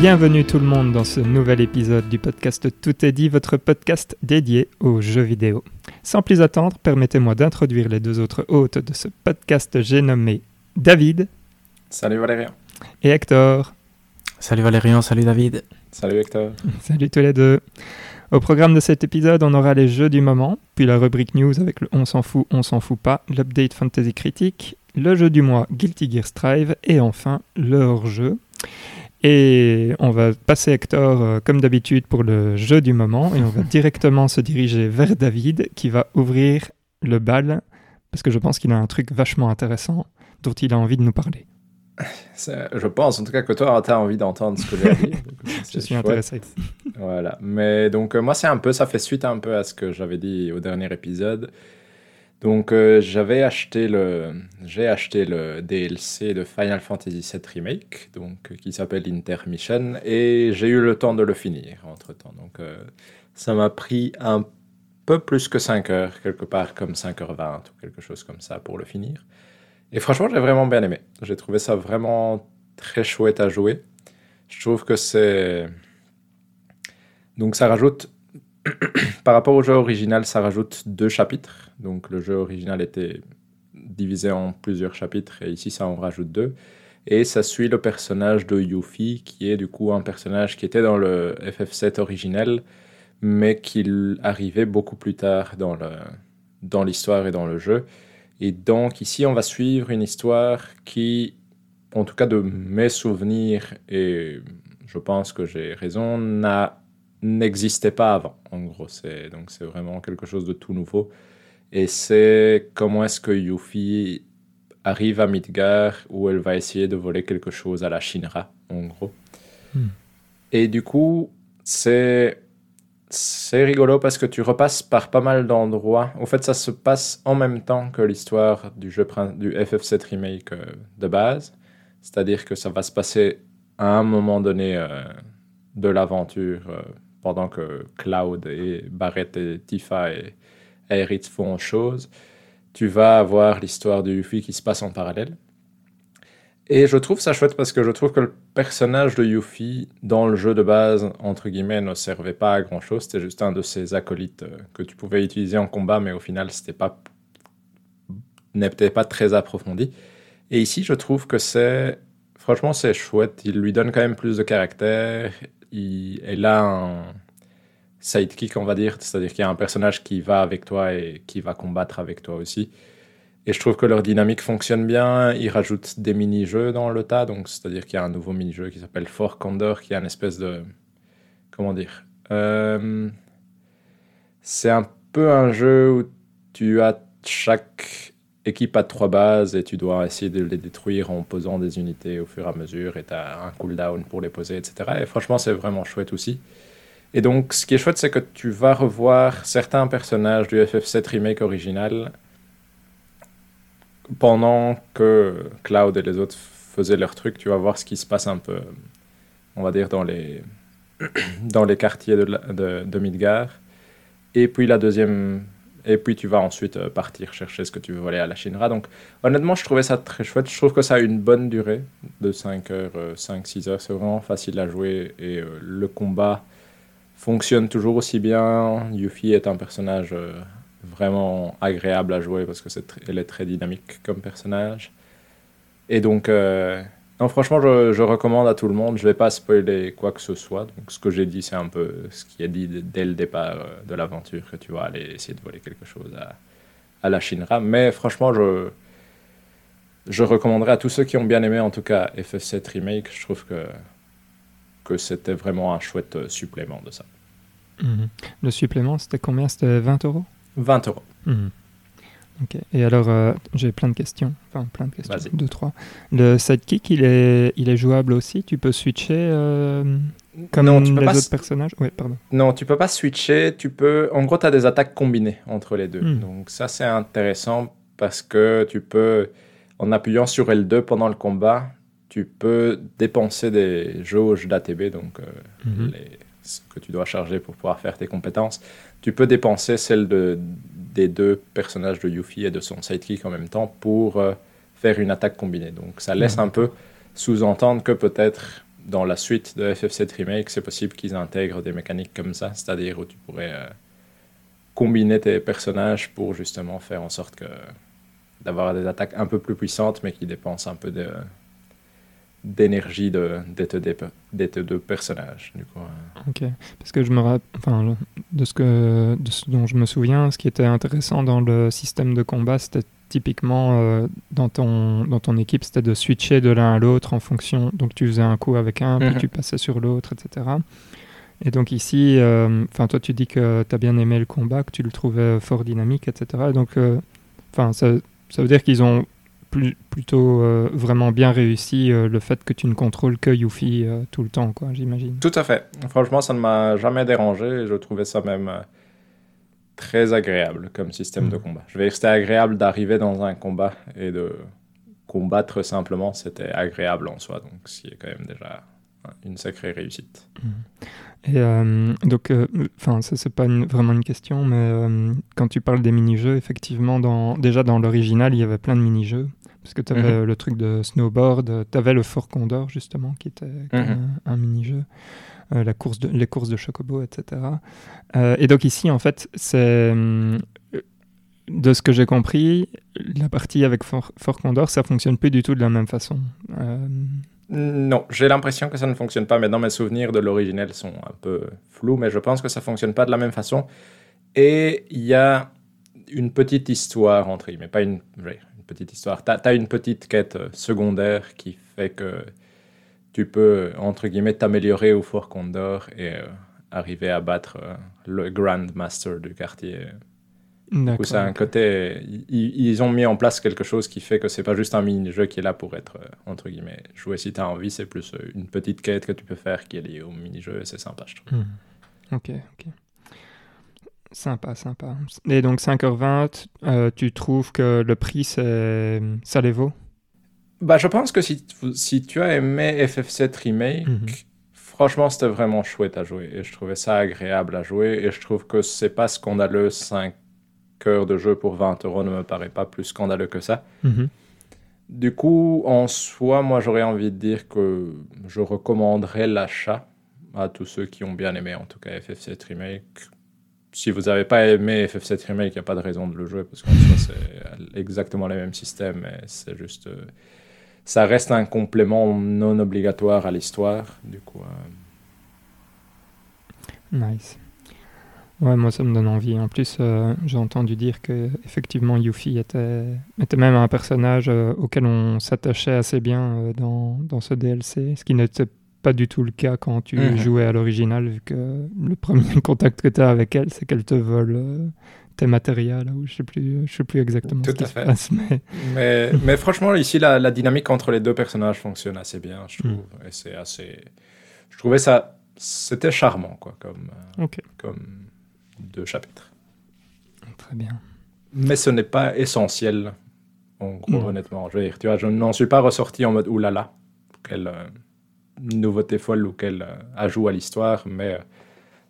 Bienvenue tout le monde dans ce nouvel épisode du podcast Tout est dit, votre podcast dédié aux jeux vidéo. Sans plus attendre, permettez-moi d'introduire les deux autres hôtes de ce podcast, j'ai nommé David. Salut Valérian. Et Hector. Salut Valérian, salut David. Salut Hector. Salut tous les deux. Au programme de cet épisode, on aura les jeux du moment, puis la rubrique news avec le On s'en fout, on s'en fout pas, l'update fantasy critique, le jeu du mois Guilty Gear Strive et enfin le hors-jeu. Et on va passer Hector euh, comme d'habitude pour le jeu du moment et on va directement se diriger vers David qui va ouvrir le bal parce que je pense qu'il a un truc vachement intéressant dont il a envie de nous parler. Je pense en tout cas que toi, tu as envie d'entendre ce que j'ai dit. je suis intéressé. Voilà. Mais donc, euh, moi, c'est un peu, ça fait suite un peu à ce que j'avais dit au dernier épisode. Donc euh, j'avais acheté le, j'ai acheté le DLC de Final Fantasy VII Remake, donc euh, qui s'appelle Intermission, et j'ai eu le temps de le finir entre temps. Donc euh, ça m'a pris un peu plus que 5 heures, quelque part comme 5h20 ou quelque chose comme ça pour le finir. Et franchement, j'ai vraiment bien aimé. J'ai trouvé ça vraiment très chouette à jouer. Je trouve que c'est donc ça rajoute par rapport au jeu original, ça rajoute deux chapitres. Donc le jeu original était divisé en plusieurs chapitres et ici ça en rajoute deux. Et ça suit le personnage de Yuffie, qui est du coup un personnage qui était dans le FF7 originel, mais qui arrivait beaucoup plus tard dans, dans l'histoire et dans le jeu. Et donc ici on va suivre une histoire qui, en tout cas de mes souvenirs, et je pense que j'ai raison, n'a n'existait pas avant. En gros, c'est donc c'est vraiment quelque chose de tout nouveau. Et c'est comment est-ce que Yuffie arrive à Midgar où elle va essayer de voler quelque chose à la Shinra, en gros. Hmm. Et du coup, c'est c'est rigolo parce que tu repasses par pas mal d'endroits. En fait, ça se passe en même temps que l'histoire du jeu du FF7 remake euh, de base. C'est-à-dire que ça va se passer à un moment donné euh, de l'aventure euh, pendant que Cloud et Barrett et Tifa et Aerith font chose, tu vas avoir l'histoire de Yuffie qui se passe en parallèle. Et je trouve ça chouette parce que je trouve que le personnage de Yuffie, dans le jeu de base, entre guillemets, ne servait pas à grand chose. C'était juste un de ces acolytes euh, que tu pouvais utiliser en combat, mais au final, c'était pas n'était pas très approfondi. Et ici, je trouve que c'est franchement c'est chouette. Il lui donne quand même plus de caractère il, elle a un sidekick, on va dire, c'est-à-dire qu'il y a un personnage qui va avec toi et qui va combattre avec toi aussi. Et je trouve que leur dynamique fonctionne bien. Ils rajoutent des mini-jeux dans le tas, donc c'est-à-dire qu'il y a un nouveau mini-jeu qui s'appelle Fort Condor, qui est un espèce de. Comment dire euh, C'est un peu un jeu où tu as chaque équipe a trois bases et tu dois essayer de les détruire en posant des unités au fur et à mesure et tu as un cooldown pour les poser, etc. Et franchement, c'est vraiment chouette aussi. Et donc, ce qui est chouette, c'est que tu vas revoir certains personnages du FF7 Remake original pendant que Cloud et les autres faisaient leur truc. Tu vas voir ce qui se passe un peu, on va dire, dans les, dans les quartiers de, Midgar. Et puis la deuxième et puis tu vas ensuite euh, partir chercher ce que tu veux voler à la Shinra. Donc honnêtement, je trouvais ça très chouette. Je trouve que ça a une bonne durée de 5 heures, 5-6 euh, heures. C'est vraiment facile à jouer et euh, le combat fonctionne toujours aussi bien. Yuffie est un personnage vraiment agréable à jouer parce que c'est elle est très dynamique comme personnage. Et donc non, franchement, je, recommande à tout le monde. Je ne vais pas spoiler quoi que ce soit. Donc, ce que j'ai dit, c'est un peu ce qui est dit dès le départ euh, de l'aventure, que tu vas aller essayer de voler quelque chose à, à la Shinra. Mais franchement, je, je recommanderais à tous ceux qui ont bien aimé, en tout cas, FF7 Remake. Je trouve que, que c'était vraiment un chouette euh, supplément de ça. Mhm. Le supplément, c'était combien? C'était 20 euros? 20 euros. Mhm. Et alors, euh, j'ai plein de questions. Enfin, plein de questions. Deux, trois. Le sidekick, il est, il est jouable aussi? Tu peux switcher euh, comme non, tu les pas autres personnages? Oui, pardon. Non, tu peux pas switcher. Tu peux... En gros, tu as des attaques combinées entre les deux. Hmm. Donc, ça, c'est intéressant parce que tu peux, en appuyant sur L2 pendant le combat, tu peux dépenser des jauges d'ATB, donc euh, mhm. les, ce que tu dois charger pour pouvoir faire tes compétences. Tu peux dépenser celles de des deux personnages de Yuffie et de son sidekick en même temps pour euh, faire une attaque combinée. Donc ça laisse mhm. un peu sous-entendre que peut-être dans la suite de FF7 Remake, c'est possible qu'ils intègrent des mécaniques comme ça, c'est-à-dire où tu pourrais euh, combiner tes personnages pour justement faire en sorte que d'avoir des attaques un peu plus puissantes, mais qui dépensent un peu de, d'énergie de, des deux personnages. Du coup, Ok, parce que je me rappelle, enfin, de ce, que, de ce dont je me souviens, ce qui était intéressant dans le système de combat, c'était typiquement euh, dans, ton, dans ton équipe, c'était de switcher de l'un à l'autre en fonction. Donc tu faisais un coup avec un, puis mhm. tu passais sur l'autre, etc. Et donc ici, euh, enfin toi tu dis que tu as bien aimé le combat, que tu le trouvais fort dynamique, etc. donc, euh, enfin ça, ça veut dire qu'ils ont plutôt euh, vraiment bien réussi euh, le fait que tu ne contrôles que Yuffie euh, tout le temps, quoi, j'imagine. Tout à fait. Franchement, ça ne m'a jamais dérangé je trouvais ça même très agréable comme système de hmm. combat. Je vais dire c'était agréable d'arriver dans un combat et de combattre simplement, c'était agréable en soi, donc ce qui est quand même déjà une sacrée réussite. Hmm. Et donc, enfin, ça c'est pas vraiment une question, mais quand tu parles des mini-jeux, effectivement, dans, déjà dans l'original, il y avait plein de mini-jeux. Parce que tu avais mhm. le truc de snowboard, tu avais le Fort Condor justement, qui était mhm. un, mini-jeu, euh, la course de, les courses de Chocobo, etc. Euh, et donc ici, en fait, c'est euh, de ce que j'ai compris, la partie avec Fort, Condor, ça fonctionne plus du tout de la même façon. Non, j'ai l'impression que ça ne fonctionne pas. Maintenant, mes souvenirs de l'originel sont un peu flous, mais je pense que ça fonctionne pas de la même façon. Et il y a une petite histoire entre mais pas une, petite histoire. Tu as, une petite quête euh, secondaire qui fait que tu peux, entre guillemets, t'améliorer au Fort Condor et euh, arriver à battre euh, le Grand Master du quartier. Coup, c'est un côté. Ils, ont mis en place quelque chose qui fait que c'est pas juste un mini-jeu qui est là pour être, entre guillemets, joué si tu as envie, c'est plus une petite quête que tu peux faire qui est liée au mini-jeu et c'est sympa, je trouve. Hmm. Ok, ok. Sympa, sympa. Et donc 5h20, euh, tu trouves que le prix, ça les vaut? Bah, Je pense que si, si tu as aimé FF7 Remake, mhm. franchement, c'était vraiment chouette à jouer. Et je trouvais ça agréable à jouer. Et je trouve que c'est pas scandaleux. 5 heures de jeu pour 20 euros ne me paraît pas plus scandaleux que ça. Mhm. Du coup, en soi, moi, j'aurais envie de dire que je recommanderais l'achat à tous ceux qui ont bien aimé, en tout cas, FF7 Remake si vous n'avez pas aimé FF7 Remake, il n'y a pas de raison de le jouer parce qu'en soi, c'est exactement le même système. C'est juste. Euh, ça reste un complément non obligatoire à l'histoire. Du coup. Euh. Nice. Ouais, moi ça me donne envie. En plus, euh, j'ai entendu dire que effectivement Yuffie était, était même un personnage auquel on s'attachait assez bien dans, dans, ce DLC, ce qui n'était pas du tout le cas quand tu mhm. jouais à l'original, vu que le premier contact que tu as avec elle, c'est qu'elle te vole euh, tes matériels, ou je sais plus, je sais plus exactement tout ce qui se passe. Mais... mais... franchement, ici, la, dynamique entre les deux personnages fonctionne assez bien, je trouve. Mm. Et c'est assez... Je trouvais ça... C'était charmant, quoi, comme, euh, comme deux chapitres. Très bien. Mais ce n'est pas essentiel, en gros, honnêtement. Je veux dire, tu vois, je n'en suis pas ressorti en mode oulala. Quelle... Euh, nouveauté folle ou qu'elle euh, ajoute à l'histoire, mais euh,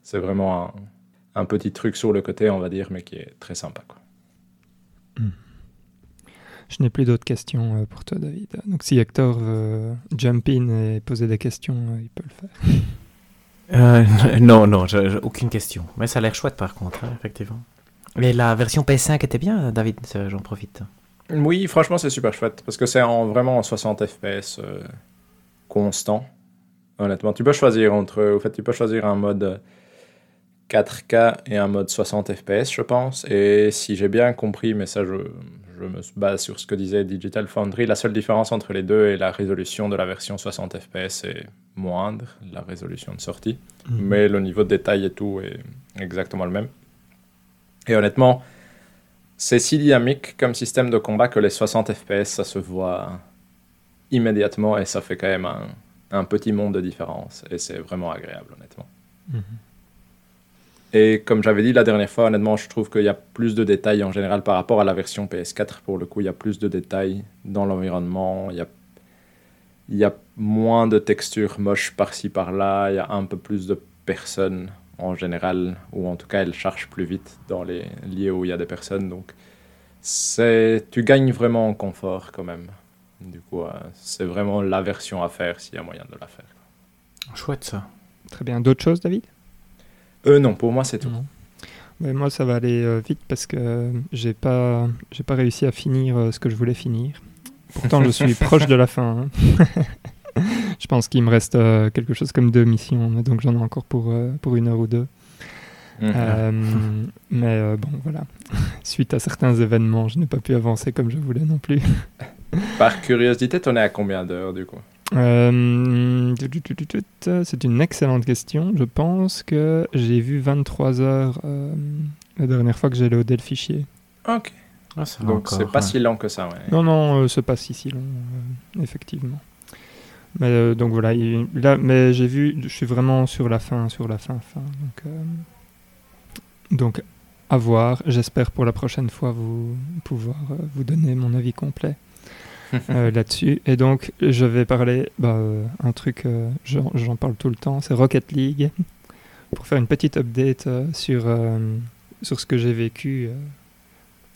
c'est vraiment un, petit truc sur le côté, on va dire, mais qui est très sympa. Quoi. Hmm. Je n'ai plus d'autres questions euh, pour toi, David. Donc, si Hector veut jump in et poser des questions, il peut le faire. non, non, j'ai aucune question. Mais ça a l'air chouette par contre, hein, effectivement. Mais la version PS5 était bien, David, j'en profite. Oui, franchement, c'est super chouette parce que c'est en, vraiment en 60 FPS constant. Honnêtement, tu peux choisir entre. En fait, tu peux choisir un mode 4K et un mode 60 FPS, je pense. Et si j'ai bien compris, mais ça, je, je, me base sur ce que disait Digital Foundry, la seule différence entre les deux est la résolution de la version 60 FPS est moindre, la résolution de sortie. Mhm. Mais le niveau de détail et tout est exactement le même. Et honnêtement, c'est si dynamique comme système de combat que les 60 FPS, ça se voit immédiatement et ça fait quand même un un petit monde de différence et c'est vraiment agréable, honnêtement. Mhm. Et comme j'avais dit la dernière fois, honnêtement, je trouve qu'il y a plus de détails en général par rapport à la version PS4. Pour le coup, il y a plus de détails dans l'environnement. Il y a, il y a moins de textures moches par-ci par-là. Il y a un peu plus de personnes en général, ou en tout cas, elles chargent plus vite dans les lieux où il y a des personnes. Donc, c'est, tu gagnes vraiment en confort quand même. Du coup, euh, c'est vraiment la version à faire s'il y a moyen de la faire. Chouette ça. Très bien. D'autres choses, David? Euh, non, pour moi, c'est tout. Non. Mais moi, ça va aller euh, vite parce que euh, j'ai pas, j'ai pas réussi à finir euh, ce que je voulais finir. Pourtant, je suis proche de la fin. hein. je pense qu'il me reste quelque chose comme deux missions, donc j'en ai encore pour, pour une heure ou deux. Mhm. Euh, mais bon, voilà. Suite à certains événements, je n'ai pas pu avancer comme je voulais non plus. Par curiosité, t'en es à combien d'heures du coup? Euh, C'est une excellente question. Je pense que j'ai vu 23 heures euh, la dernière fois que j'ai loadé le fichier. Ok. Ah, Donc c'est pas ouais. si lent que ça, ouais. Non, non, euh, c'est pas si si long, euh, effectivement. Mais euh, donc voilà, il- là, mais j'ai vu, je suis vraiment sur la fin, sur la fin, fin. Donc, euh, donc à voir. J'espère pour la prochaine fois vous pouvoir euh, vous donner mon avis complet euh, là-dessus. Et donc je vais parler bah, euh, un truc, euh, j'en parle tout le temps, c'est Rocket League pour faire une petite update sur sur ce que j'ai vécu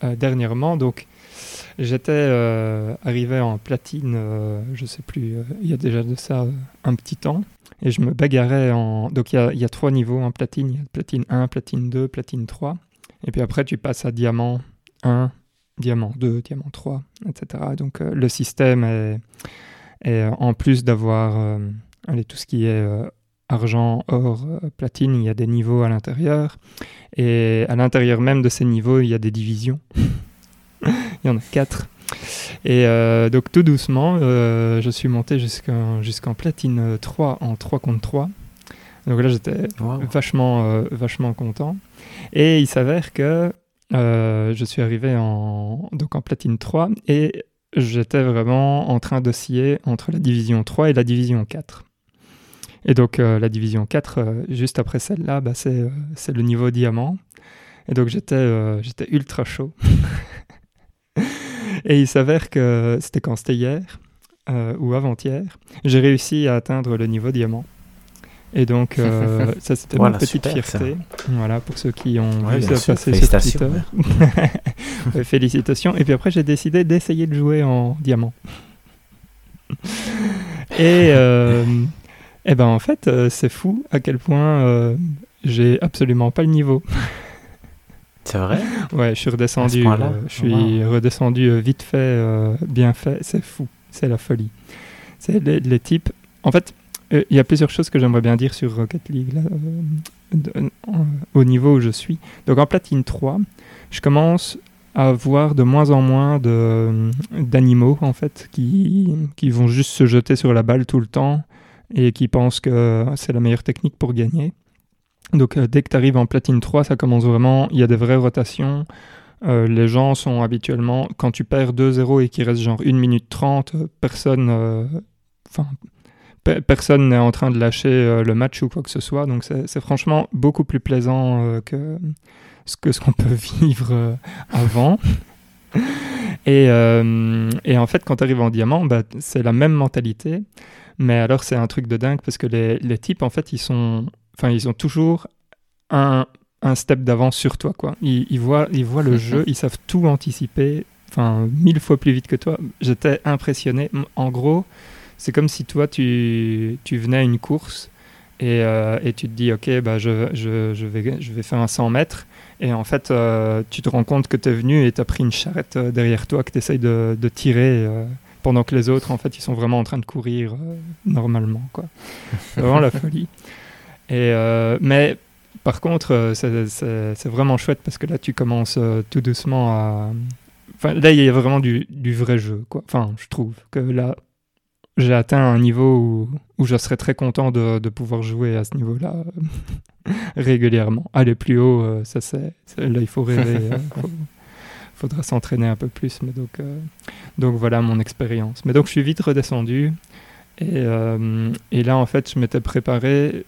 dernièrement. Donc J'étais arrivé en platine, je sais plus, il y a déjà de ça un petit temps. Et je me bagarrais en. Donc il y y a trois niveaux en platine il y a platine 1, platine 2, platine 3. Et puis après, tu passes à diamant 1, diamant 2, diamant 3, etc. Donc euh, le système est, est, euh, en plus d'avoir euh, tout ce qui est euh, argent, or, platine, il y a des niveaux à l'intérieur. Et à l'intérieur même de ces niveaux, il y a des divisions. Il y en a quatre. Et donc tout doucement, je suis monté jusqu'en jusqu'en platine 3 en 3 contre 3. Donc là j'étais Wow. vachement, vachement content. Et il s'avère que euh, je suis arrivé en, donc en platine 3 et j'étais vraiment en train d'osciller entre la division 3 et la division 4. Et donc euh, la division 4, euh, juste après celle-là, bah, c'est le niveau diamant. Et donc j'étais j'étais ultra chaud. et il s'avère que c'était quand c'était hier ou avant-hier, j'ai réussi à atteindre le niveau diamant. Et donc euh, ça c'était Voilà, une petite super, ça. fierté. Voilà pour ceux qui ont Ouais, vu ça passer sur félicitations. Twitter. Ouais, félicitations. Et puis après j'ai décidé d'essayer de jouer en diamant. Et euh, eh ben en fait euh, c'est fou à quel point euh, j'ai absolument pas le niveau. C'est vrai? Ouais, je suis redescendu. euh, je suis redescendu vite fait, bien fait. C'est fou, c'est la folie. C'est les, les types. En fait, euh, il y a plusieurs choses que j'aimerais bien dire sur Rocket League euh, euh, au niveau où je suis. Donc en platine 3, je commence à voir de moins en moins d'animaux en fait qui, qui vont juste se jeter sur la balle tout le temps et qui pensent que c'est la meilleure technique pour gagner. Donc dès que tu arrives en platine 3, ça commence vraiment, il y a des vraies rotations. Les gens sont habituellement, quand tu perds 2-0 et qu'il reste genre 1 minute 30, euh, personne enfin, personne n'est en train de lâcher euh, le match ou quoi que ce soit. Donc c'est franchement beaucoup plus plaisant euh, que ce que ce qu'on peut vivre euh, avant. Et, euh, et en fait, quand tu arrives en diamant, bah, c'est la même mentalité. Mais alors, c'est un truc de dingue parce que les, les types, en fait, ils sont, enfin, ils ont toujours un, un step d'avance sur toi, quoi. Ils, ils voient, ils voient le jeu, ils savent tout anticiper, enfin, mille fois plus vite que toi. J'étais impressionné. En gros, c'est comme si toi, tu, tu venais à une course et, euh, et tu te dis, OK, bah, je, je, je, vais, je vais faire un 100 mètres. Et en fait, euh, tu te rends compte que tu es venu et tu as pris une charrette euh, derrière toi que tu essayes de, de tirer pendant que les autres, en fait, ils sont vraiment en train de courir euh, normalement. quoi. C'est vraiment la folie. Et, euh, mais par contre, euh, c'est- vraiment chouette parce que là, tu commences tout doucement à. Enfin, là, il y a vraiment du, du vrai jeu. Quoi. Enfin, je trouve que là, j'ai atteint un niveau où, où je serais très content de, de pouvoir jouer à ce niveau-là euh, régulièrement. Aller plus haut, euh, ça c'est. Là, il faut rêver. faut- faudra s'entraîner un peu plus. Mais donc, euh, donc voilà mon expérience. Mais donc, je suis vite redescendu. Et, euh, et là, en fait, je m'étais préparé.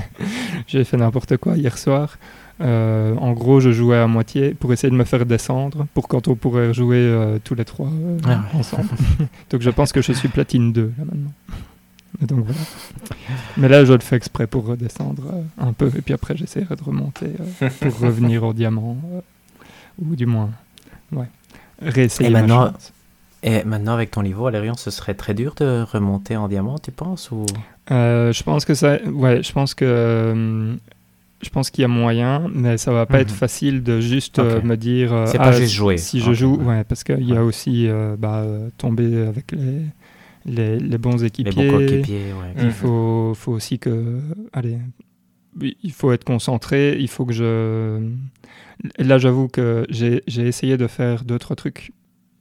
J'ai fait n'importe quoi hier soir. Euh, en gros, je jouais à moitié pour essayer de me faire descendre pour quand on pourrait jouer euh, tous les trois euh, Ah ouais. ensemble. donc je pense que je suis platine 2 là maintenant. Et donc voilà. Mais là, je le fais exprès pour redescendre un peu et puis après, j'essaierai de remonter pour revenir au diamant ou du moins, ouais, réessayer Et ma maintenant-. Et maintenant, avec ton niveau, Alérion, ce serait très dur de remonter en diamant, tu penses ou... Euh, je pense que ça, ouais, je pense que euh, je pense qu'il y a moyen, mais ça va pas Mhm. être facile de juste euh, me dire. euh, C'est ah, pas juste jouer. Si je joue, ouais. parce qu'il y a aussi euh, bah, euh, tomber avec les, les, les bons Les équipiers. bons coéquipiers, ouais. Il Mhm. faut, faut aussi que. Allez. Il faut être concentré. Il faut que je. Là, j'avoue que j'ai essayé de faire deux, trois trucs.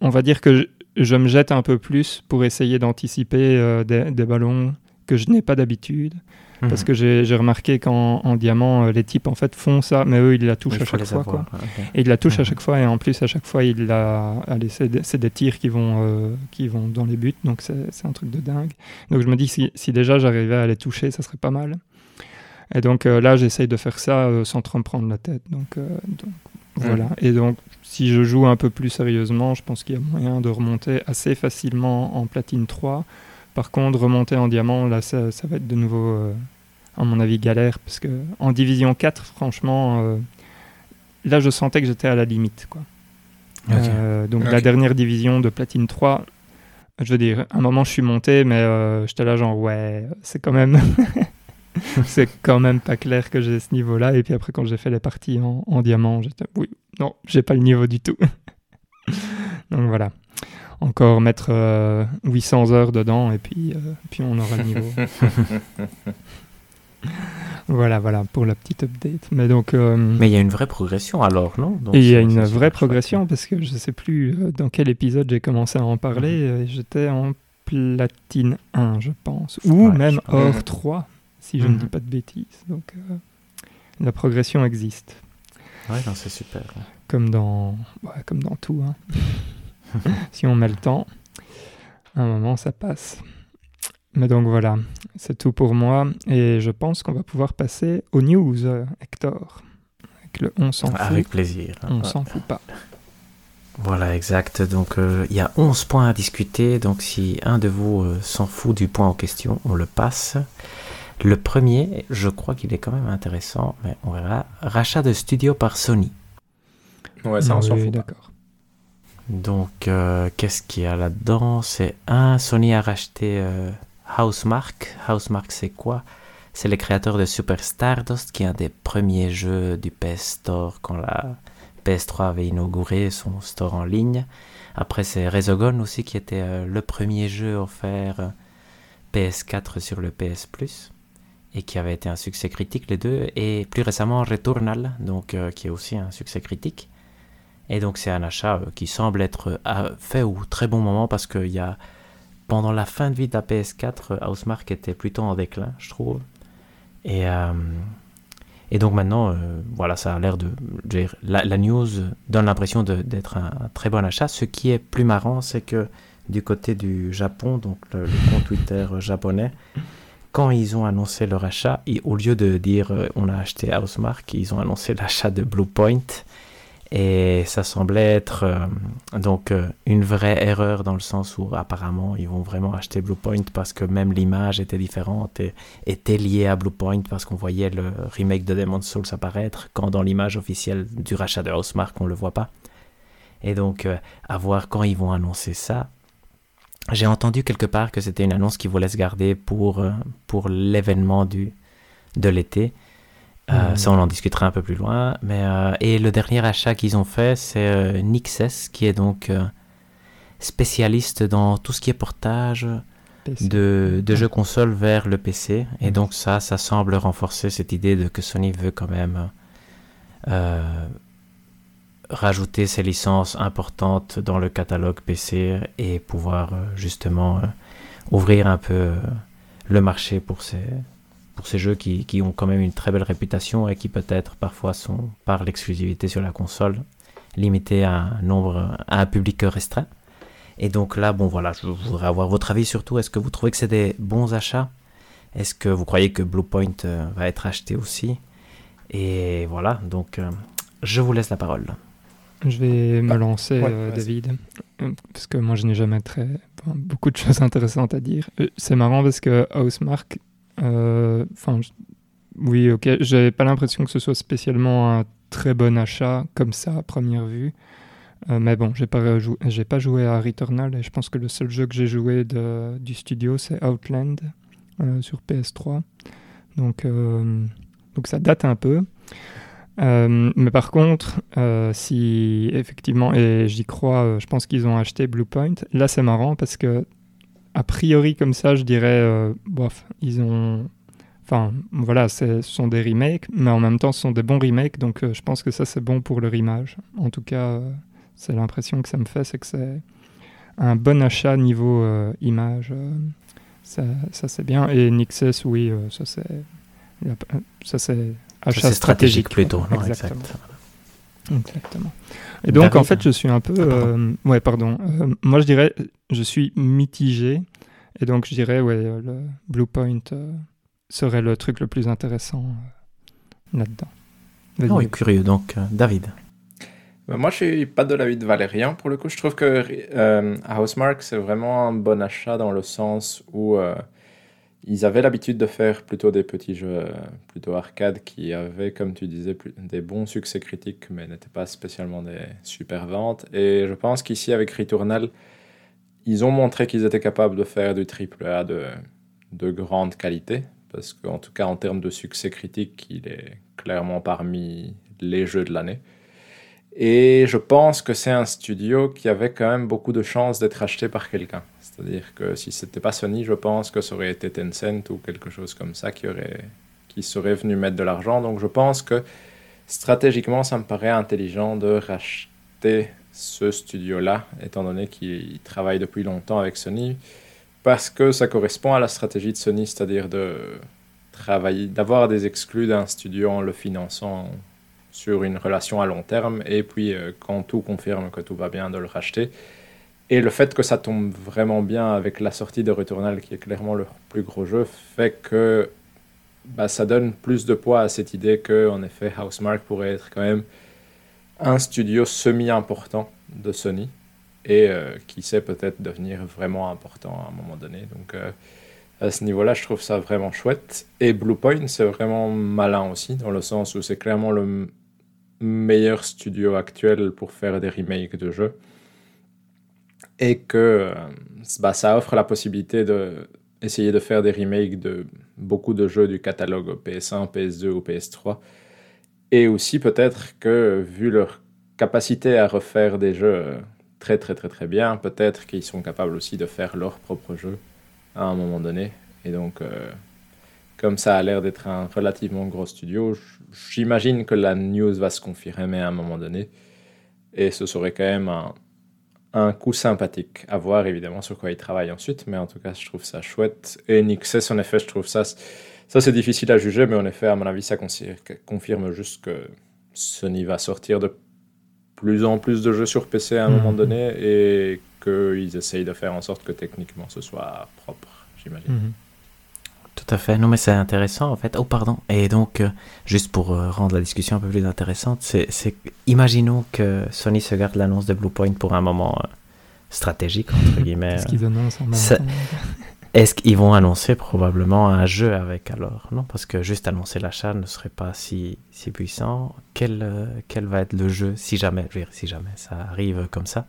On va dire que je, je me jette un peu plus pour essayer d'anticiper des, des ballons que je n'ai pas d'habitude. Parce Mhm. que j'ai remarqué qu'en en diamant, euh, les types en fait font ça, mais eux, ils la touchent à chaque fois. avoir, Quoi. Et ils la touchent à Mhm. chaque fois, et en plus, à chaque fois, la... C'est des, tirs qui vont, euh, qui vont dans les buts, donc c'est un truc de dingue. Donc je me dis, si, si déjà j'arrivais à les toucher, ça serait pas mal. Et donc euh, là, j'essaye de faire ça euh, sans trop me prendre la tête. Donc, euh, donc voilà. Et donc, si je joue un peu plus sérieusement, je pense qu'il y a moyen de remonter assez facilement en platine 3. Par contre, remonter en diamant, là, ça, ça va être de nouveau, euh, à mon avis, galère. Parce que en division 4, franchement, euh, là, je sentais que j'étais à la limite. Quoi. Euh, donc, la dernière division de platine 3, je veux dire, à un moment, je suis monté, mais euh, j'étais là, genre, ouais, c'est quand même. c'est quand même pas clair que j'ai ce niveau-là. Et puis après, quand j'ai fait les parties en, en diamant, j'étais, oui, non, j'ai pas le niveau du tout. Donc voilà. Encore mettre euh, 800 heures dedans et puis, euh, puis on aura le niveau. voilà, voilà, pour la petite update. Mais donc, euh, Mais il y a une vraie progression alors, non? Il y a une vraie chouette. progression parce que je sais plus euh, dans quel épisode j'ai commencé à en parler. Mhm. euh, J'étais en platine 1, je pense. Ou Ouais, même or Mhm. 3, si je ne Mhm. dis pas de bêtises. Donc, euh, la progression existe. Ouais, non, c'est super. Comme dans, ouais, comme dans tout. hein. si on met le temps, à un moment, ça passe. Mais donc voilà, c'est tout pour moi. Et je pense qu'on va pouvoir passer aux news, euh, Hector. Avec le on s'en fout. Avec plaisir. On Ouais. s'en fout pas. Voilà, exact. Donc, euh, il y a 11 points à discuter. Donc, si un de vous euh, s'en fout du point en question, on le passe. Le premier, je crois qu'il est quand même intéressant, mais on verra. Rachat de studio par Sony. Ouais, ça, on s'en Oui, fout. pas. D'accord. Donc, euh, qu'est-ce qu'il y a là-dedans? C'est un, Sony a racheté euh, Housemark. C'est quoi? C'est les créateurs de Super Stardust, qui est un des premiers jeux du PS Store quand la PS3 avait inauguré son store en ligne. Après, c'est Resogun aussi, qui était euh, le premier jeu offert euh, PS4 sur le PS Plus et qui avait été un succès critique, les deux. Et plus récemment, Returnal, donc, qui est aussi un succès critique. Et donc c'est un achat euh, qui semble être euh, fait au très bon moment parce qu'il y a pendant la fin de vie de la PS4, euh, Housemark était plutôt en déclin, je trouve. Et, et donc maintenant, voilà, ça a l'air de... dire, La, news donne l'impression d'être un, très bon achat. Ce qui est plus marrant, c'est que du côté du Japon, donc le, compte Twitter japonais, quand ils ont annoncé leur achat, et au lieu de dire on a acheté Housemark, ils ont annoncé l'achat de Bluepoint. Et ça semblait être euh, donc euh, une vraie erreur dans le sens où apparemment ils vont vraiment acheter Bluepoint parce que même l'image était différente et était liée à Bluepoint parce qu'on voyait le remake de Demon's Souls apparaître quand dans l'image officielle du rachat de Housemark on le voit pas. Et donc euh, à voir quand ils vont annoncer ça. J'ai entendu quelque part que c'était une annonce qu'ils voulaient se garder pour, pour l'événement de l'été. Euh, Mhm. Ça, on en discutera un peu plus loin. Mais, euh, et le dernier achat qu'ils ont fait, c'est euh, Nixes, qui est donc euh, spécialiste dans tout ce qui est portage PC. de, de jeux consoles vers le PC. Et donc ça, ça semble renforcer cette idée de que Sony veut quand même euh, rajouter ses licences importantes dans le catalogue PC et pouvoir euh, justement euh, ouvrir un peu euh, le marché pour ces, pour ces jeux qui, qui ont quand même une très belle réputation et qui peut-être parfois sont, par l'exclusivité sur la console, limités à un nombre, à un public restreint. Et donc là, bon voilà, je voudrais avoir votre avis surtout. Est-ce que vous trouvez que c'est des bons achats? Est-ce que vous croyez que Bluepoint euh, va être acheté aussi? Et voilà, donc euh, je vous laisse la parole. Je vais me Ah, lancer, ouais, euh. David, parce que moi je n'ai jamais très enfin, beaucoup de choses intéressantes à dire. C'est marrant parce que Housemark, enfin, je- oui, ok, j'avais pas l'impression que ce soit spécialement un très bon achat comme ça à première vue. Euh, mais bon, j'ai pas, joué à Returnal et je pense que le seul jeu que j'ai joué du studio c'est Outland. sur PS3. Donc, donc ça date un peu. mais par contre, si effectivement, et j'y crois, je pense qu'ils ont acheté Bluepoint, là c'est marrant parce que, a priori comme ça, je dirais, bof, ils ont Enfin, voilà, ce sont des remakes, mais en même temps, ce sont des bons remakes, donc euh, je pense que ça, c'est bon pour le rimage. En tout cas, euh, c'est l'impression que ça me fait, c'est que c'est un bon achat niveau euh, image. ça, ça c'est bien. Et Nixes, oui, ça, c'est ça, c'est achat stratégique, plutôt. Non, Exactement. Exactement. Et donc, en fait, je suis un peu. Ah, ouais, pardon. moi, je dirais, je suis mitigé. Et donc, je dirais, ouais, le Bluepoint serait le truc le plus intéressant euh, là-dedans. Oh, oui, curieux. Donc, euh, David. Euh, moi, je suis pas de l'avis de Valérian. Pour le coup, je trouve que Housemark, c'est vraiment un bon achat dans le sens où ils avaient l'habitude de faire plutôt des petits jeux plutôt arcade qui avaient, comme tu disais, des bons succès critiques, mais n'étaient pas spécialement des super ventes. Et je pense qu'ici, avec Returnal, ils ont montré qu'ils étaient capables de faire du triple A de, de grande qualité parce qu'en tout cas en termes de succès critique, il est clairement parmi les jeux de l'année. Et je pense que c'est un studio qui avait quand même beaucoup de chances d'être acheté par quelqu'un. C'est-à-dire que si c'était pas Sony, je pense que ça aurait été Tencent ou quelque chose comme ça qui, aurait, qui serait venu mettre de l'argent. Donc je pense que stratégiquement, ça me paraît intelligent de racheter ce studio-là, étant donné qu'il travaille depuis longtemps avec Sony parce que ça correspond à la stratégie de Sony, c'est-à-dire de travailler, d'avoir des exclus d'un studio en le finançant sur une relation à long terme, et puis euh, quand tout confirme que tout va bien, de le racheter. Et le fait que ça tombe vraiment bien avec la sortie de Returnal, qui est clairement le plus gros jeu, fait que bah, ça donne plus de poids à cette idée que, en effet, Housemark pourrait être quand même un studio semi-important de Sony et euh, qui sait peut-être devenir vraiment important à un moment donné. Donc euh, à ce niveau-là, je trouve ça vraiment chouette. Et Bluepoint, c'est vraiment malin aussi, dans le sens où c'est clairement le meilleur studio actuel pour faire des remakes de jeux. Et que euh, bah, ça offre la possibilité de essayer de faire des remakes de beaucoup de jeux du catalogue PS1, PS2 ou PS3. Et aussi peut-être que vu leur capacité à refaire des jeux très très très très bien. Peut-être qu'ils sont capables aussi de faire leur propre jeu à un moment donné. Et donc, euh, comme ça a l'air d'être un relativement gros studio, j'imagine que la news va se confirmer à un moment donné. Et ce serait quand même un, un coup sympathique à voir évidemment sur quoi ils travaillent ensuite. Mais en tout cas, je trouve ça chouette. Et Nixes, en effet, je trouve ça... Ça, c'est difficile à juger, mais en effet, à mon avis, ça confirme juste que Sony va sortir de plus en plus de jeux sur PC à un moment mhm. donné et qu'ils essayent de faire en sorte que techniquement ce soit propre, j'imagine. Mhm. Tout à fait. Non, mais c'est intéressant en fait. Oh, pardon. Et donc, euh, juste pour euh, rendre la discussion un peu plus intéressante, c'est, imaginons que Sony se garde l'annonce de Bluepoint pour un moment euh, stratégique, entre guillemets. Qu'est-ce qu'ils annoncent en même temps est-ce qu'ils vont annoncer probablement un jeu avec alors? Non, parce que juste annoncer l'achat ne serait pas si, si puissant. Quel, quel va être le jeu, si jamais, je veux dire, si jamais ça arrive comme ça,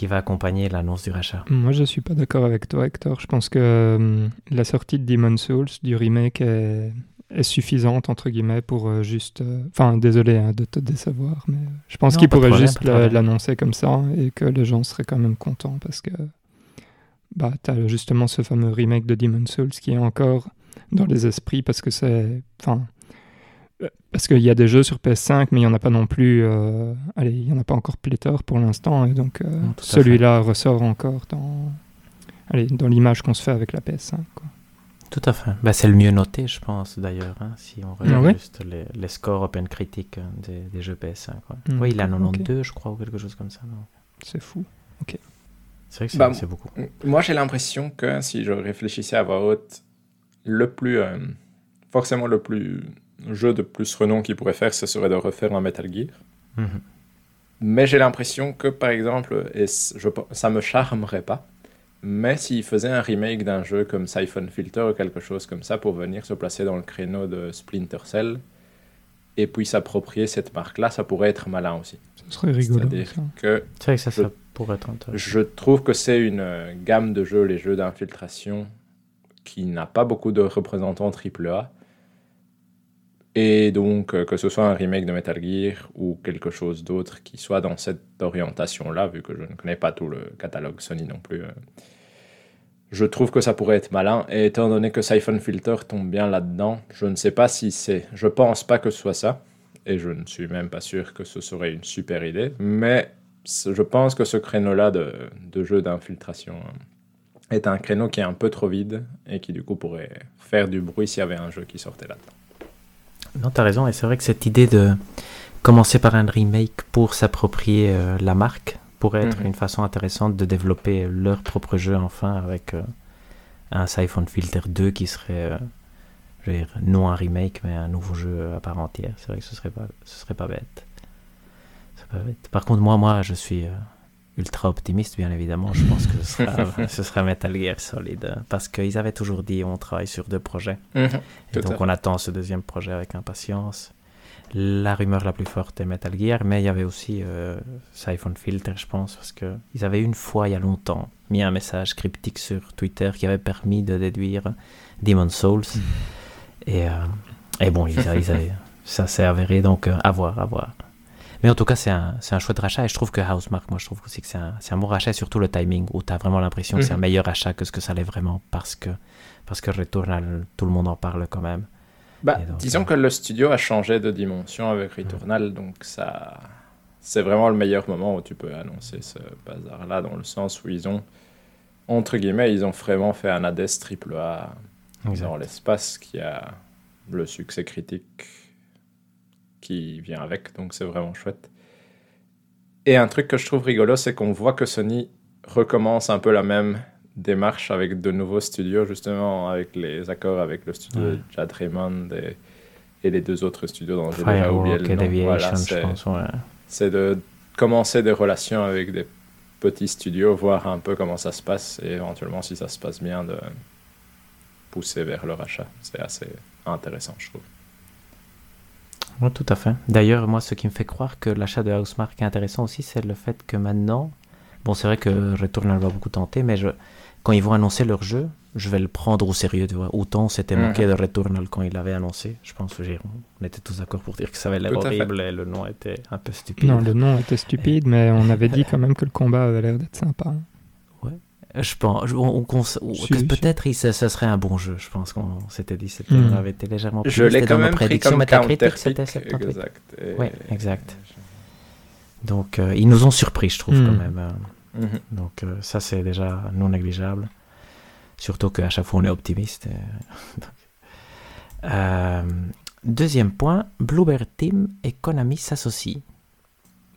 qui va accompagner l'annonce du rachat Moi, je ne suis pas d'accord avec toi, Hector. Je pense que euh, la sortie de Demon's Souls, du remake, est, est suffisante, entre guillemets, pour euh, juste... Enfin, désolé hein, de te décevoir, mais je pense qu'ils pourraient juste l'annoncer comme ça et que les gens seraient quand même contents parce que bah, tu as justement ce fameux remake de Demon's Souls qui est encore dans les esprits parce que c'est. Enfin. Parce qu'il y a des jeux sur PS5, mais il n'y en a pas non plus. Euh, allez, il n'y en a pas encore pléthore pour l'instant. Et donc, euh, celui-là ressort encore dans, allez, dans l'image qu'on se fait avec la PS5. Quoi. Tout à fait. Bah, c'est le mieux noté, je pense, d'ailleurs, hein, si on regarde ah juste les, les, scores Open Critique des, des, jeux PS5. Mm, oui, il a 92, je crois, ou quelque chose comme ça. C'est fou. Ok. C'est vrai que bah, c'est beaucoup. Moi, j'ai l'impression que si je réfléchissais à voix haute, le plus. Euh, forcément, le plus jeu de plus renom qu'il pourrait faire, ce serait de refaire un Metal Gear. Mhm. Mais j'ai l'impression que, par exemple, et je, ça me charmerait pas, mais s'il faisait un remake d'un jeu comme Siphon Filter ou quelque chose comme ça pour venir se placer dans le créneau de Splinter Cell et puis s'approprier cette marque-là, ça pourrait être malin aussi. Ce serait rigolo. C'est-à-dire que, que ça, je trouve que c'est une euh, gamme de jeux, les jeux d'infiltration, qui n'a pas beaucoup de représentants AAA. Et donc, euh, que ce soit un remake de Metal Gear ou quelque chose d'autre qui soit dans cette orientation-là, vu que je ne connais pas tout le catalogue Sony non plus, euh, je trouve que ça pourrait être malin. Et étant donné que Siphon Filter tombe bien là-dedans, je ne sais pas si c'est. Je pense pas que ce soit ça. Et je ne suis même pas sûr que ce serait une super idée. Mais je pense que ce créneau-là de, de jeu d'infiltration euh, est un créneau qui est un peu trop vide et qui du coup pourrait faire du bruit s'il y avait un jeu qui sortait là-dedans. Non, t'as raison, et c'est vrai que cette idée de commencer par un remake pour s'approprier euh, la marque pourrait être Mhm. une façon intéressante de développer leur propre jeu enfin avec euh, un Siphon Filter 2 qui serait, euh, je veux dire, non un remake mais un nouveau jeu à part entière. C'est vrai que ce serait pas, ce serait pas bête. Pas bête. Par contre, moi, moi, je suis ultra optimiste, bien évidemment. Je pense que ce sera, ce sera Metal Gear Solid parce qu'ils avaient toujours dit on travaille sur deux projets. Et Tout à donc on attend ce deuxième projet avec impatience. La rumeur la plus forte est Metal Gear, mais il y avait aussi euh, Siphon Filter, je pense, parce que ils avaient une fois, il y a longtemps, mis un message cryptique sur Twitter qui avait permis de déduire Demon's Souls. Et, euh, et bon, ils avaient- ça s'est avéré, donc euh, à voir, à voir. Mais en tout cas, c'est un, c'est un chouette rachat, et je trouve que Housemark, moi je trouve aussi que c'est un, c'est un bon rachat, et surtout le timing, où tu as vraiment l'impression que c'est un Mhm. meilleur achat que ce que ça l'est vraiment, parce que, parce que Returnal, tout le monde en parle quand même. Bah, donc, disons euh, que le studio a changé de dimension avec Returnal, donc ça, c'est vraiment le meilleur moment où tu peux annoncer ce bazar-là, dans le sens où ils ont, entre guillemets, ils ont vraiment fait un Hades triple A dans l'espace qui a le succès critique qui vient avec, donc c'est vraiment chouette. Et un truc que je trouve rigolo, c'est qu'on voit que Sony recommence un peu la même démarche avec de nouveaux studios, justement avec les accords avec le studio Ouais. de Jad Raymond et, et les deux autres studios dont j'ai déjà oublié le nom. Voilà, je c'est-. Ouais. de commencer des relations avec des petits studios, voir un peu comment ça se passe et éventuellement, si ça se passe bien, de pousser vers le rachat. C'est assez intéressant, je trouve. Ouais, tout à fait. D'ailleurs, moi, ce qui me fait croire que l'achat de Housemark est intéressant aussi, c'est le fait que maintenant, bon, c'est vrai que Returnal va beaucoup tenter, mais je, quand ils vont annoncer leur jeu, je vais le prendre au sérieux, tu vois. Autant on s'était Mhm. moqué de Returnal quand il l'avait annoncé. Je pense que j'ai- on était tous d'accord pour dire que ça avait l'air fait. horrible et le nom était un peu stupide. Non, le nom était stupide, mais on avait dit quand même que le combat avait l'air d'être sympa. Je pense, on, on Si, si. peut-être ce, ce serait un bon jeu. Je pense qu'on s'était dit, c'était, on avait été légèrement Je l'ai quand même pris comme Metacritic, c'était counterpick. 78. Exact. Et- Ouais, exact. Donc, euh, ils nous ont surpris, je trouve, quand même. euh. Mhm. Donc, euh, ça, c'est déjà non négligeable. Surtout qu'à chaque fois, on est optimiste. Euh, deuxième point, Bluebird Team et Konami s'associent.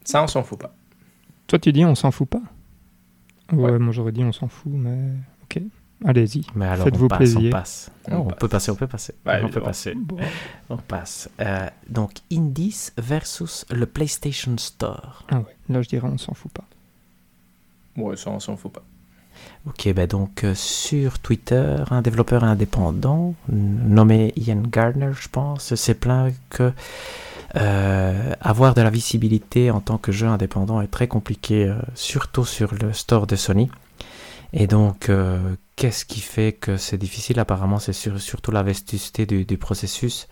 Ça, on s'en fout pas. Toi, tu dis on s'en fout pas? Ouais, Ouais. moi j'aurais dit on s'en fout, mais ok. Allez-y. Mais alors, Faites-vous on passe, plaisir. on passe. On Oh, On, passe. peut passer, on peut passer. Bah, on peut passer. Bon. On passe. Euh, donc, Indies versus le PlayStation Store. Ah ouais, là je dirais on s'en fout pas. Ouais, ça, on s'en fout pas. Ok, ben donc euh, sur Twitter, un développeur indépendant nommé Ian Gardner, je pense, s'est plaint que euh, avoir de la visibilité en tant que jeu indépendant est très compliqué, euh, surtout sur le store de Sony. Et donc, euh, qu'est-ce qui fait que c'est difficile? Apparemment, c'est sur- surtout la vestusté du, du processus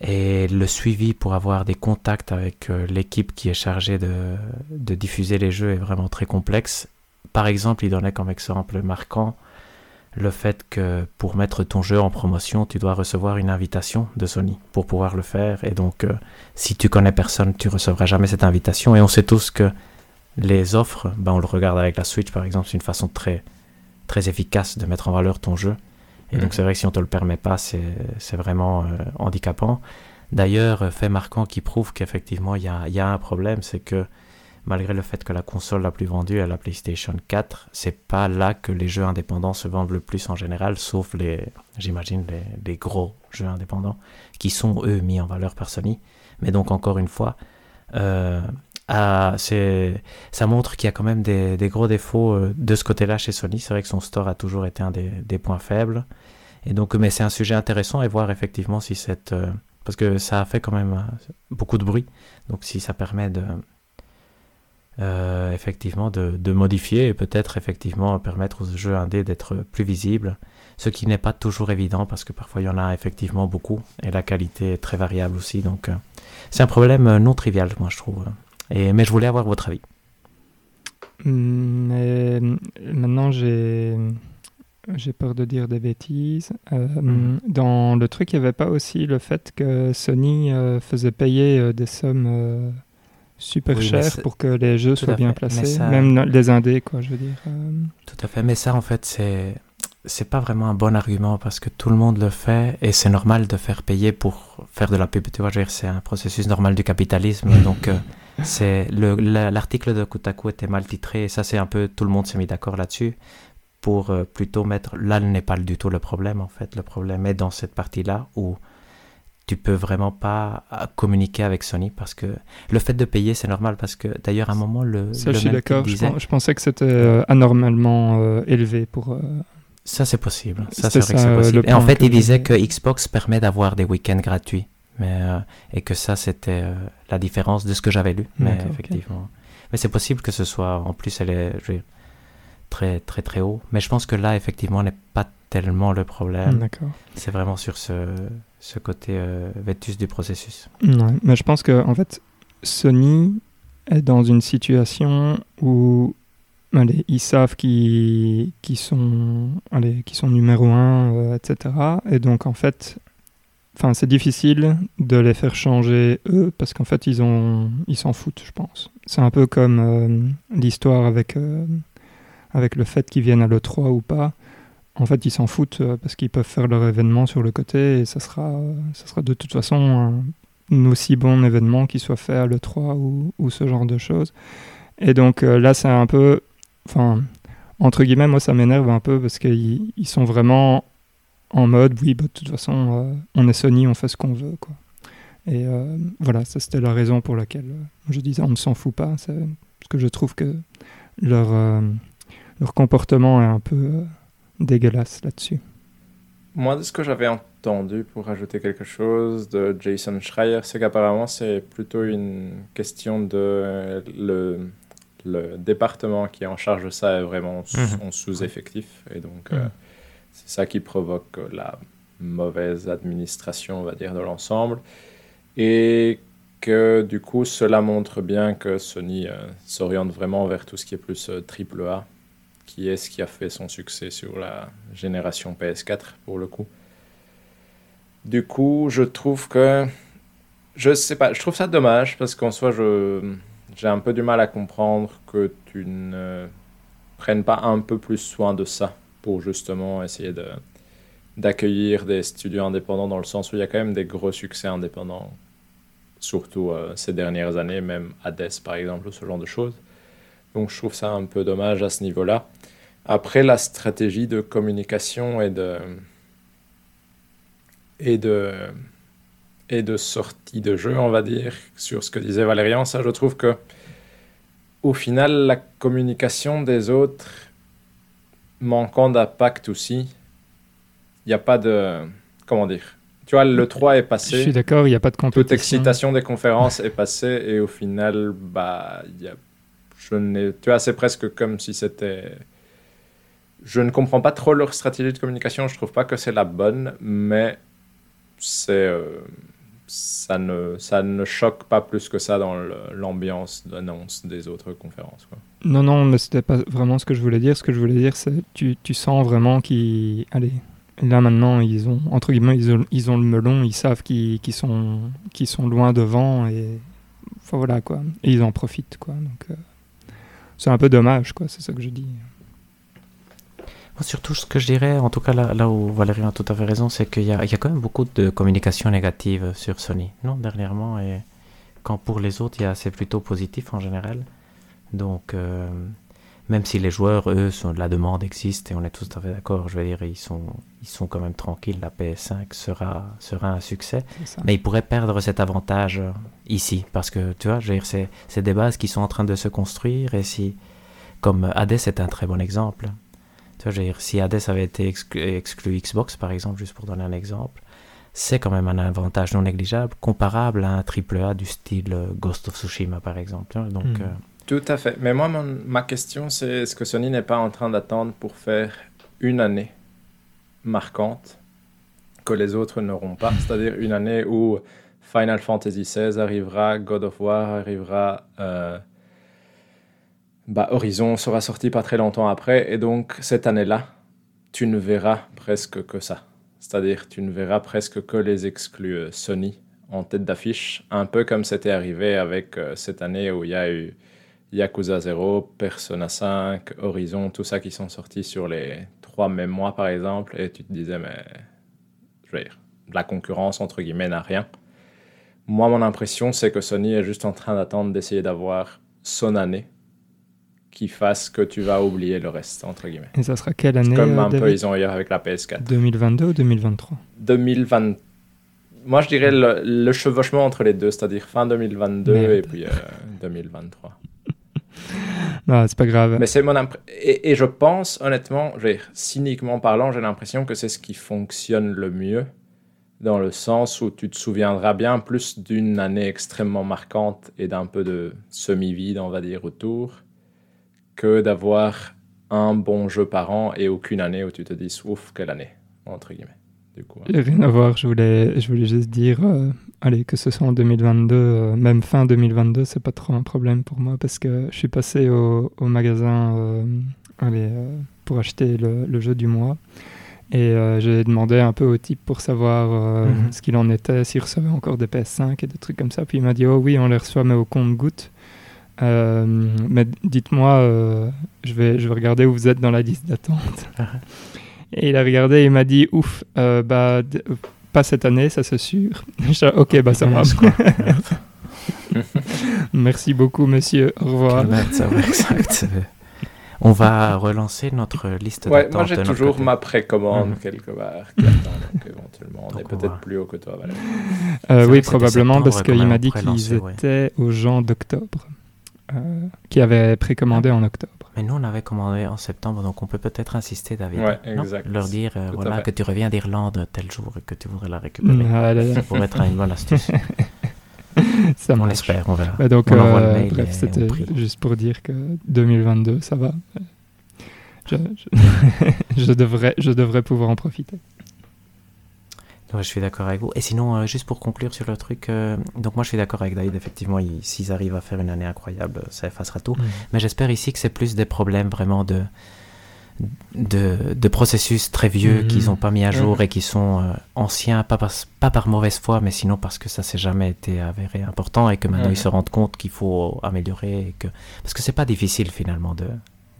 et le suivi pour avoir des contacts avec euh, l'équipe qui est chargée de, de diffuser les jeux est vraiment très complexe. Par exemple, il donnait comme exemple marquant le fait que pour mettre ton jeu en promotion, tu dois recevoir une invitation de Sony pour pouvoir le faire. Et donc, euh, si tu connais personne, tu recevras jamais cette invitation. Et on sait tous que les offres, ben, on le regarde avec la Switch par exemple, c'est une façon très, très efficace de mettre en valeur ton jeu. Et donc Mhm. c'est vrai que si on te le permet pas, c'est vraiment euh, handicapant. D'ailleurs, euh, fait marquant qui prouve qu'effectivement il y a, il y a un problème, c'est que malgré le fait que la console la plus vendue est la PlayStation 4, c'est pas là que les jeux indépendants se vendent le plus en général, sauf les, j'imagine, les, gros jeux indépendants qui sont eux mis en valeur par Sony. Mais donc encore une fois, euh, ça montre qu'il y a quand même des, gros défauts euh, de ce côté-là chez Sony. C'est vrai que son store a toujours été un des, points faibles. Et donc, mais c'est un sujet intéressant et voir effectivement si cette, euh, parce que ça a fait quand même beaucoup de bruit. Donc, si ça permet de euh, effectivement de, de, modifier et peut-être effectivement permettre aux jeux indés d'être plus visibles, ce qui n'est pas toujours évident parce que parfois il y en a effectivement beaucoup et la qualité est très variable aussi. Donc c'est un problème non trivial, moi je trouve. Et, mais je voulais avoir votre avis. Mais maintenant j'ai j'ai peur de dire des bêtises. Euh, mhm. Dans le truc, il n'y avait pas aussi le fait que Sony euh, faisait payer euh, des sommes super chères pour que les jeux soient bien placés, même les indés, quoi, je veux dire. Tout à fait, mais ça, en fait, c'est c'est pas vraiment un bon argument parce que tout le monde le fait et c'est normal de faire payer pour faire de la pub. Tu vois, c'est un processus normal du capitalisme. donc, c'est l'article de Kotaku était mal titré et ça, c'est un peu tout le monde s'est mis d'accord là-dessus pour euh, plutôt mettre là n'est pas du tout le problème en fait le problème est dans cette partie là où tu peux vraiment pas euh, communiquer avec Sony parce que le fait de payer c'est normal parce que d'ailleurs à un moment le ça je suis d'accord. je, pensais que c'était euh, anormalement élevé pour ça c'est possible. Ça c'est vrai que c'est possible. et en fait il disait que Xbox permet d'avoir des week-ends gratuits mais et que ça c'était la différence de ce que j'avais lu. Mais effectivement. Mais c'est possible que ce soit en plus elle est très très très haut. Mais je pense que là, effectivement, n'est pas tellement le problème. C'est vraiment sur ce, ce côté euh, vétus du processus. mais je pense que en fait, Sony est dans une situation où allez, ils savent qu'ils sont, allez, sont numéro un, euh, etc. Et donc, en fait, c'est difficile de les faire changer eux parce qu'en fait, ils ont, ils s'en foutent, je pense. C'est un peu comme euh, l'histoire avec avec le fait qu'ils viennent à l'E3 ou pas, en fait, ils s'en foutent euh, parce qu'ils peuvent faire leur événement sur le côté et ça sera, ça sera de toute façon un, aussi bon événement qu'il soit fait à l'E3 ou, ce genre de choses. Et donc euh, là, c'est un peu. Enfin, entre guillemets, moi, ça m'énerve un peu parce qu'ils ils sont vraiment en mode oui, bah, de toute façon, euh, on est Sony, on fait ce qu'on veut. Quoi. Et voilà, ça c'était la raison pour laquelle je disais on ne s'en fout pas. Parce que je trouve que leur leur comportement est un peu euh, dégueulasse là-dessus. Moi, de ce que j'avais entendu, pour rajouter quelque chose, de Jason Schreier, c'est qu'apparemment c'est plutôt une question de le, le, département qui est en charge de ça est vraiment mhm. en sous-effectif. Et donc, euh, mhm. c'est ça qui provoque la mauvaise administration, on va dire, de l'ensemble. Et que du coup, cela montre bien que Sony euh, s'oriente vraiment vers tout ce qui est plus triple A qui est ce qui a fait son succès sur la génération PS4 pour le coup. Du coup, je trouve que je sais pas, je trouve ça dommage parce qu'en soi, j'ai un peu du mal à comprendre que tu ne prennes pas un peu plus soin de ça pour justement essayer de d'accueillir des studios indépendants dans le sens où il y a quand même des gros succès indépendants, surtout euh, ces dernières années, même Hades par exemple, ce genre de choses. Donc je trouve ça un peu dommage à ce niveau-là. Après, la stratégie de communication et de, et de, et de sortie de jeu, on va dire, sur ce que disait Valérian, ça, je trouve que au final, la communication des autres manquant d'impact aussi, il n'y a pas de. Comment dire Tu vois, le 3 est passé. Je suis d'accord, il n'y a pas de compétition. Toute excitation des conférences est passée et au final, bah, y a, je tu vois, c'est presque comme si c'était je ne comprends pas trop leur stratégie de communication. Je trouve pas que c'est la bonne, mais c'est euh, ça ne ça ne choque pas plus que ça dans l'ambiance d'annonce des autres conférences. Non, non, mais c'était pas vraiment ce que je voulais dire. Ce que je voulais dire, c'est tu, tu sens vraiment qu'ils allez là maintenant ils ont entre guillemets ils ils ont le melon, ils savent qu'ils sont qu'ils sont loin devant et voilà quoi. Ils en profitent quoi. Donc euh, c'est un peu dommage quoi. C'est ça que je dis. Surtout, ce que je dirais, en tout cas là, là où Valérie a tout à fait raison, c'est qu'il y, y, a quand même beaucoup de communication négative sur Sony, non, dernièrement, et quand pour les autres, c'est plutôt positif en général. Donc, euh, même si les joueurs, eux, sont, la demande existe et on est tous tout à fait d'accord, je veux dire, ils sont, ils sont quand même tranquilles, la PS5 sera, sera un succès, mais ils pourraient perdre cet avantage ici, parce que, tu vois, je veux dire, c'est des bases qui sont en train de se construire, et si, comme Hades est un très bon exemple, tu vois, si Hades avait été exclu, Xbox, par exemple, juste pour donner un exemple, c'est quand même un avantage non négligeable, comparable à un AAA du style euh, Ghost of Tsushima, par exemple. Donc, hmm. euh, Tout à fait. Mais moi, mon- ma question, c'est est-ce que Sony n'est pas en train d'attendre pour faire une année marquante que les autres n'auront pas? C'est-à-dire une année où Final Fantasy XVI arrivera, God of War arrivera, euh, bah, Horizon sera sorti pas très longtemps après, et donc cette année-là, tu ne verras presque que ça. C'est-à-dire tu ne verras presque que les exclus euh, Sony en tête d'affiche, un peu comme c'était arrivé avec euh, cette année où il y a eu Yakuza 0, Persona 5, Horizon, tout ça qui sont sortis sur les trois mêmes mois par exemple, et tu te disais, mais je veux dire, la concurrence entre guillemets n'a rien. Moi, mon impression, c'est que Sony est juste en train d'attendre d'essayer d'avoir son année qui fasse que tu vas oublier le reste, entre guillemets. Et ça sera quelle année Comme euh, un peu David ils ont eu avec la PS4. 2022 ou 2023 2020. Moi, je dirais le, le chevauchement entre les deux, c'est-à-dire fin 2022 Merde. et puis euh, 2023. Ah, c'est pas grave. Mais c'est mon impression. Et, et je pense, honnêtement, je veux dire, cyniquement parlant, j'ai l'impression que c'est ce qui fonctionne le mieux, dans le sens où tu te souviendras bien plus d'une année extrêmement marquante et d'un peu de semi-vide, on va dire, autour, que d'avoir un bon jeu par an et aucune année où tu te dis, ouf, quelle année, entre guillemets. Du coup, hein. Rien à voir, je voulais, je voulais juste dire, euh, allez, que ce soit en 2022, euh, même fin 2022, c'est pas trop un problème pour moi parce que je suis passé au, au magasin euh, allez, pour acheter le, le jeu du mois et j'ai demandé un peu au type pour savoir Mhm. ce qu'il en était, s'il recevait encore des PS5 et des trucs comme ça. Puis il m'a dit, oh oui, on les reçoit, mais au compte-goutte. Euh, mais dites-moi, euh, je, vais, je vais regarder où vous êtes dans la liste d'attente. Et il a regardé et il m'a dit Ouf, euh, bah, pas cette année, ça c'est sûr. Ok, bah ça marche. quoi. Merci beaucoup, monsieur. Au revoir. Va. On va relancer notre liste Ouais, d'attente. moi j'ai toujours côté. ma précommande Mhm. quelque part qui attend, donc éventuellement on Donc, est peut-être va- plus haut que toi. Valérie. Euh, oui, probablement, parce qu'il m'a dit qu'ils ouais. étaient aux gens d'octobre, qui avaient précommandé en octobre. Mais nous, on avait commandé en septembre, donc on peut peut-être insister, David. Ouais, Non? exact. Leur dire, euh, voilà, que tu reviens d'Irlande tel jour et que tu voudrais la récupérer. Mm, ah là là, Ça pourrait être une bonne astuce. ça on l'espère, on verra. Bah, donc, On envoie le euh, bref, c'était juste pour dire que 2022, ça va. Je, je- je devrais, je devrais pouvoir en profiter. Ouais, je suis d'accord avec vous. Et sinon, euh, juste pour conclure sur le truc, euh, donc moi je suis d'accord avec David, effectivement, ils- s'ils arrivent à faire une année incroyable, ça effacera tout. Mais j'espère ici que c'est plus des problèmes vraiment de, de, de processus très vieux Mhm. qu'ils n'ont pas mis à jour Mhm. et qui sont euh, anciens, pas, par- pas par mauvaise foi, mais sinon parce que ça s'est jamais été avéré important et que maintenant Mhm. ils se rendent compte qu'il faut améliorer. Et que... Parce que c'est pas difficile finalement de,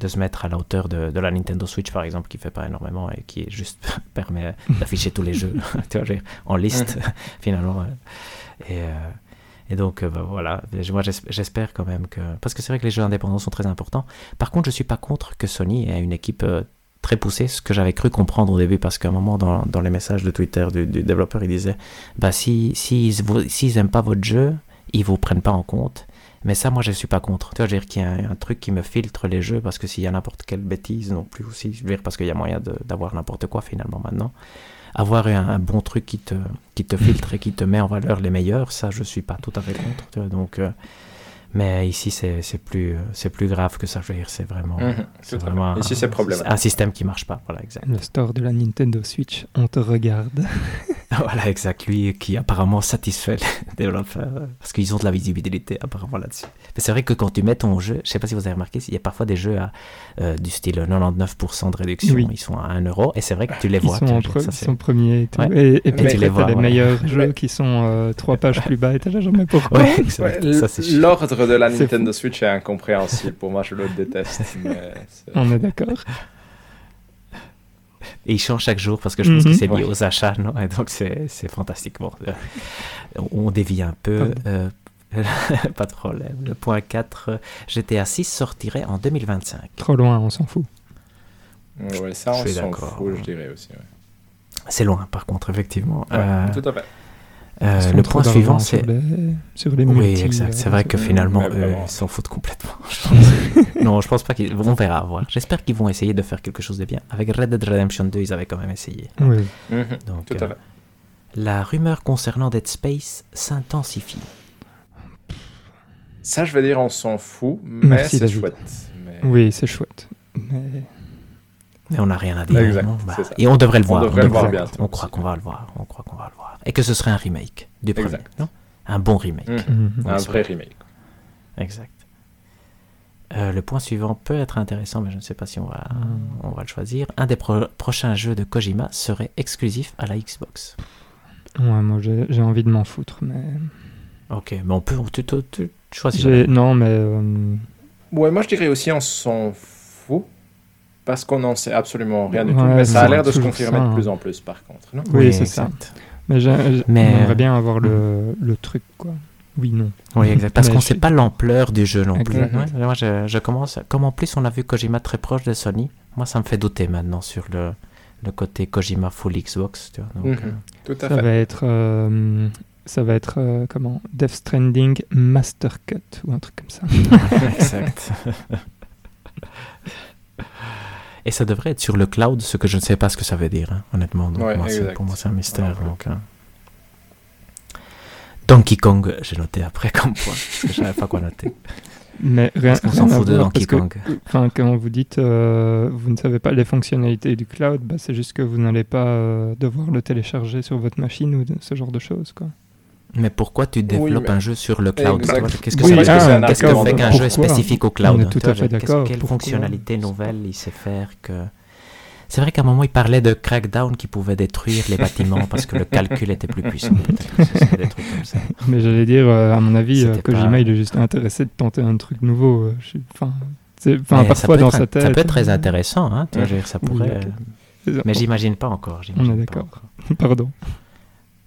de se mettre à la hauteur de, de la Nintendo Switch par exemple, qui fait pas énormément et qui juste permet d'afficher tous les jeux tu vois, en liste finalement. euh. Et, euh, et donc, euh, bah, voilà, moi j'es- j'espère quand même que. Parce que c'est vrai que les jeux indépendants sont très importants. Par contre, je suis pas contre que Sony ait une équipe très poussée, ce que j'avais cru comprendre au début, parce qu'à un moment, dans, dans les messages de Twitter du, du développeur, il disait bah, si, si ils s'ils aiment pas votre jeu, ils vous prennent pas en compte. Mais ça, moi, je suis pas contre. Tu vois, je veux dire qu'il y a un, truc qui me filtre les jeux, parce que s'il y a n'importe quelle bêtise non plus aussi, je veux dire, parce qu'il y a moyen d'avoir n'importe quoi finalement maintenant. Avoir un, un bon truc qui te, qui te filtre et qui te met en valeur les meilleurs, ça, je suis pas tout à fait contre. tu vois, donc, euh, mais ici, c'est c'est plus, c'est plus grave que ça. Je veux dire, c'est vraiment, Mhm, vraiment Ici, c'est problématique. un système qui marche pas. Voilà, exact. Le store de la Nintendo Switch, on te regarde. voilà, exact. Lui qui apparemment satisfait les développeurs euh, parce qu'ils ont de la visibilité apparemment là-dessus. Mais c'est vrai que quand tu mets ton jeu, je sais pas si vous avez remarqué, il y a parfois des jeux à, euh, du style 99% de réduction, Oui. ils sont à 1 euro et c'est vrai que tu les Ils vois. sont, en vois, pre- ils sont premiers et tout. Ouais. Et, et puis Mais tu les t'as vois, les ouais. meilleurs jeux qui sont euh, trois pages plus bas et là jamais pourquoi. Ouais, exact. De la Nintendo Switch est incompréhensible. Pour moi, je le déteste. mais On est d'accord. Et il change chaque jour parce que je pense Mhm. que c'est lié Ouais. aux achats, non? Et donc c'est c'est fantastique. Bon, euh, on dévie un peu. Euh, pas de problème. Le point 4, euh, GTA 6 sortirait en 2025. Trop loin, on s'en fout. Ouais, ça, Je on suis s'en d'accord. fout, je dirais aussi. ouais. C'est loin, par contre, effectivement. Ouais, Euh, tout à fait. Euh, le point suivant, sur c'est. les, sur les Oui, multi, exact. euh, C'est vrai sur que finalement, Ouais, eux, vraiment. ils s'en foutent complètement. je pense. non, je pense pas qu'ils. On verra, voir. J'espère qu'ils vont essayer de faire quelque chose de bien. Avec Red Dead Redemption 2, ils avaient quand même essayé. Oui. Mhm, Donc, Tout à euh, fait. la rumeur concernant Dead Space s'intensifie. Ça, je veux dire, on s'en fout, mais Merci, c'est chouette. Mais- Oui, c'est chouette. Mais Mais on n'a rien à dire. Exact, Bah, et on devrait le On voir. devrait le voir On croit qu'on va le voir. On croit qu'on va le voir. Et que ce serait un remake du premier. Exact. non? Un bon remake. Mhm. Mhm. Un vrai remake. Exact. Euh, le point suivant peut être intéressant, mais je ne sais pas si on va, Mm. on va le choisir. Un des pro- prochains jeux de Kojima serait exclusif à la Xbox. ouais, moi j'ai envie de m'en foutre, mais Ok, mais on peut, tu, tu, tu choisis. non, mais euh, Ouais, moi je dirais aussi on s'en fout parce qu'on n'en sait absolument rien du tout. Mais ça a l'air de se confirmer ça, de hein. plus en plus par contre. Non? Oui, c'est ça. Mais j'ai- Mais, j'aimerais euh, bien avoir le, le truc, quoi. Oui, non. Oui, exact. Parce qu'on ne sait pas l'ampleur du jeu non plus. Ouais, moi, je, je commence. Comme en plus, on a vu Kojima très proche de Sony. Moi, ça me fait douter maintenant sur le, le côté Kojima full Xbox. Tu vois, donc, Mhm. euh, Tout à Ça fait. va être, euh, ça va être euh, comment? Death Stranding Master Cut ou un truc comme ça. exact. Et ça devrait être sur le cloud, ce que je ne sais pas ce que ça veut dire, hein, honnêtement. Donc, Ouais, moi, c'est- exact. pour moi, c'est un mystère. Donc, hein. Donkey Kong, j'ai noté après comme point, parce que je savais pas quoi noter. Mais rien, Parce qu'on s'en fout de Donkey que, Kong. Quand vous dites euh, vous ne savez pas les fonctionnalités du cloud, bah, c'est juste que vous n'allez pas euh, devoir le télécharger sur votre machine ou de- ce genre de choses, quoi. Mais pourquoi tu développes mais- un jeu sur le cloud? Qu'est-ce que Oui, ça ah, Qu'est-ce que fait qu'un jeu spécifique au cloud? On est tout à fait d'accord. Quelle Pourquoi? fonctionnalité nouvelle il sait faire que... C'est vrai qu'à un moment, il parlait de Crackdown qui pouvait détruire les bâtiments parce que le calcul était plus puissant. peut-être que c'est des trucs comme ça. Mais j'allais dire, euh, à mon avis, euh, Kojima, pas- il est juste intéressé de tenter un truc nouveau. euh, Enfin, enfin, parfois dans sa tête. Ça peut être très intéressant, hein, Ouais. dire, ça pourrait... Mais j'imagine pas encore. On est d'accord. Pardon.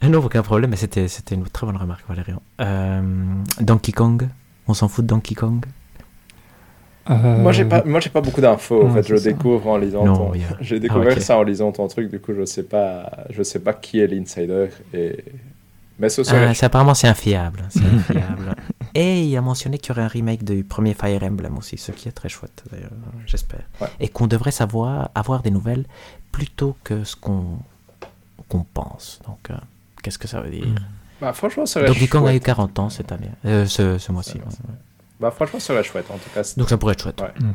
Non, aucun problème, mais c'était c'était une très bonne remarque, Valérian. Euh, Donkey Kong On s'en fout de Donkey Kong? Euh, Moi j'ai pas, moi j'ai pas beaucoup d'infos. en fait, je ça. découvre en lisant. Non, ton- il y a- J'ai découvert Ah, ok. ça en lisant ton truc. Du coup, je sais pas, je sais pas qui est l'insider. Et mais ce Ah, serait. c'est- Apparemment, c'est infiable. C'est infiable. Et il a mentionné qu'il y aurait un remake du premier Fire Emblem aussi, ce qui est très chouette, d'ailleurs, j'espère. Ouais. Et qu'on devrait savoir, avoir des nouvelles plus tôt que ce qu'on qu'on pense. Donc, euh, qu'est-ce que ça veut dire Bah, franchement, serait Donkey Kong a eu chouette. 40 ans cette année, euh, ce, ce mois-ci. Ouais. Bah, franchement, ce serait chouette. En tout cas, Donc ça pourrait être chouette. Ouais. Ouais.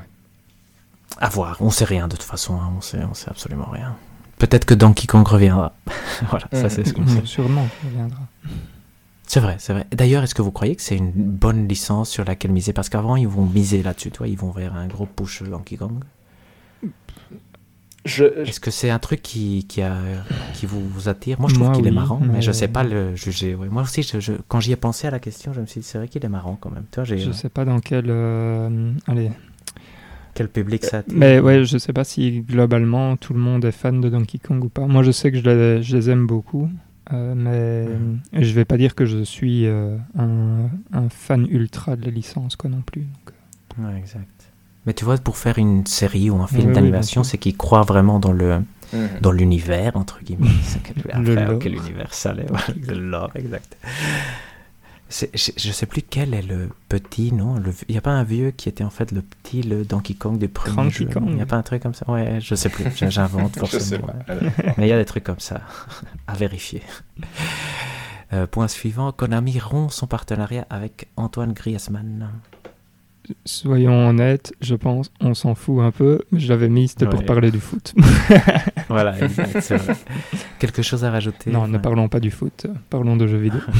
À voir, on sait rien de toute façon, hein, on sait, on sait absolument rien. Peut-être que Donkey Kong reviendra. voilà, ça c'est ce qu'on Mm, sait. Sûrement, ça reviendra. C'est vrai, c'est vrai. D'ailleurs, est-ce que vous croyez que c'est une bonne licence sur laquelle miser? Parce qu'avant, ils vont miser là-dessus, tu vois, ils vont vers un gros push Donkey Kong. Je, je- Est-ce que c'est un truc qui, qui, a, qui vous, vous attire? Moi, je trouve qu'il est marrant, mais mais- je sais pas le juger. Moi aussi, je, je- quand j'y ai pensé à la question, je me suis dit, c'est vrai qu'il est marrant quand même. Tu vois, j'ai, Je sais pas dans quel. euh, allez. quel public ça attire. Mais ouais, je sais pas si globalement tout le monde est fan de Donkey Kong ou pas. Moi, je sais que je les, je les aime beaucoup. euh, mais Mhm. je vais pas dire que je suis euh, un, un fan ultra de la licence, quoi, non plus. Donc, euh, Ouais, exact. Mais tu vois, pour faire une série ou un film Oui, d'animation, c'est qu'ils croient vraiment dans le Mhm. dans l'univers entre guillemets. C'est quel, Le quel univers ça l'est, lore, exact. Je, je sais plus quel est le petit, non le- Il n'y a pas un vieux qui était en fait le petit, le Donkey Kong du premier Cranky jeu. Kong. Il n'y a pas un truc comme ça? Ouais, je sais plus. J'invente je forcément. sais pas. ouais. Mais il y a des trucs comme ça à vérifier. Euh, point suivant, Konami rompt son partenariat avec Antoine Griezmann. Soyons honnêtes, je pense, on s'en fout un peu. Mais je l'avais mis, c'était pour parler du foot. Voilà, exact, c'est vrai. Quelque chose à rajouter non, ne parlons pas du foot, parlons de jeux vidéo.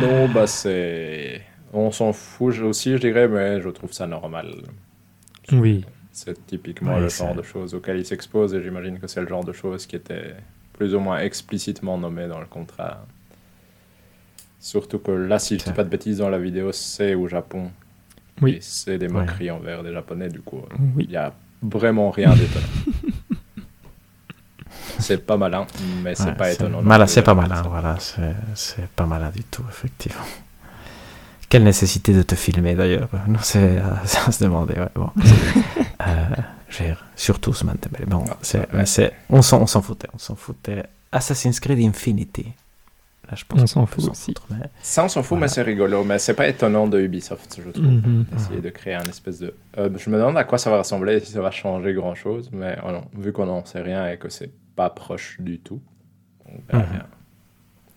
Non, bah c'est. On s'en fout je- aussi, je dirais, mais je trouve ça normal. Oui. C'est typiquement Ouais, le genre de choses auxquelles il s'expose et j'imagine que c'est le genre de choses qui était plus ou moins explicitement nommé dans le contrat. Surtout que là, si je dis Ça. pas de bêtises dans la vidéo, c'est au Japon. Oui. C'est des moqueries envers des Japonais, du coup. Oui. Il y a vraiment rien d'étonnant. c'est pas malin, mais c'est Ouais, pas étonnant. Malin, c'est pas euh, malin, voilà, c'est pas malin du tout, effectivement. Quelle nécessité de te filmer d'ailleurs Non, c'est euh, à se demander, ouais, bon. euh, surtout ce matin, mais bon, Ah, c'est, on s'en foutait, on s'en foutait. Assassin's Creed Infinity. Là, je pense On s'en fout aussi. foutre, mais- Ça, on s'en fout, Voilà. mais c'est rigolo. Mais c'est pas étonnant de Ubisoft, je trouve. Mhm. D'essayer de créer un espèce de hub. Je me demande à quoi ça va ressembler, si ça va changer grand chose. Mais oh non, vu qu'on n'en sait rien et que c'est pas proche du tout, on verra Mhm. bien.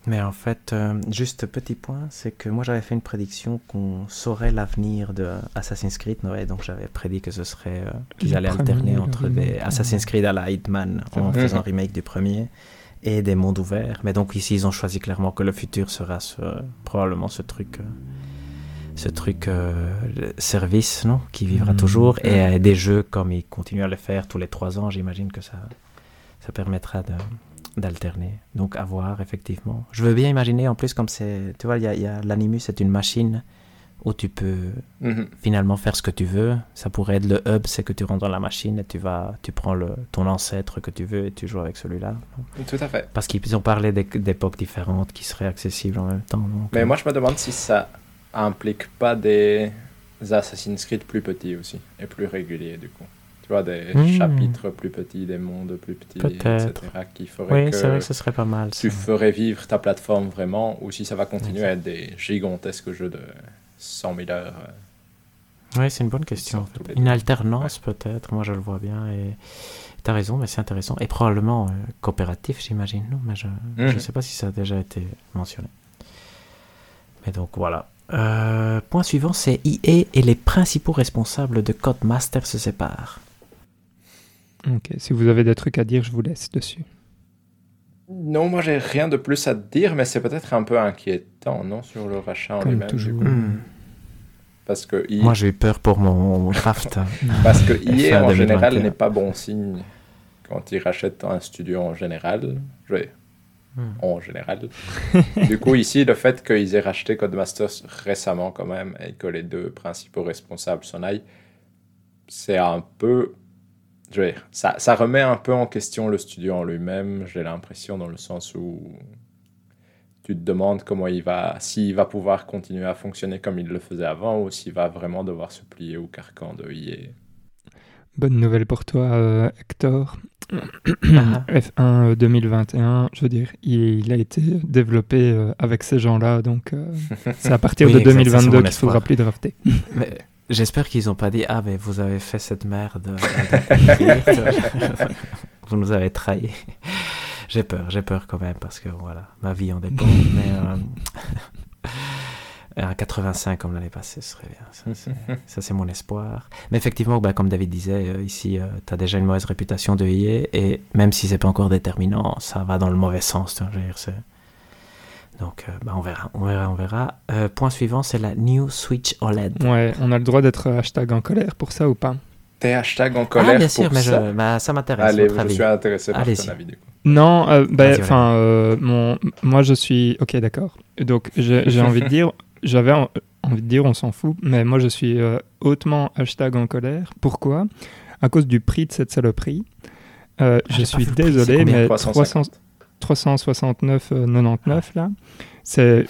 Mais en fait, euh, juste petit point, c'est que moi j'avais fait une prédiction qu'on saurait l'avenir de Assassin's Creed, ouais, donc j'avais prédit que ce serait euh, qu'ils allaient alterner entre des. Assassin's Creed à la Hitman en faisant un remake du premier et des mondes ouverts. Mais donc ici ils ont choisi clairement que le futur sera ce, probablement ce truc, euh, ce truc euh, service, non, qui vivra Mhm. toujours et euh, des jeux comme ils continuent à le faire tous les trois ans, j'imagine que ça, ça permettra de d'alterner. Donc à voir, effectivement. Je veux bien imaginer, en plus, comme c'est... Tu vois, il y a, il y a- l'Animus, c'est une machine où tu peux Mhm. finalement faire ce que tu veux. Ça pourrait être le hub, c'est que tu rentres dans la machine et tu vas... Tu prends le, ton ancêtre que tu veux et tu joues avec celui-là. Tout à fait. Parce qu'ils ont parlé d'é- d'époques différentes qui seraient accessibles en même temps. donc, Mais euh, moi, je me demande si ça implique pas des Assassin's Creed plus petits aussi, et plus réguliers, du coup. Tu vois, des Hmm. chapitres plus petits, des mondes plus petits, etc., qui feraient Oui, c'est vrai que ce serait pas mal. ça. tu ferais vivre ta plateforme vraiment, ou si ça va continuer à être des gigantesques jeux de 100 000 heures. euh. Oui, c'est une bonne question. en fait. Une alternance peut-être, moi je le vois bien. Et tu as raison, mais c'est intéressant. Et probablement euh, coopératif, j'imagine. Non, mais je ne Mhm. sais pas si ça a déjà été mentionné. Mais donc voilà. Euh, point suivant, c'est EA et les principaux responsables de Codemaster se séparent. Ok, si vous avez des trucs à dire, je vous laisse dessus. Non, moi, j'ai rien de plus à te dire, mais c'est peut-être un peu inquiétant, non, sur le rachat en lui-même. Hmm. Parce que I- Moi j'ai eu peur pour mon draft. Parce que EA en 2021. général n'est pas bon signe quand ils rachètent un studio en général. Je vais- Hmm. En général. du coup, ici, le fait qu'ils aient racheté Codemasters récemment quand même et que les deux principaux responsables s'en aillent, c'est un peu... Je ça, ça remet un peu en question le studio en lui-même, j'ai l'impression, dans le sens où tu te demandes comment il va, s'il va pouvoir continuer à fonctionner comme il le faisait avant ou s'il va vraiment devoir se plier au carcan de E EA. Bonne nouvelle pour toi, euh, Hector. Ah. F1 euh, 2021, je veux dire, il, il a été développé euh, avec ces gens-là, donc euh, c'est à partir Oui, de exact, ça, c'est 2022 mon qu'il faudra plus drafter. Mais j'espère qu'ils n'ont pas dit Ah, mais vous avez fait cette merde. vous nous avez trahis. J'ai peur, j'ai peur quand même parce que voilà, ma vie en dépend. mais euh, un 85 comme l'année passée, ce serait bien. Ça, c'est- mon espoir. Mais effectivement, bah, comme David disait, euh, ici, tu as déjà une mauvaise réputation de EA et même si c'est pas encore déterminant, ça va dans le mauvais sens. dire, Donc, euh, bah, on verra, on verra, on verra. Euh, point suivant, c'est la New Switch OLED. Ouais, on a le droit d'être hashtag en colère pour ça ou pas? T'es hashtag en colère ah, bien sûr, pour mais ça? je, bah, ça m'intéresse. Allez, votre je avis. suis intéressé par ton avis du coup. Non, euh, bah, enfin, euh, mon, moi je suis. Ok, d'accord. Donc j'ai j'ai envie de dire, j'avais en- envie de dire, on s'en fout, mais moi je suis euh, hautement hashtag en colère. Pourquoi? À cause du prix de cette saloperie. Euh, Ah, je suis désolé, mais 350. 369,99 là, c'est.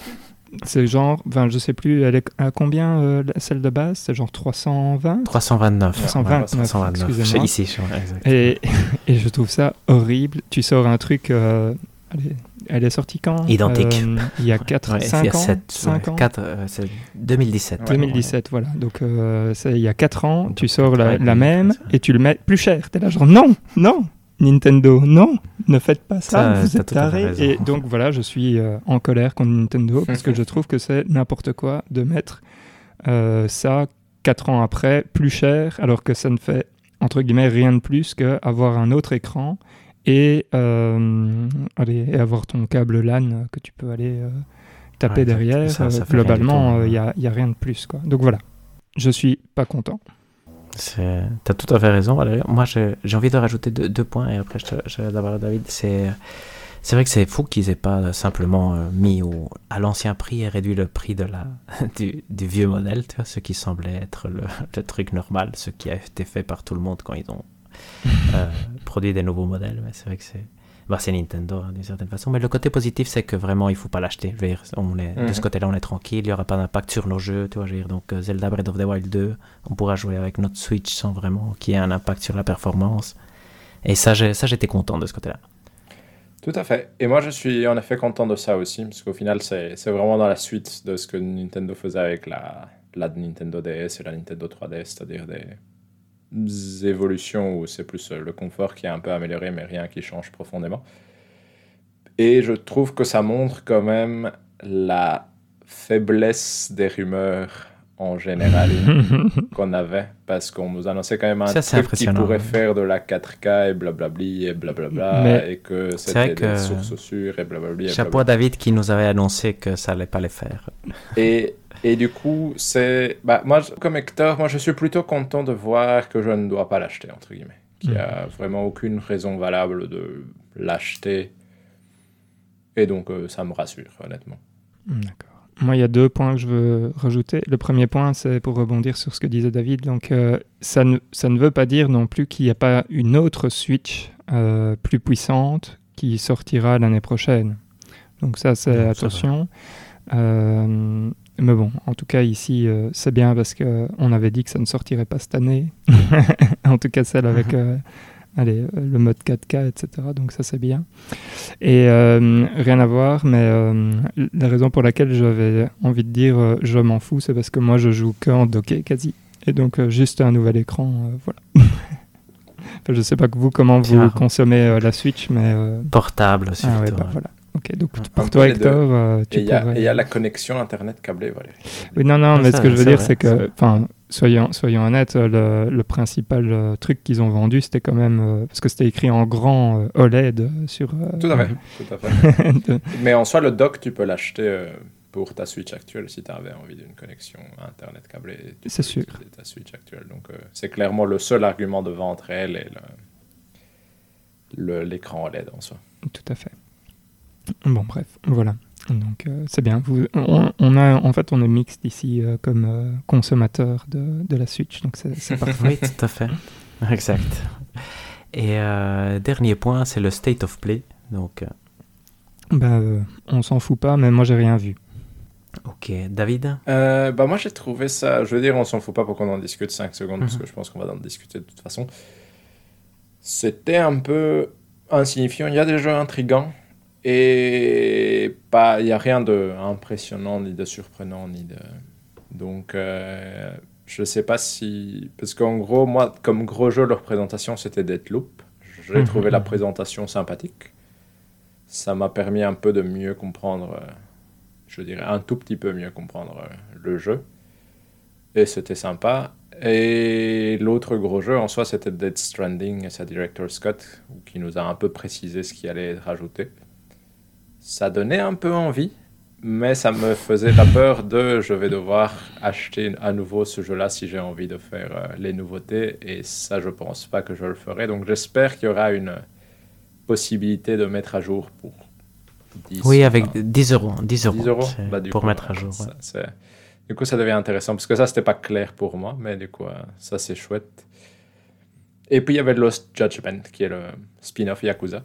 C'est genre, enfin, je sais plus, elle est à combien euh, la- celle de base? C'est genre 320 329. 329, 329. excusez-moi. Ici, je- et, et je trouve ça horrible. Tu sors un truc. euh, allez, elle est sortie quand? Identique. Euh, Il y a 4, Ouais, 5 il y a ans? sept- 5 ouais, ans? quatre, euh, c'est 2017. Ouais. 2017, voilà. Donc, euh, c'est il y a 4 ans, tu sors la, la même et tu le mets plus cher. T'es là, genre, non, non, Nintendo, non, ne faites pas ça, Ça, vous êtes tarés. Et donc, voilà, je suis euh, en colère contre Nintendo parce que je trouve que c'est n'importe quoi de mettre euh, ça 4 ans après plus cher alors que ça ne fait, entre guillemets, rien de plus qu'avoir un autre écran et, euh, allez, et avoir ton câble LAN que tu peux aller euh, taper Ouais, derrière. Ça- ça globalement, il n'y a, y a rien de plus. Quoi. Donc voilà, je suis pas content. T'as tout à fait raison, Valérie. Moi, j'ai envie de rajouter deux, points et après, je te, d'abord David. C'est c'est vrai que c'est fou qu'ils aient pas simplement euh, mis au, à l'ancien prix et réduit le prix de la, du, du vieux modèle, tu vois, ce qui semblait être le, le truc normal, ce qui a été fait par tout le monde quand ils ont euh, produit des nouveaux modèles. Mais c'est vrai que c'est. Bah, c'est Nintendo hein, d'une certaine façon. Mais le côté positif, c'est que vraiment, il faut pas l'acheter. On est, De ce Mhm. côté-là, on est tranquille. Il n'y aura pas d'impact sur nos jeux. Tu vois, je veux dire. Donc, euh, Zelda Breath of the Wild 2, on pourra jouer avec notre Switch sans vraiment qu'il y ait un impact sur la performance. Et ça, j'étais content de ce côté-là. Tout à fait. Et moi, je suis en effet content de ça aussi, parce qu'au final, c'est c'est vraiment dans la suite de ce que Nintendo faisait avec la, la Nintendo DS et la Nintendo 3DS, c'est-à-dire des évolutions où c'est plus euh, le confort qui est un peu amélioré, mais rien qui change profondément. Et je trouve que ça montre quand même la faiblesse des rumeurs en général qu'on avait parce qu'on nous annonçait quand même un truc qui pourrait faire de la 4K et blablabli et blablabla et que c'était des sources sûres et blablabli. Chapeau à David qui nous avait annoncé que ça allait pas les faire. Et, et du coup, c'est bah, moi comme Hector, moi je suis plutôt content de voir que je ne dois pas l'acheter entre guillemets, qu'il n'y a mm. vraiment aucune raison valable de l'acheter. Et donc euh, ça me rassure honnêtement. Mm, d'accord. Moi, il y a deux points que je veux rajouter. Le premier point, c'est pour rebondir sur ce que disait David. Donc, euh, ça, ne, ça ne veut pas dire non plus qu'il n'y a pas une autre Switch euh, plus puissante qui sortira l'année prochaine. Donc ça, c'est attention. Euh, mais bon, en tout cas, ici, c'est bien parce qu'on avait dit que ça ne sortirait pas cette année. en tout cas, celle avec allez, euh, le mode 4K, etc. Donc ça c'est bien. Et euh, rien à voir, mais euh, la raison pour laquelle j'avais envie de dire je m'en fous, c'est parce que moi je joue que en docké quasi. Et donc juste un nouvel écran, voilà. enfin, je sais pas que vous comment vous consommez la Switch, mais portable aussi. Ah, ouais, bah, voilà. Ok, donc pour toi, Hector, tu Et il y, a la connexion Internet câblée, Valérie. Oui, non, non, mais ce que je veux dire, c'est que, enfin, soyons, soyons honnêtes, le, le principal euh, truc qu'ils ont vendu, c'était quand même, euh, parce que c'était écrit en grand euh, OLED sur... tout à fait, tout à fait. Mais en soi, le dock, tu peux l'acheter pour ta Switch actuelle si tu avais envie d'une connexion Internet câblée. C'est sûr. ta Switch actuelle. Donc, c'est clairement le seul argument de vente réel et l'écran OLED en soi. Tout à fait. Bon, bref, voilà. Donc euh, c'est bien. Vous, on, a, en fait, on est mixte ici euh, comme euh, consommateur de, de, la Switch, donc c'est parfait. oui, tout à fait. Exact. Et dernier point, c'est le state of play. Donc, bah, on s'en fout pas, mais moi j'ai rien vu. Ok, David? Bah Moi j'ai trouvé ça, je veux dire, on s'en fout pas pour qu'on en discute 5 secondes, parce mhm. que je pense qu'on va en discuter de toute façon. C'était un peu insignifiant. Il y a des jeux intrigants, et il n'y a rien d'impressionnant, ni de surprenant, ni de. Donc, euh, je ne sais pas si. Parce qu'en gros, moi, comme gros jeu, leur présentation, c'était Deathloop. J'ai mhm. trouvé la présentation sympathique. Ça m'a permis un peu de mieux comprendre, euh, je dirais un tout petit peu mieux comprendre euh, le jeu. Et c'était sympa. Et l'autre gros jeu en soi, c'était Dead Stranding et sa director Scott, qui nous a un peu précisé ce qui allait être ajouté ça donnait un peu envie, mais ça me faisait la peur de je vais devoir acheter à nouveau ce jeu-là si j'ai envie de faire euh, les nouveautés, et ça, je pense pas que je le ferai. Donc j'espère qu'il y aura une possibilité de mettre à jour pour 10 Oui, avec 10 euros. 10 euros, bah, pour mettre à jour. du coup, ça devient intéressant, parce que ça, c'était pas clair pour moi, mais du coup, euh, ça, c'est chouette. Et puis, il y avait Lost Judgment, qui est le spin-off Yakuza.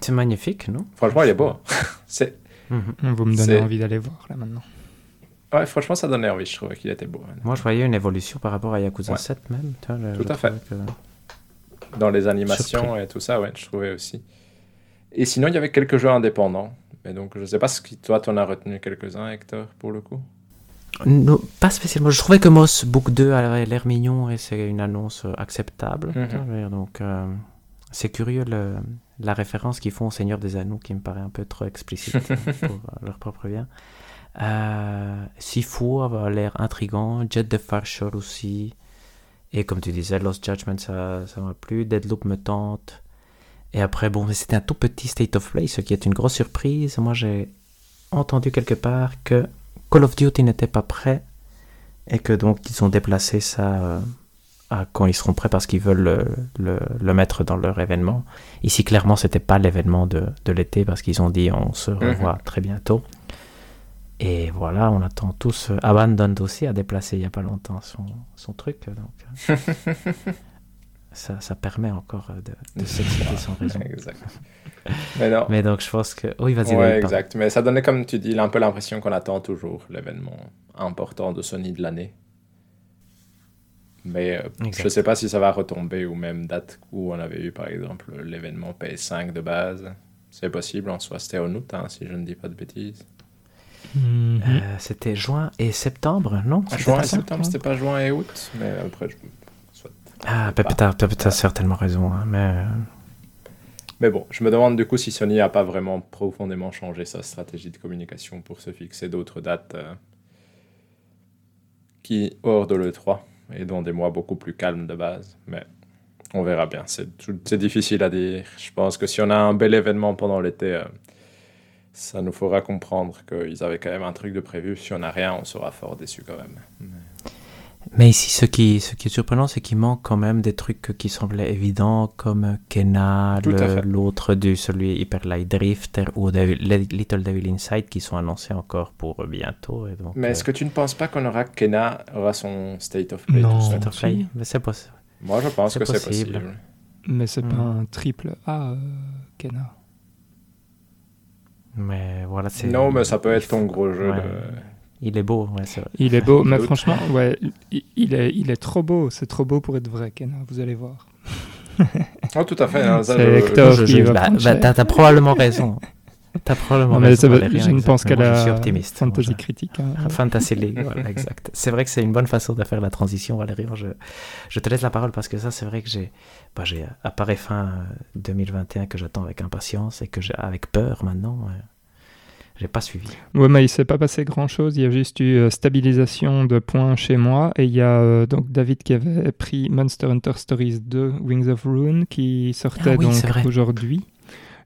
C'est magnifique, non? Franchement, il est beau. c'est. Mhm. Vous me donnez envie d'aller voir là maintenant. Ouais, franchement, ça donnait envie. Je trouvais qu'il était beau. Moi, je voyais une évolution par rapport à Yakuza 7 même. tout à fait. Dans les animations et tout ça, ouais, je trouvais aussi. Et sinon, il y avait quelques jeux indépendants. Mais donc, je sais pas si toi, tu en as retenu quelques-uns, Hector, pour le coup? Non, pas spécialement. Je trouvais que Moss Book 2 avait l'air mignon et c'est une annonce acceptable. Mhm. Donc, euh, c'est curieux le, la référence qu'ils font au Seigneur des Anneaux qui me paraît un peu trop explicite pour leur propre bien. Euh, Sifu a l'air intrigant, Jet de Far Shore aussi. Et comme tu disais, Lost Judgment, ça, ça m'a plu. Deadloop me tente. Et après, bon, c'était un tout petit State of Play, ce qui est une grosse surprise. Moi, j'ai entendu quelque part que Call of Duty n'était pas prêt et que donc ils ont déplacé ça euh, quand ils seront prêts parce qu'ils veulent le, mettre dans leur événement. Ici, clairement, c'était pas l'événement de, l'été parce qu'ils ont dit on se mhm. revoit très bientôt. Et voilà, on attend tous. Euh, Abandon aussi a déplacé il y a pas longtemps son, son truc. Donc, euh, ça, ça, permet encore de, de s'exciter sans raison. exact. Mais, non. Mais donc, je pense que. Oui, vas-y. Ouais, exact. Mais ça donnait, comme tu dis, un peu l'impression qu'on attend toujours l'événement important de Sony de l'année. Mais euh, je ne sais pas si ça va retomber ou même date où on avait eu par exemple l'événement PS5 de base. C'est possible, en soi c'était en août, hein, si je ne dis pas de bêtises. Mhm. Euh, c'était juin et septembre, non? Ah, Juin et septembre, c'était pas juin et août, mais après je... ah, peut-être tu as certainement raison, hein, mais... Euh, Mais bon, je me demande du coup si Sony n'a pas vraiment profondément changé sa stratégie de communication pour se fixer d'autres dates euh, qui hors de l'E3 et dans des mois beaucoup plus calmes de base. Mais on verra bien. C'est difficile à dire. Je pense que si on a un bel événement pendant l'été, euh, ça nous fera comprendre qu'ils avaient quand même un truc de prévu. Si on n'a rien, on sera fort déçu quand même. Ici, ce qui, ce qui est surprenant, c'est qu'il manque quand même des trucs qui semblaient évidents, comme Kena, l'autre du celui Hyper Light Drifter ou Devil- Little Devil Inside qui sont annoncés encore pour bientôt. Et donc, Mais euh, est-ce que tu ne penses pas qu'on aura Kena aura son State of Play Non. State of Play? Mais c'est possible. Moi, je pense que c'est possible. possible. Mais c'est pas Hmm. un triple A, euh, Kena. Mais voilà, c'est. Non, mais ça peut être ton gros jeu. Ouais. de- Il est beau, ouais, c'est vrai. Il est beau, mais franchement, ouais, il- est, il est trop beau. C'est trop beau pour être vrai, Kena. Vous allez voir. Oh, tout à fait. hein, C'est je- Hector. Je- qui je- va bah, bah, t'as, probablement raison. T'as probablement Non, mais raison. ça va- Valérien, je ne pense qu'à. Moi, Je suis la optimiste. Fantasy Critique. hein. Fantasy League, voilà, exact. C'est vrai que c'est une bonne façon de faire la transition, Valérian. Je, je te laisse la parole parce que ça, c'est vrai que j'ai, bah, j'ai appareil fin euh, 2021 que j'attends avec impatience et que j'ai avec peur maintenant. euh, j'ai pas suivi. Ouais, mais il s'est pas passé grand chose. Il y a juste eu euh, stabilisation de points chez moi. Et il y a euh, donc David qui avait pris Monster Hunter Stories 2 Wings of Rune qui sortait Ah oui, donc aujourd'hui,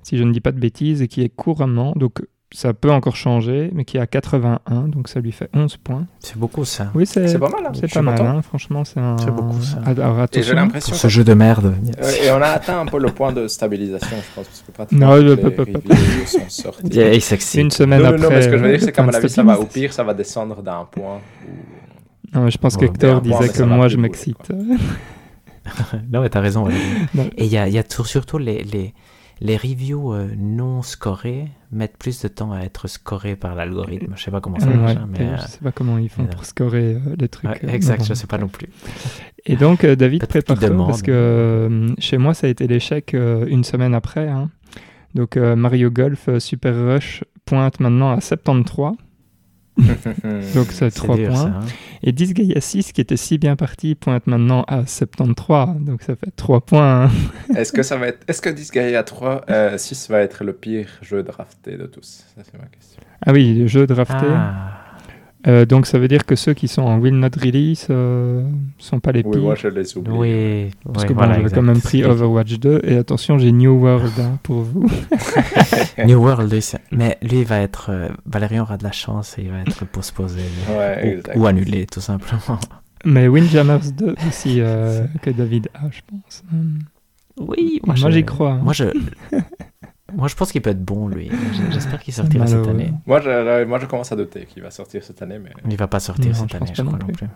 si je ne dis pas de bêtises, et qui est couramment. Donc ça peut encore changer, mais qui est à 81. Donc ça lui fait 11 points. C'est beaucoup ça. Oui, c'est pas mal. hein, c'est pas mal. content. hein. Franchement, c'est un. C'est beaucoup, ça. Alors, Et j'ai l'impression Pour ce jeu de merde. Euh, et on a atteint un peu le point de stabilisation, je pense, parce que pratiquement Non, les pas- pas- reviews sont sorties. Yeah, il s'excite. Une semaine Non, après. non, mais ce que je veux dire, c'est qu'à mon avis, ça va, au pire, ça va descendre d'un point. ou- Non, mais je pense Ouais, qu'Hector point, disait que moi je m'excite. Non, mais t'as raison. Et il y a, surtout les, les, les reviews euh, non scorées mettent plus de temps à être scorées par l'algorithme. Je sais pas comment ça Ouais, marche, hein, mais. je sais pas comment ils font mais, pour scorer euh, les euh, trucs. ouais, euh, exact, je sais pas non plus. Et donc, euh, David, prépare-toi demandent. parce que euh, chez moi, ça a été l'échec euh, une semaine après. hein. Donc, euh, Mario Golf euh, Super Rush pointe maintenant à 73. Donc, c'est C'est 3 dur, points. ça, hein. Et Disgaea 6, qui était si bien parti, pointe maintenant à 73. Donc, ça fait 3 points. hein. Est-ce que ça va être. Est-ce que Disgaea 3, euh, 6 va être le pire jeu drafté de tous? Ça, c'est ma question. Ah oui, le jeu drafté. Ah, Euh, donc, ça veut dire que ceux qui sont en Will Not Release euh, sont pas les Oui, pires. moi, je les oublie. oui, Parce que bon, voilà, j'avais quand même pris Overwatch 2. Et attention, j'ai New World hein, pour vous. New World, lui, mais lui, il va être. euh, Valérian aura de la chance et il va être postposé. Ouais, ou, annulé, tout simplement. Mais Windjammers 2 aussi, euh, que David a, je pense. Oui, Moi, j'y crois. hein. Moi, je. Moi, je pense qu'il peut être bon, lui. J'espère qu'il sortira cette année. Moi, je, moi, je commence à douter qu'il va sortir cette année, mais. Il va pas sortir Non, cette je année, je crois non non plus.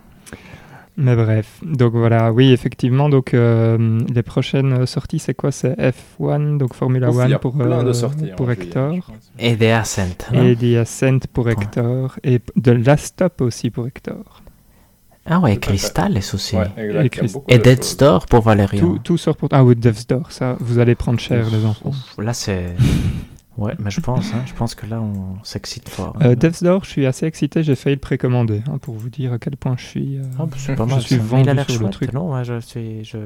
Mais bref, donc voilà, oui, effectivement, donc euh, les prochaines sorties, c'est quoi? C'est F1, donc Formula Ouf, One pour, plein de euh, sorties en pour juillet, Hector. Et The Ascent. non et The Ascent pour Ouais. Hector, et de Last Stop aussi pour Hector. Ah ouais. Crystal est aussi. Ouais, exact. a Christ- Et Dead. Store pour Valérian. Tout, tout sort pour... Ah oui, Death's Door, ça, vous allez prendre cher, les enfants. Là, c'est. Ouais, mais je pense, hein, je pense que là, on s'excite fort. Euh, hein. Death's Door, je suis assez excité, j'ai failli le précommander, hein, pour vous dire à quel point je suis... euh, Ah, bah, c'est pas je suis ça. Vendu il a l'air sur le truc. Non, moi, je suis. Je...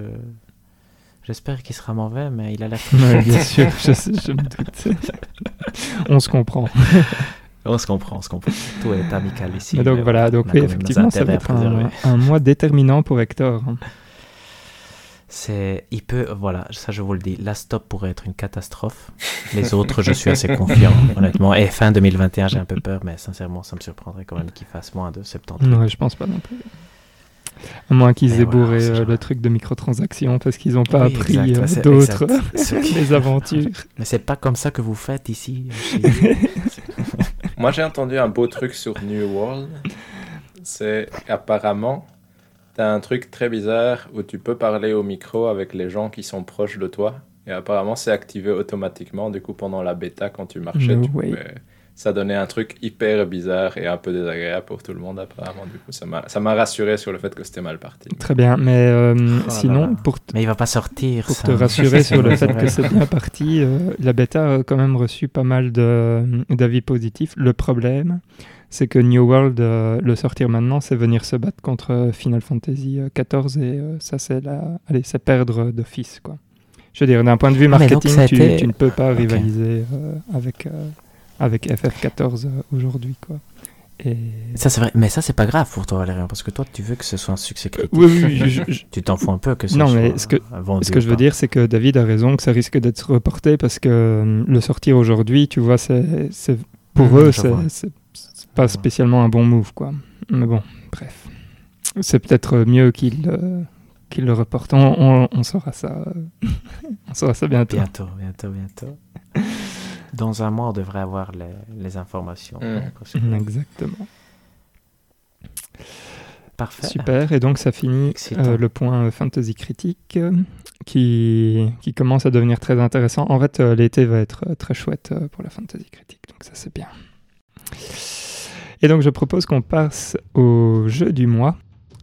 J'espère qu'il sera mauvais, mais il a l'air. Ouais, bien sûr, je, sais, je me doute. on se comprend. On se comprend, on se comprend. Tout est amical ici. Donc voilà, donc oui, effectivement, ça va être un, mois déterminant pour Hector. hein. C'est, il peut, voilà, ça je vous le dis, la stop pourrait être une catastrophe. Les autres, je suis assez confiant, honnêtement. Et fin 2021, j'ai un peu peur, mais sincèrement, ça me surprendrait quand même qu'il fasse moins de 70. Ouais, je pense pas non plus. À moins qu'ils aient voilà, bourré euh, le truc de microtransactions parce qu'ils n'ont pas Oui, appris euh, d'autres les aventures. Mais c'est pas comme ça que vous faites ici. chez- Moi, j'ai entendu un beau truc sur New World. C'est apparemment, tu as un truc très bizarre où tu peux parler au micro avec les gens qui sont proches de toi. Et apparemment, c'est activé automatiquement. Du coup, pendant la bêta, quand tu marchais, No tu way. pouvais- ça donnait un truc hyper bizarre et un peu désagréable pour tout le monde, apparemment. Du coup, ça m'a ça m'a rassuré sur le fait que c'était mal parti. Très bien, mais euh, Oh sinon, là. pour, t- Mais il va pas sortir. pour ça. te rassurer sur le fait que c'est bien parti, euh, la bêta a quand même reçu pas mal de- d'avis positifs. Le problème, c'est que New World, euh, le sortir maintenant, c'est venir se battre contre Final Fantasy XIV et euh, ça, c'est la... Allez, perdre d'office, quoi. Je veux dire, d'un point de vue Ah, marketing, tu, été- tu ne peux pas rivaliser euh, avec, euh, avec FF14 euh, aujourd'hui, quoi. Et... Ça, c'est vrai. Mais ça, c'est pas grave pour toi, Valérian, parce que toi, tu veux que ce soit un succès critique. Oui, oui, je- je- Tu t'en fous un peu que ce Non, soit mais ce que- vendu Ce que je veux dire, c'est que David a raison que ça risque d'être reporté parce que euh, le sortir aujourd'hui, tu vois, c'est, pour Mhm, eux, c'est, pas spécialement un bon move, quoi. Mais bon, bref. C'est peut-être mieux qu'ils, euh, qu'ils le reportent. On, on- on saura ça. euh, on saura ça bientôt. Bientôt, bientôt, bientôt. Dans un mois, on devrait avoir les, les informations. Mm, Exactement. Parfait. Super. Et donc, ça finit euh, le point euh, fantasy critique euh, qui, qui commence à devenir très intéressant. En fait, euh, l'été va être très chouette euh, pour la fantasy critique. Donc, ça, c'est bien. Et donc, je propose qu'on passe au jeu du mois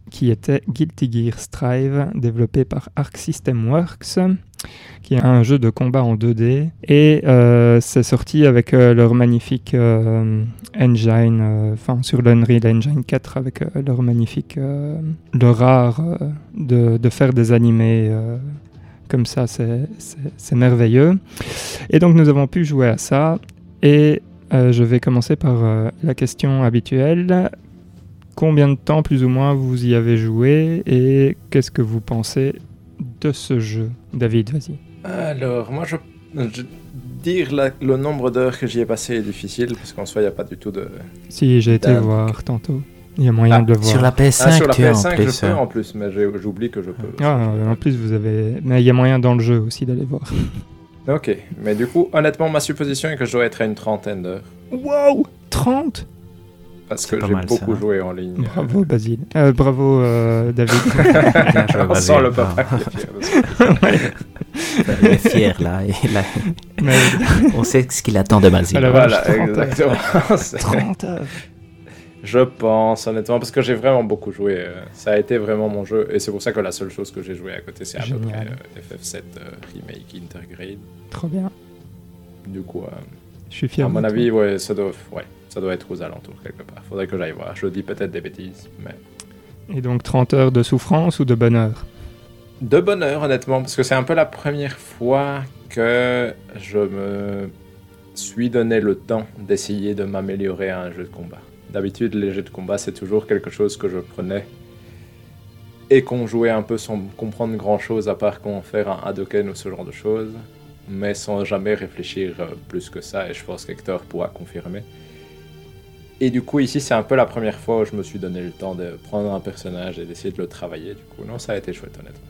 qui était Guilty Gear Strive, développé par Arc System Works, qui est un jeu de combat en 2D. Et euh, c'est sorti avec euh, leur magnifique euh, engine, euh, enfin sur l'Unreal Engine 4, avec leur magnifique, le rare euh, de, faire des animés. comme ça, c'est- merveilleux. Et donc, nous avons pu jouer à ça. Et je vais commencer par la question habituelle. Combien de temps, plus ou moins, vous y avez joué et qu'est-ce que vous pensez de ce jeu David, vas-y. Alors, moi, je, je- dire la- le nombre d'heures que j'y ai passé est difficile, parce qu'en soi, il n'y a pas du tout de... Si, j'ai été voir tantôt. Il y a moyen Ah, de le voir. Sur la PS5, Ah, sur la tu es en PS5, plus. je peux hein. en plus, mais j'oublie que je peux. Ah, en plus, vous avez. Mais il y a moyen dans le jeu aussi d'aller voir. Ok, mais du coup, honnêtement, ma supposition est que je dois être à une trentaine d'heures. Wow 30 Parce que j'ai ça, beaucoup hein. joué en ligne. Bravo, Basile. Euh, bravo, euh, David. Bien joué, On sent le papa. Il est fier là. Mais On sait ce qu'il attend de Basile. Voilà, 30 heures. exactement. C'est- 30 heures. Je pense, honnêtement, parce que j'ai vraiment beaucoup joué. euh, Ça a été vraiment mon jeu. Et c'est pour ça que la seule chose que j'ai joué à côté, c'est à peu près Génial. euh, FF7 euh, Remake Intergrade. Trop bien. Du coup, euh, Je suis fier. à mon toi. avis, ouais, ça doit, ouais, ça doit être aux alentours quelque part. Faudrait que j'aille voir. Je dis peut-être des bêtises, mais. Et donc 30 heures de souffrance ou de bonheur? De bonheur, honnêtement, parce que c'est un peu la première fois que je me suis donné le temps d'essayer de m'améliorer à un jeu de combat. D'habitude, les jeux de combat, c'est toujours quelque chose que je prenais et qu'on jouait un peu sans comprendre grand chose à part qu'on faire un Hadoken ou ce genre de choses, mais sans jamais réfléchir euh, plus que ça, et je pense qu'Hector pourra confirmer. Et du coup, ici, c'est un peu la première fois où je me suis donné le temps de prendre un personnage et d'essayer de le travailler. Du coup, non, ça a été chouette, honnêtement.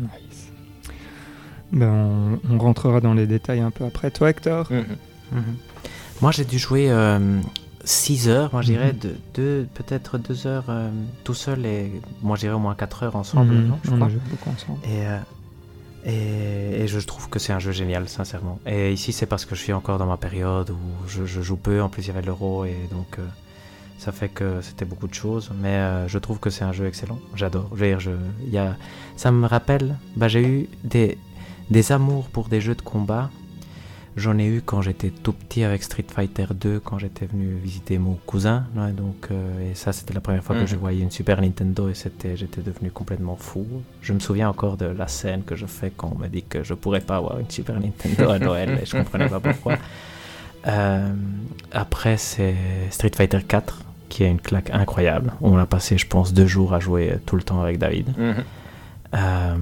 Nice. Ben, on, on rentrera dans les détails un peu après. Toi, Hector Mhm. Moi, j'ai dû jouer 6 heures, moi je dirais, Mhm. de, peut-être 2 heures euh, tout seul et moi je dirais au moins 4 heures ensemble, Mhm. non, je On crois. a joué beaucoup ensemble. Et, euh, et, je trouve que c'est un jeu génial, sincèrement. Et ici, c'est parce que je suis encore dans ma période où je, joue peu. En plus, il y avait l'euro et donc euh, ça fait que c'était beaucoup de choses. Mais euh, je trouve que c'est un jeu excellent. J'adore. Je je, y a, ça me rappelle, bah, j'ai eu des, des amours pour des jeux de combat. J'en ai eu quand j'étais tout petit avec Street Fighter 2, quand j'étais venu visiter mon cousin. ouais, donc, euh, et ça, c'était la première fois que je voyais une Super Nintendo et c'était, j'étais devenu complètement fou. Je me souviens encore de la scène que je fais quand on m'a dit que je pourrais pas avoir une Super Nintendo à Noël et je comprenais pas pourquoi. Euh, après, c'est Street Fighter 4 qui est une claque incroyable. On a passé, je pense, deux jours à jouer tout le temps avec David. Euh,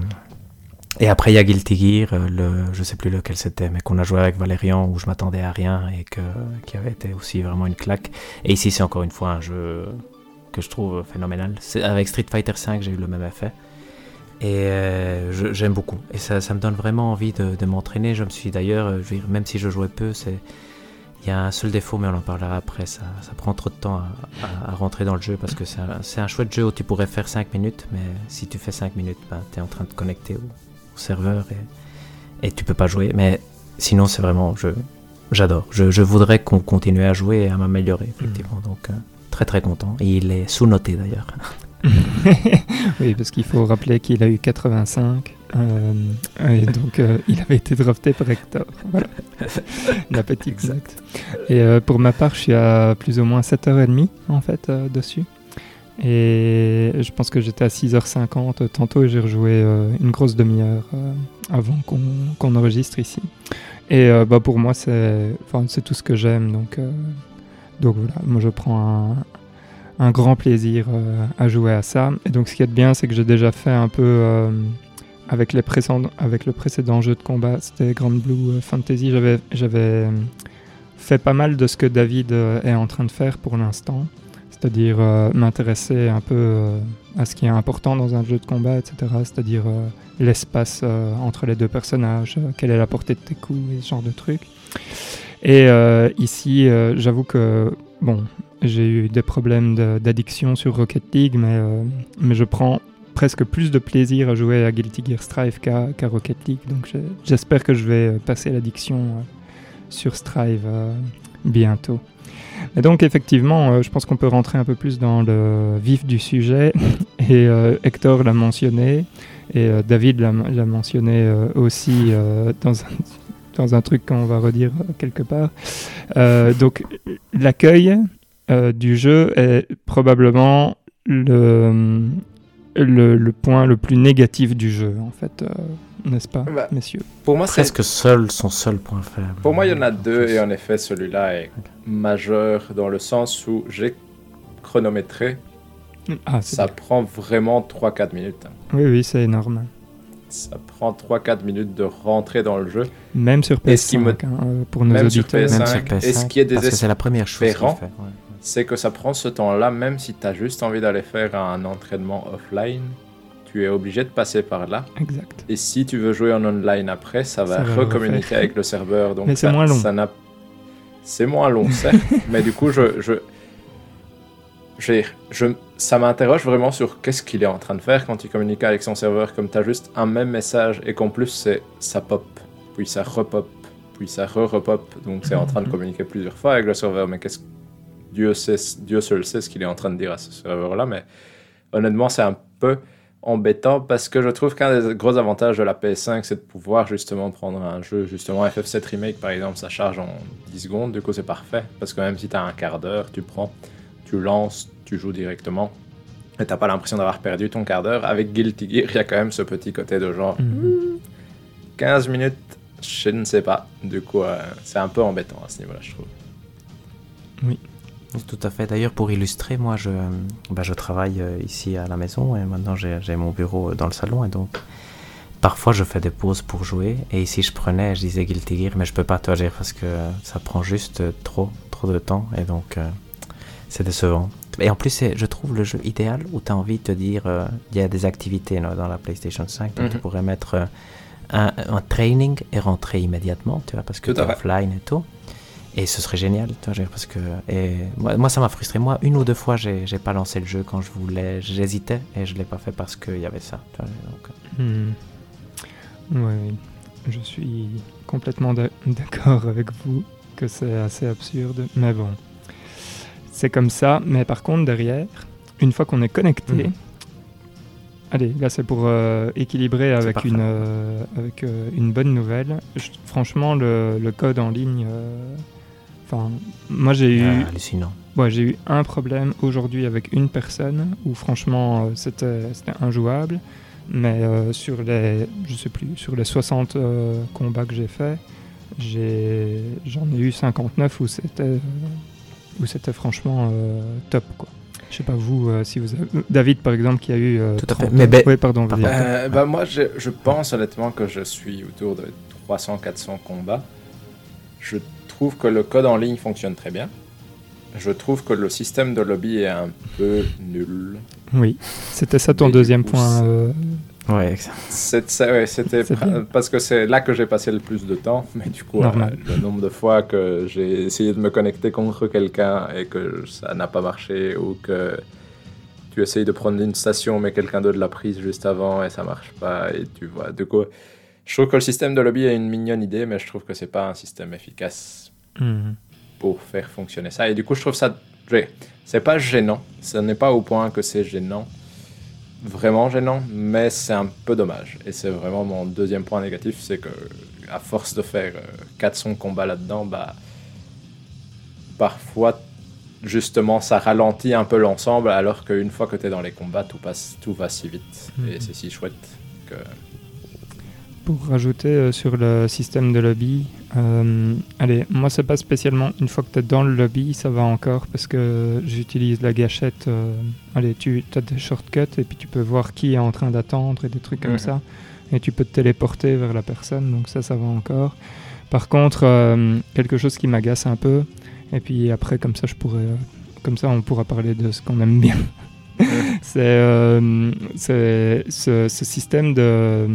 et après, il y a Guilty Gear, euh, le, je sais plus lequel c'était, mais qu'on a joué avec Valérian où je m'attendais à rien et qui avait été aussi vraiment une claque. Et ici, c'est encore une fois un jeu que je trouve phénoménal. Avec Street Fighter 5, j'ai eu le même effet. Et euh, j'aime beaucoup. Et ça, me donne vraiment envie de, m'entraîner. Je me suis d'ailleurs, euh, même si je jouais peu. Il y a un seul défaut, mais on en parlera après. Ça, prend trop de temps à, rentrer dans le jeu parce que c'est un, chouette jeu où tu pourrais faire 5 minutes, mais si tu fais 5 minutes, ben, tu es en train de connecter au, au serveur et, et tu peux pas jouer. Mais sinon, c'est vraiment. je- J'adore. Je, je voudrais qu'on continue à jouer et à m'améliorer, effectivement. Donc, euh, très très content. Et il est sous-noté d'ailleurs. oui, parce qu'il faut rappeler qu'il a eu 85. euh, et donc, euh, il avait été drafté par Hector. Voilà. La petite note. Et euh, pour ma part, je suis à plus ou moins 7h30 en fait dessus. Et je pense que j'étais à 6h50 tantôt et j'ai rejoué euh, une grosse demi-heure euh, avant qu'on enregistre ici. Et euh, bah, pour moi, c'est tout ce que j'aime. Donc, donc voilà, moi je prends un, grand plaisir à jouer à ça. Et donc ce qui est bien, c'est que j'ai déjà fait un peu avec, avec le précédent jeu de combat, c'était Grand Blue Fantasy. J'avais fait pas mal de ce que David est en train de faire pour l'instant. C'est-à-dire euh, m'intéresser un peu euh, à ce qui est important dans un jeu de combat, etc. C'est-à-dire euh, l'espace entre les deux personnages, quelle est la portée de tes coups et ce genre de trucs. Et ici, j'avoue que, bon, j'ai eu des problèmes d'addiction sur Rocket League, mais, mais je prends presque plus de plaisir à jouer à Guilty Gear Strive qu'à Rocket League. Donc j'espère que je vais passer l'addiction sur Strive bientôt. Et donc effectivement, euh, je pense qu'on peut rentrer un peu plus dans le vif du sujet. Et euh, Hector l'a mentionné, et euh, David l'a mentionné aussi dans, un, dans un truc qu'on va redire quelque part. Donc l'accueil du jeu est probablement le, le, le point le plus négatif du jeu, en fait, euh, n'est-ce pas, Bah, messieurs? Pour moi, c'est Presque seul, son seul point faible. Pour moi, il y en a deux, et en effet, celui-là est majeur dans le sens où j'ai chronométré. Ah, Ça bien. prend vraiment 3-4 minutes. Oui, oui, c'est énorme. Ça prend 3-4 minutes de rentrer dans le jeu. Même sur Et ce qui PS5, me- hein, euh, pour nos Même sur auditeurs. PS5. Même sur PS5. Et ce qui est c'est la première chose qu'il désespérant, fait. ouais. C'est que ça prend ce temps-là, même si tu as juste envie d'aller faire un entraînement offline, tu es obligé de passer par là. Exact. Et si tu veux jouer en online après, ça va Ça recommuniquer avec le serveur. Donc Mais c'est moins long. ça n'a- C'est moins long, certes. mais du coup, je, je, j'ai- je, ça m'interroge vraiment sur qu'est-ce qu'il est en train de faire quand il communique avec son serveur. Comme tu as juste un même message et qu'en plus, c'est ça pop, puis ça repop, puis ça re-repop. Donc c'est en train de communiquer plusieurs fois avec le serveur. Mais qu'est-ce Dieu, sait, Dieu seul sait ce qu'il est en train de dire à ce serveur-là. Mais honnêtement, c'est un peu embêtant parce que je trouve qu'un des gros avantages de la PS5 c'est de pouvoir justement prendre un jeu justement FF7 Remake par exemple ça charge en 10 secondes du coup c'est parfait parce que même si tu as un quart d'heure tu prends tu lances tu joues directement et t'as pas l'impression d'avoir perdu ton quart d'heure avec Guilty Gear il y a quand même ce petit côté de genre Mhm. 15 minutes je ne sais pas du coup euh, c'est un peu embêtant à ce niveau là je trouve Tout à fait. D'ailleurs, pour illustrer, moi, je, bah, je travaille euh, ici à la maison et maintenant j'ai mon bureau euh, dans le salon et donc parfois je fais des pauses pour jouer et ici je prenais, je disais Guilty Gear, mais je peux pas te dire parce que ça prend juste euh, trop, trop de temps et donc euh, c'est décevant. Et en plus, je trouve le jeu idéal où tu as envie de te dire, euh, il y a des activités dans la PlayStation 5, donc tu Mhm. pourrais mettre euh, un, un training et rentrer immédiatement, tu vois, parce que tu offline et tout. Et ce serait génial, parce que et moi, ça m'a frustré. Moi, une ou deux fois, j'ai, j'ai pas lancé le jeu quand je voulais, j'hésitais et je l'ai pas fait parce qu'il y avait ça. donc, euh, Hmm. Ouais, je suis complètement d'a- d'accord avec vous que c'est assez absurde, mais bon, c'est comme ça. Mais par contre, derrière, une fois qu'on est connecté, Mhm. allez, là c'est pour euh, équilibrer avec une, euh, avec euh, une bonne nouvelle. Je- franchement, le, le code en ligne, enfin, moi j'ai eu. ah, hallucinant. Ouais, j'ai eu un problème aujourd'hui avec une personne où franchement euh, c'était c'était injouable. Mais euh, sur les, je sais plus, sur les 60 euh, combats que j'ai fait, j'ai, j'en ai eu 59 où c'était, où c'était franchement euh, top quoi. Je sais pas vous, euh, si vous avez... David par exemple qui a eu. euh, Tout à fait. 30 Mais ben- Oui, pardon. Euh, bah, moi, je, je pense honnêtement que je suis autour de 300-400 combats. Je trouve que le code en ligne fonctionne très bien. Je trouve que le système de lobby est un peu nul. Oui, c'était ça ton Mais deuxième coup, point. euh, Ouais, C'était parce que c'est là que j'ai passé le plus de temps. Mais du coup, euh, le nombre de fois que j'ai essayé de me connecter contre quelqu'un et que ça n'a pas marché ou que tu essayes de prendre une station mais quelqu'un d'autre l'a prise juste avant et ça marche pas et tu vois. Du coup, je trouve que le système de lobby est une mignonne idée, mais je trouve que c'est pas un système efficace hmm. pour faire fonctionner ça. Et du coup, je trouve ça. C'est pas gênant. Ce n'est pas au point que c'est gênant. Vraiment gênant, mais c'est un peu dommage. Et c'est vraiment mon deuxième point négatif c'est que, à force de faire euh, 400 combats là-dedans, bah. Parfois, justement, ça ralentit un peu l'ensemble, alors qu'une fois que tu es dans les combats, tout, passe, tout va si vite. Mhm. Et c'est si chouette que. Pour rajouter euh, sur le système de lobby, euh, allez, moi c'est pas spécialement une fois que tu es dans le lobby, ça va encore parce que j'utilise la gâchette. euh, allez, tu as des shortcuts et puis tu peux voir qui est en train d'attendre et des trucs comme ça. Et tu peux te téléporter vers la personne, donc ça, ça va encore. Par contre, euh, quelque chose qui m'agace un peu, et puis après, comme ça, je pourrais, comme ça, on pourra parler de ce qu'on aime bien. c'est euh, ce, système de euh,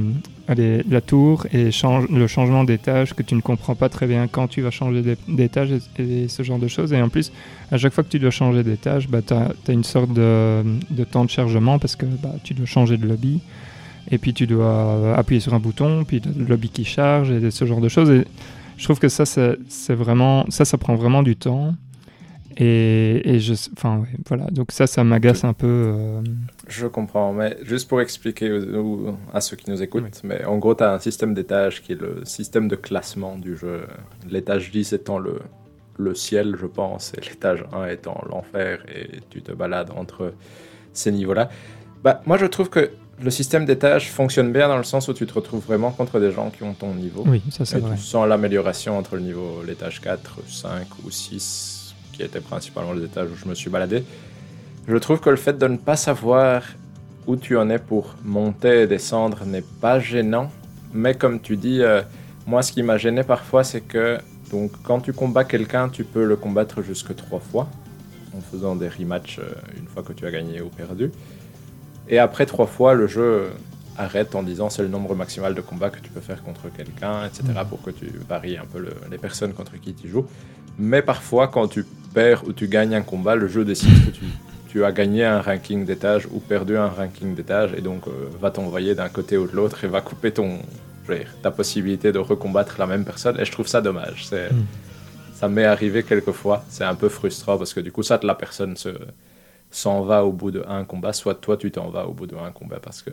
allez, la tour et le changement d'étage que tu ne comprends pas très bien quand tu vas changer d'é- d'étage et, ce genre de choses. Et en plus, à chaque fois que tu dois changer d'étage, bah, tu as, une sorte de, de temps de chargement parce que bah, tu dois changer de lobby. Et puis tu dois appuyer sur un bouton, puis le lobby qui charge et ce genre de choses. Et je trouve que ça, c'est vraiment, ça, ça prend vraiment du temps. Et, et je, enfin, ouais, voilà. Donc ça, ça m'agace un peu. euh, Je comprends, mais juste pour expliquer aux- à ceux qui nous écoutent, mais en gros, tu as un système d'étage qui est le système de classement du jeu. L'étage 10 étant le, le ciel, je pense, et l'étage 1 étant l'enfer, et tu te balades entre ces niveaux-là. Bah, moi, je trouve que le système d'étage fonctionne bien dans le sens où tu te retrouves vraiment contre des gens qui ont ton niveau. Oui, ça c'est vrai. tu sens l'amélioration entre le niveau, l'étage 4, 5 ou 6, qui étaient principalement les étages où je me suis baladé. Je trouve que le fait de ne pas savoir où tu en es pour monter et descendre n'est pas gênant. Mais comme tu dis, euh, moi ce qui m'a gêné parfois, c'est que donc, quand tu combats quelqu'un, tu peux le combattre jusque trois fois, en faisant des rematchs euh, une fois que tu as gagné ou perdu. Et après trois fois, le jeu arrête en disant c'est le nombre maximal de combats que tu peux faire contre quelqu'un, etc. Mhm. pour que tu varies un peu le- les personnes contre qui tu joues. Mais parfois, quand tu perds ou tu gagnes un combat, le jeu décide que tu, tu as gagné un ranking d'étage ou perdu un ranking d'étage et donc euh, va t'envoyer d'un côté ou de l'autre et va couper ton, dire, ta possibilité de recombattre la même personne. Et je trouve ça dommage. C'est, Mm. Ça m'est arrivé quelques fois. C'est un peu frustrant parce que du coup, ça, la personne se, s'en va au bout de un combat, soit toi tu t'en vas au bout de un combat parce que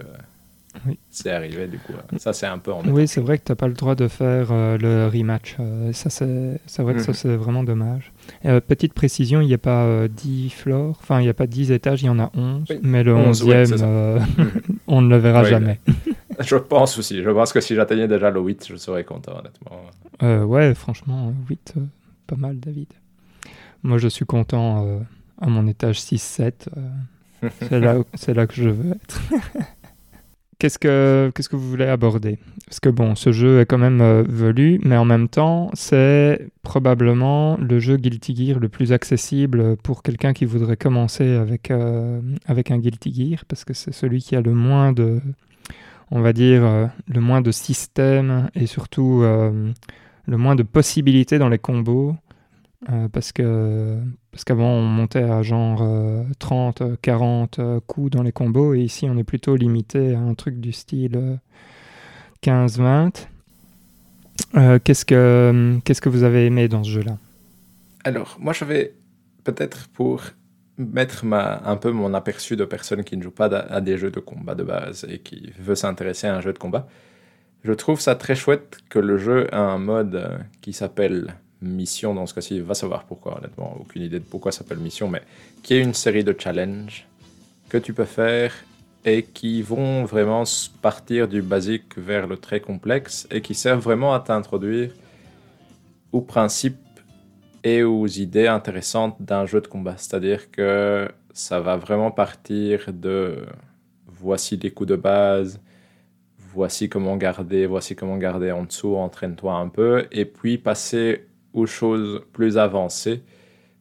Oui. c'est arrivé du coup. Ça c'est un peu embêtant. Oui, c'est vrai que tu n'as pas le droit de faire euh, le rematch. euh, ça, c'est c'est vrai que ça, Mhm. c'est vraiment dommage. Euh, petite précision, il n'y a pas euh, 10 floors, enfin, il n'y a pas 10 étages, il y en a 11. Oui. Mais le 11, 11e, ouais, c'est ça. euh, Mhm. on ne le verra Oui, jamais. Je pense aussi. Je pense que si j'atteignais déjà le 8, je serais content honnêtement. Ouais, franchement, 8, pas mal, David. Moi, je suis content à mon étage 6-7. euh, c'est là, c'est là que je veux être. Qu'est-ce que, qu'est-ce que vous voulez aborder? Parce que bon, ce jeu est quand même euh, velu, mais en même temps, c'est probablement le jeu Guilty Gear le plus accessible pour quelqu'un qui voudrait commencer avec, euh, avec un Guilty Gear, parce que c'est celui qui a le moins de, on va dire, euh, le moins de systèmes et surtout le moins de possibilités dans les combos. Euh, parce que parce qu'avant on montait à genre euh, 30, euh, 40 euh, coups dans les combos et ici on est plutôt limité à un truc du style euh, 15-20. Euh, qu'est-ce que qu'est-ce que vous avez aimé dans ce jeu-là? Alors, moi, je vais peut-être pour mettre ma, un peu mon aperçu de personne qui ne joue pas à des jeux de combat de base et qui veut s'intéresser à un jeu de combat. Je trouve ça très chouette que le jeu a un mode qui s'appelle mission dans ce cas-ci. Va savoir pourquoi, honnêtement, aucune idée de pourquoi ça s'appelle mission, mais qui est une série de challenges que tu peux faire et qui vont vraiment partir du basique vers le très complexe et qui servent vraiment à t'introduire au principe et aux idées intéressantes d'un jeu de combat. C'est-à-dire que ça va vraiment partir de voici les coups de base, voici comment garder, voici comment garder en dessous, entraîne-toi un peu, et puis passer aux choses plus avancées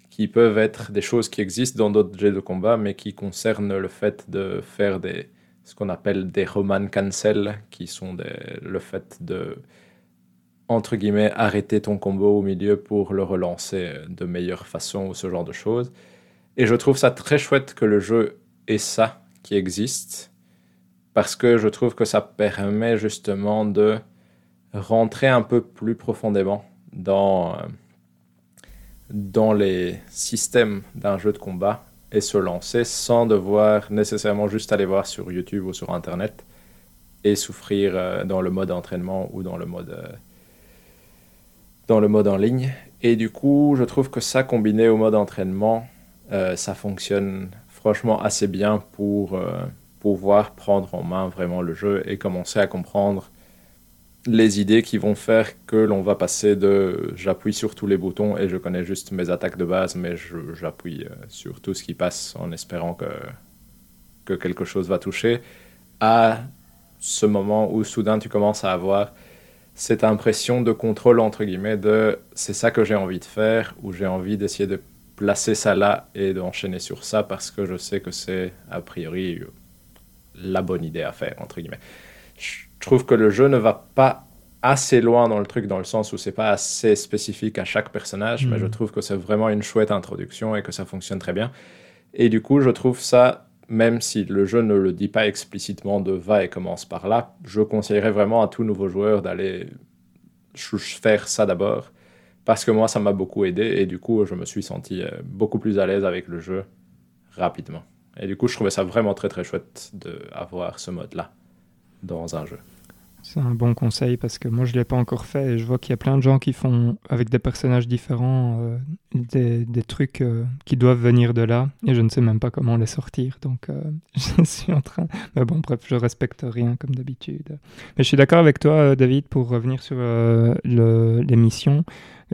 qui peuvent être des choses qui existent dans d'autres jeux de combat, mais qui concernent le fait de faire des, ce qu'on appelle des roman cancel, qui sont le fait de entre guillemets, arrêter ton combo au milieu pour le relancer de meilleure façon ou ce genre de choses. Et je trouve ça très chouette que le jeu ait ça qui existe, parce que je trouve que ça permet justement de rentrer un peu plus profondément dans, euh, dans les systèmes d'un jeu de combat et se lancer sans devoir nécessairement juste aller voir sur YouTube ou sur Internet et souffrir euh, dans le mode entraînement ou dans le mode... euh, dans le mode en ligne. Et du coup, je trouve que ça, combiné au mode entraînement, ça fonctionne franchement assez bien pour pouvoir prendre en main vraiment le jeu et commencer à comprendre les idées qui vont faire que l'on va passer de j'appuie sur tous les boutons et je connais juste mes attaques de base, mais j'appuie euh, sur tout ce qui passe en espérant que, que quelque chose va toucher, à ce moment où soudain tu commences à avoir cette impression de contrôle, entre guillemets, de c'est ça que j'ai envie de faire, ou j'ai envie d'essayer de placer ça là et d'enchaîner sur ça parce que je sais que c'est a priori la bonne idée à faire, entre guillemets. Trouve que le jeu ne va pas assez loin dans le truc, dans le sens où c'est pas assez spécifique à chaque personnage, mais je hmm. trouve que c'est vraiment une chouette introduction et que ça fonctionne très bien. Et du coup, je trouve ça, même si le jeu ne le dit pas explicitement de va et commence par là, je conseillerais vraiment à tout nouveau joueur d'aller faire ça d'abord parce que moi, ça m'a beaucoup aidé et du coup, je me suis senti euh, beaucoup plus à l'aise avec le jeu rapidement. Et du coup, je trouvais ça vraiment très très chouette d'avoir ce mode-là dans un jeu. C'est un bon conseil parce que moi je ne l'ai pas encore fait et je vois qu'il y a plein de gens qui font avec des personnages différents euh, des, des, trucs euh, qui doivent venir de là et je ne sais même pas comment les sortir donc je suis en train. Mais bon, bref, je respecte rien comme d'habitude. Mais je suis d'accord avec toi, David, pour revenir sur l'émission.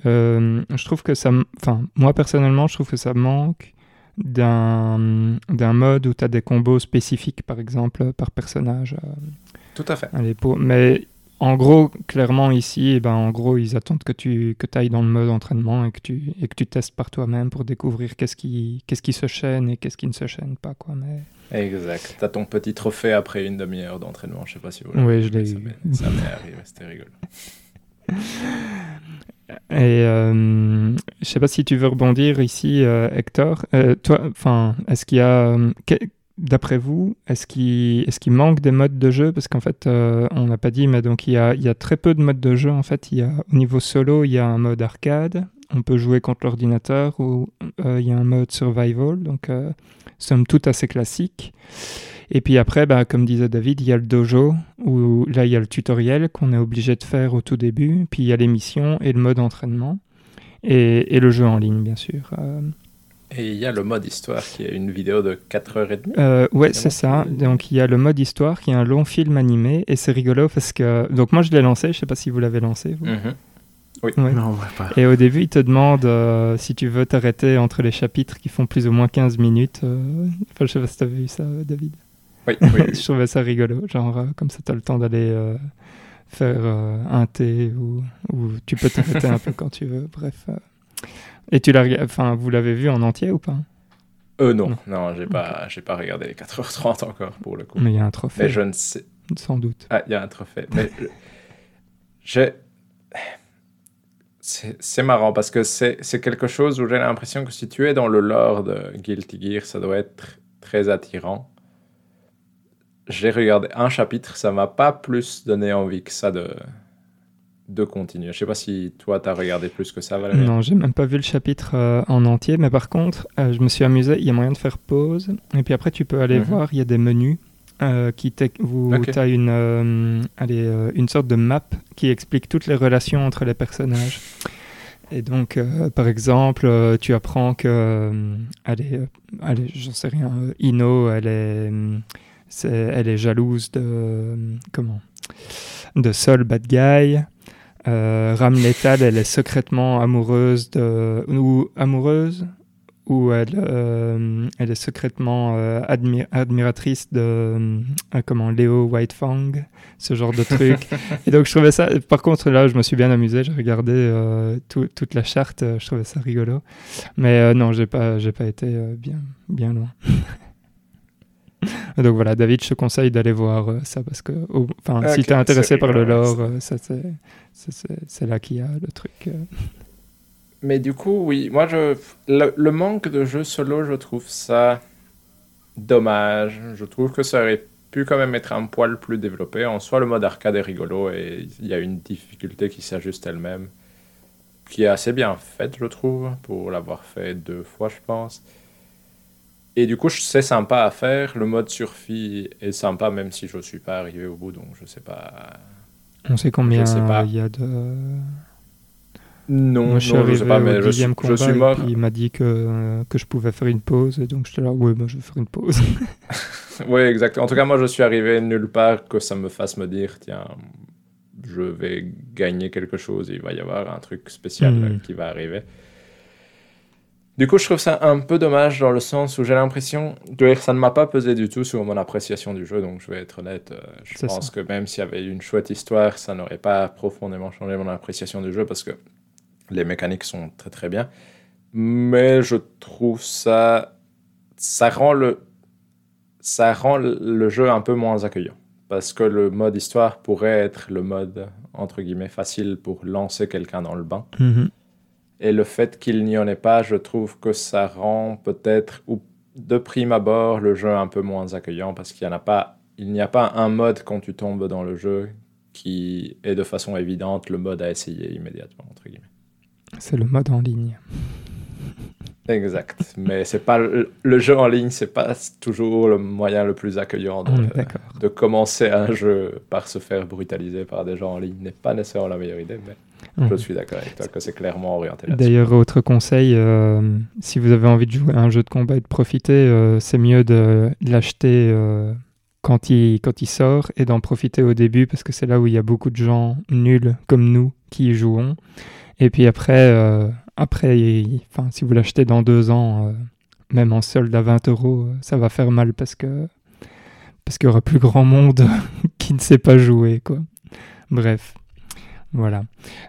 Euh, je trouve que ça. Enfin, moi personnellement, je trouve que ça manque d'un mode où tu as des combos spécifiques, par exemple, par personnage. Euh. Tout à fait. Mais en gros, clairement ici, eh ben, en gros, ils attendent que tu que ailles dans le mode entraînement et que tu, et que tu testes par toi-même pour découvrir qu'est-ce qui, qu'est-ce qui se chaîne et qu'est-ce qui ne se chaîne pas. Quoi. Mais... Exact. Tu as ton petit trophée après une demi-heure d'entraînement. Je sais pas si vous Oui, je l'ai eu. Ça m'est arrivé, c'était rigolo. Et euh, je sais pas si tu veux rebondir ici, euh, Hector. Euh, toi, enfin, est-ce qu'il y a, d'après vous, est-ce qu'il est qu'il manque des modes de jeu? Parce qu'en fait, on n'a pas dit, mais donc il y, a, il y a très peu de modes de jeu. En fait, il y a, au niveau solo, il y a un mode arcade. On peut jouer contre l'ordinateur ou il y a un mode survival. Donc, somme toute assez classique. Et puis après, bah, comme disait David, il y a le dojo, où là, il y a le tutoriel qu'on est obligé de faire au tout début. Puis il y a l'émission et le mode entraînement. Et, et, le jeu en ligne, bien sûr. Euh. Et il y a le mode histoire qui est une vidéo de 4h30 euh, Ouais, c'est ça. Donc il y a le mode histoire qui est un long film animé. Et c'est rigolo parce que. Donc moi, je l'ai lancé. Je sais pas si vous l'avez lancé. Vous. Mhm. Oui. Non, pas. Et au début, il te demande euh, si tu veux t'arrêter entre les chapitres qui font plus ou moins 15 minutes. Enfin, je sais pas si tu as vu ça, David. Oui, oui, je trouvais ça rigolo. Genre, euh, comme ça, tu as le temps d'aller euh, faire euh, un thé ou, ou tu peux t'arrêter un peu quand tu veux. Bref. Et tu l'as, enfin, vous l'avez vu en entier ou pas? Euh, non, non, j'ai pas, j'ai pas regardé les 4h30 encore pour le coup. Mais il y a un trophée. Mais je ne sais. Sans doute. Ah, il y a un trophée. Mais j'ai. C'est marrant parce que c'est quelque chose où j'ai l'impression que si tu es dans le lore de Guilty Gear, ça doit être très attirant j'ai regardé un chapitre, ça m'a pas plus donné envie que ça de, de continuer. Je sais pas si toi, tu as regardé plus que ça, Valérie. Non, j'ai même pas vu le chapitre euh, en entier, mais par contre, euh, je me suis amusé. Il y a moyen de faire pause, et puis après, tu peux aller mhm. voir, il y a des menus. Euh, qui où tu as une, allez, une sorte de map qui explique toutes les relations entre les personnages. Et donc, par exemple, tu apprends que, allez, allez j'en sais rien, Ino, elle est elle est jalouse de comment? De Sol Bad Guy. Euh, Ram Lethal, elle est secrètement amoureuse de ou amoureuse ou elle, euh, elle est secrètement euh, admiratrice de euh, comment Léo Whitefang, ce genre de truc. et donc je trouvais ça. Par contre là, je me suis bien amusé. J'ai regardé toute la charte. Je trouvais ça rigolo. Mais non, j'ai pas j'ai pas été bien bien loin. Donc voilà, David, je te conseille d'aller voir euh, ça parce que, enfin, si tu es intéressé par le lore, euh, c'est là qu'il y a le truc. Euh. Mais du coup, oui, moi, je, le, manque de jeux solo, je trouve ça dommage. Je trouve que ça aurait pu quand même être un poil plus développé. En soi, le mode arcade est rigolo et il y a une difficulté qui s'ajuste elle-même, qui est assez bien faite, je trouve, pour l'avoir fait deux fois, je pense. Et du coup, c'est sympa à faire. Le mode survie est sympa, même si je ne suis pas arrivé au bout, donc je sais pas. On sait combien il y a de. Non, Moi, je suis non, arrivé sais pas, mais au je, suis- combat je suis et mort. il m'a dit que, que je pouvais faire une pause et donc j'étais là, ouais, moi je vais faire une pause. Oui, exact. En tout cas, moi, je suis arrivé nulle part que ça me fasse me dire, tiens, je vais gagner quelque chose, il va y avoir un truc spécial euh, qui va arriver. Du coup, je trouve ça un peu dommage dans le sens où j'ai l'impression, de ça ne m'a pas pesé du tout sur mon appréciation du jeu, donc je vais être honnête, euh, je pense ça. que même s'il y avait une chouette histoire, ça n'aurait pas profondément changé mon appréciation du jeu parce que les mécaniques sont très très bien. Mais je trouve ça, ça rend le, ça rend le- le jeu un peu moins accueillant. Parce que le mode histoire pourrait être le mode, entre guillemets, facile pour lancer quelqu'un dans le bain. Mhm. Et le fait qu'il n'y en ait pas, je trouve que ça rend peut-être, ou de prime abord, le jeu un peu moins accueillant parce qu'il n'y a pas, il n'y a pas un mode quand tu tombes dans le jeu qui est de façon évidente le mode à essayer immédiatement, entre guillemets. C'est le mode en ligne. Exact. Mais c'est pas le, le jeu en ligne, c'est pas toujours le moyen le plus accueillant d'accord. de commencer un jeu par se faire brutaliser par des gens en ligne n'est pas nécessairement la meilleure idée, mais je Mhm. suis d'accord avec toi que c'est clairement orienté là-dessus. D'ailleurs, autre conseil, euh, si vous avez envie de jouer à un jeu de combat et de profiter, euh, c'est mieux de l'acheter euh, quand, il, quand il sort et d'en profiter au début parce que c'est là où il y a beaucoup de gens nuls comme nous qui y jouons. Et puis après, euh, après enfin, si vous l'achetez dans deux ans, euh, même en solde à 20 euros, euh, ça va faire mal parce que parce qu'il y aura plus grand monde qui ne sait pas jouer. Quoi. Bref, voilà.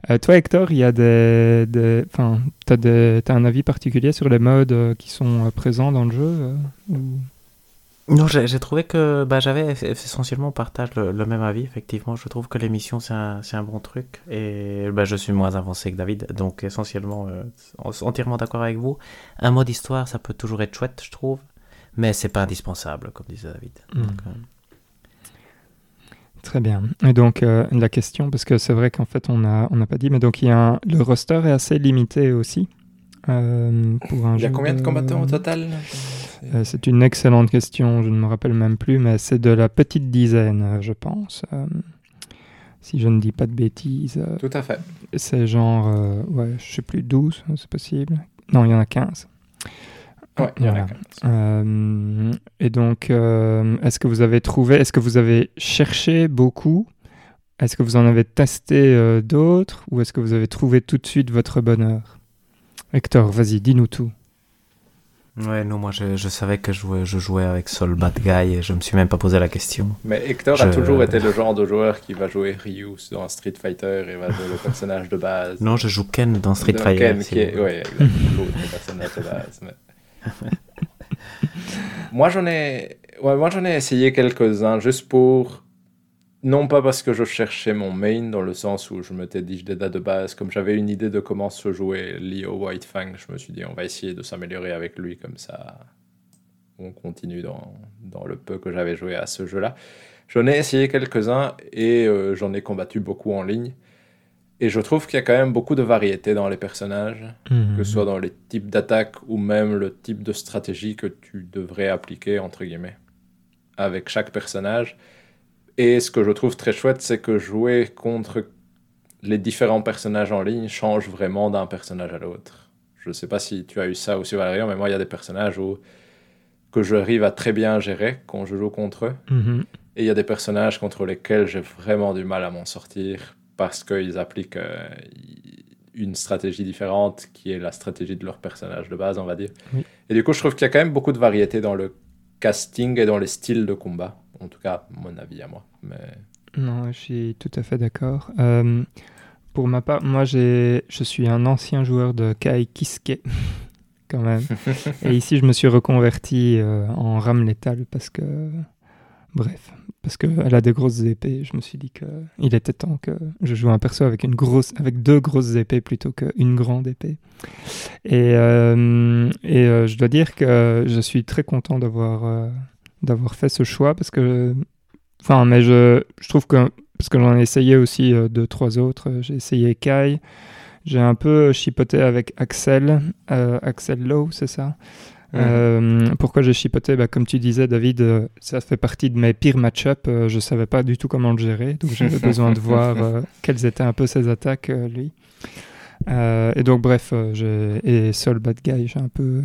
Euh, toi, Hector, il y a des, enfin, t'as un avis particulier sur les modes qui sont présents dans le jeu Non, j'ai trouvé que bah, j'avais essentiellement on partage le, le même avis. Effectivement, je trouve que l'émission c'est un, un bon truc et bah, je suis moins avancé que David, donc essentiellement euh, en- entièrement d'accord avec vous. Un mode histoire, ça peut toujours être chouette, je trouve, mais c'est pas indispensable, comme disait David. Mm. Donc, euh, Très bien. Et donc euh, la question, parce que c'est vrai qu'en fait on a, on n'a pas dit, mais donc il y a un- le roster est assez limité aussi. Euh, pour un Il y a combien de combattants au total Euh, C'est une excellente question, je ne me rappelle même plus, mais c'est de la petite dizaine, je pense. Euh, si je ne dis pas de bêtises. Tout à fait. C'est genre, ouais, je sais plus, 12, c'est possible. Non, il y en a 15. Ouais, il y en a Voilà. 15. Euh, et donc, est-ce que vous avez trouvé, est-ce que vous avez cherché beaucoup? Est-ce que vous en avez testé d'autres? Ou est-ce que vous avez trouvé tout de suite votre bonheur? Hector, vas-y, dis-nous tout. Ouais, non, moi je, je savais que je jouais, je jouais avec Sol Bad Guy et je me suis même pas posé la question. Mais Hector a toujours été le genre de joueur qui va jouer Ryu dans Street Fighter et va jouer le personnage de base. Non, je joue Ken dans Street Fighter. Ken, si qui est, vous- ouais, exactement, le personnage de base. mais- moi, j'en ai, ouais, moi, j'en ai essayé quelques-uns juste pour, non pas parce que je cherchais mon main dans le sens où je m'étais dit déjà de base, comme j'avais une idée de comment se jouer Leo White Fang, je me suis dit on va essayer de s'améliorer avec lui comme ça. On continue dans, dans le peu que j'avais joué à ce jeu-là. J'en ai essayé quelques-uns et euh, j'en ai combattu beaucoup en ligne. Et je trouve qu'il y a quand même beaucoup de variété dans les personnages, que ce soit dans les types d'attaques ou même le type de stratégie que tu devrais appliquer, entre guillemets, avec chaque personnage. Et ce que je trouve très chouette, c'est que jouer contre les différents personnages en ligne change vraiment d'un personnage à l'autre. Je ne sais pas si tu as eu ça aussi, Valérian, mais moi, il y a des personnages où, que j'arrive à très bien gérer quand je joue contre eux. Mhm. Et il y a des personnages contre lesquels j'ai vraiment du mal à m'en sortir parce qu'ils appliquent euh, une stratégie différente qui est la stratégie de leur personnage de base, on va dire. Oui. Et du coup, je trouve qu'il y a quand même beaucoup de variété dans le casting et dans les styles de combat. En tout cas, mon avis à moi. Mais... Non, je suis tout à fait d'accord. Euh, pour ma part, moi, j'ai, je suis un ancien joueur de Kai Kiske, quand même. Et ici, je me suis reconverti euh, en rame létale parce que, bref, parce qu'elle a des grosses épées. Je me suis dit que il était temps que je joue un perso avec une grosse, avec deux grosses épées plutôt qu'une grande épée. Et, euh, euh, je dois dire que je suis très content d'avoir euh, d'avoir fait ce choix parce que, enfin, mais je, je trouve que parce que j'en ai essayé aussi deux trois autres. J'ai essayé Kai. J'ai un peu chipoté avec Axel, Axel Lowe, c'est ça Euh, pourquoi j'ai chipoté bah, Comme tu disais, David, euh, ça fait partie de mes pires match-up. Euh, je savais pas du tout comment le gérer, donc j'avais besoin de voir quelles étaient un peu ses attaques, lui. Et donc, bref, et Soul Bad Guy, j'ai un peu,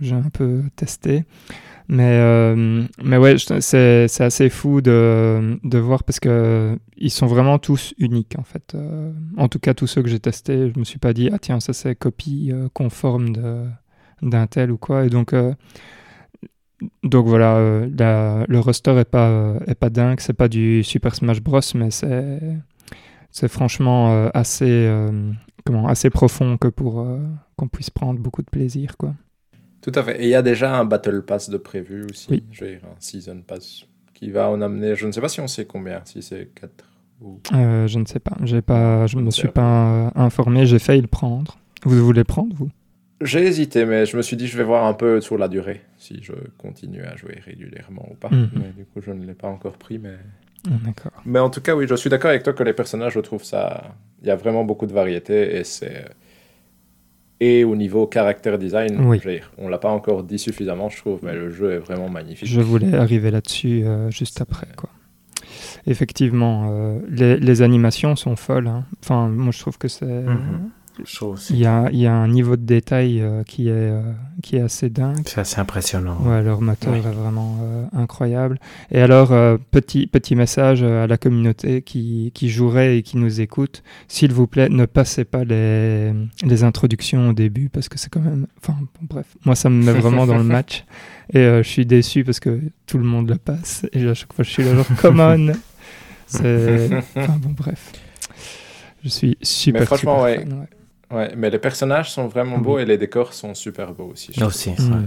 j'ai un peu testé. Mais, mais ouais, c'est c'est assez fou de, de voir parce que ils sont vraiment tous uniques en fait. En tout cas, tous ceux que j'ai testés, je me suis pas dit ah tiens ça c'est copie conforme de d'un tel ou quoi. Et donc euh, donc voilà, euh, la- le roster est pas euh, est pas dingue, c'est pas du Super Smash Bros, mais c'est c'est franchement assez comment assez profond que pour qu'on puisse prendre beaucoup de plaisir quoi. Tout à fait. Et il y a déjà un Battle Pass de prévu aussi. Oui. Je dire, un Season Pass qui va en amener. Je ne sais pas si on sait combien, si c'est 4 ou. Je ne sais pas, j'ai pas, je me Je suis pas informé, j'ai failli le prendre. Vous voulez prendre vous? J'ai hésité, mais je me suis dit, je vais voir un peu sur la durée, si je continue à jouer régulièrement ou pas. Mhm. Mais du coup, je ne l'ai pas encore pris. Mais... Ah, D'accord. mais en tout cas, oui, je suis d'accord avec toi que les personnages, je trouve ça. Il y a vraiment beaucoup de variété et c'est. Et au niveau caractère design, Oui. on l'a pas encore dit suffisamment, je trouve, mais le jeu est vraiment magnifique. Je voulais arriver là-dessus euh, juste après quoi. Effectivement, euh, les, les animations sont folles. hein. Enfin, moi je trouve que c'est Mhm. Aussi. il y a, il y a un niveau de détail euh, qui est euh, qui est assez dingue. C'est assez impressionnant. Ouais, leur moteur Oui. est vraiment euh, incroyable. Et alors, euh, petit, petit message à la communauté qui, qui jouerait et qui nous écoute, s'il vous plaît, ne passez pas les, les introductions au début parce que c'est quand même... Enfin, bon, bref, moi ça me met vraiment dans le match. Et euh, je suis déçu parce que tout le monde le passe. Et à chaque fois, je suis là genre, come on C'est... Enfin, bon, bref. Je suis super, Mais franchement, super ouais. fan, ouais. Ouais, mais les personnages sont vraiment beaux et les décors sont super beaux aussi. je Aussi. Mm.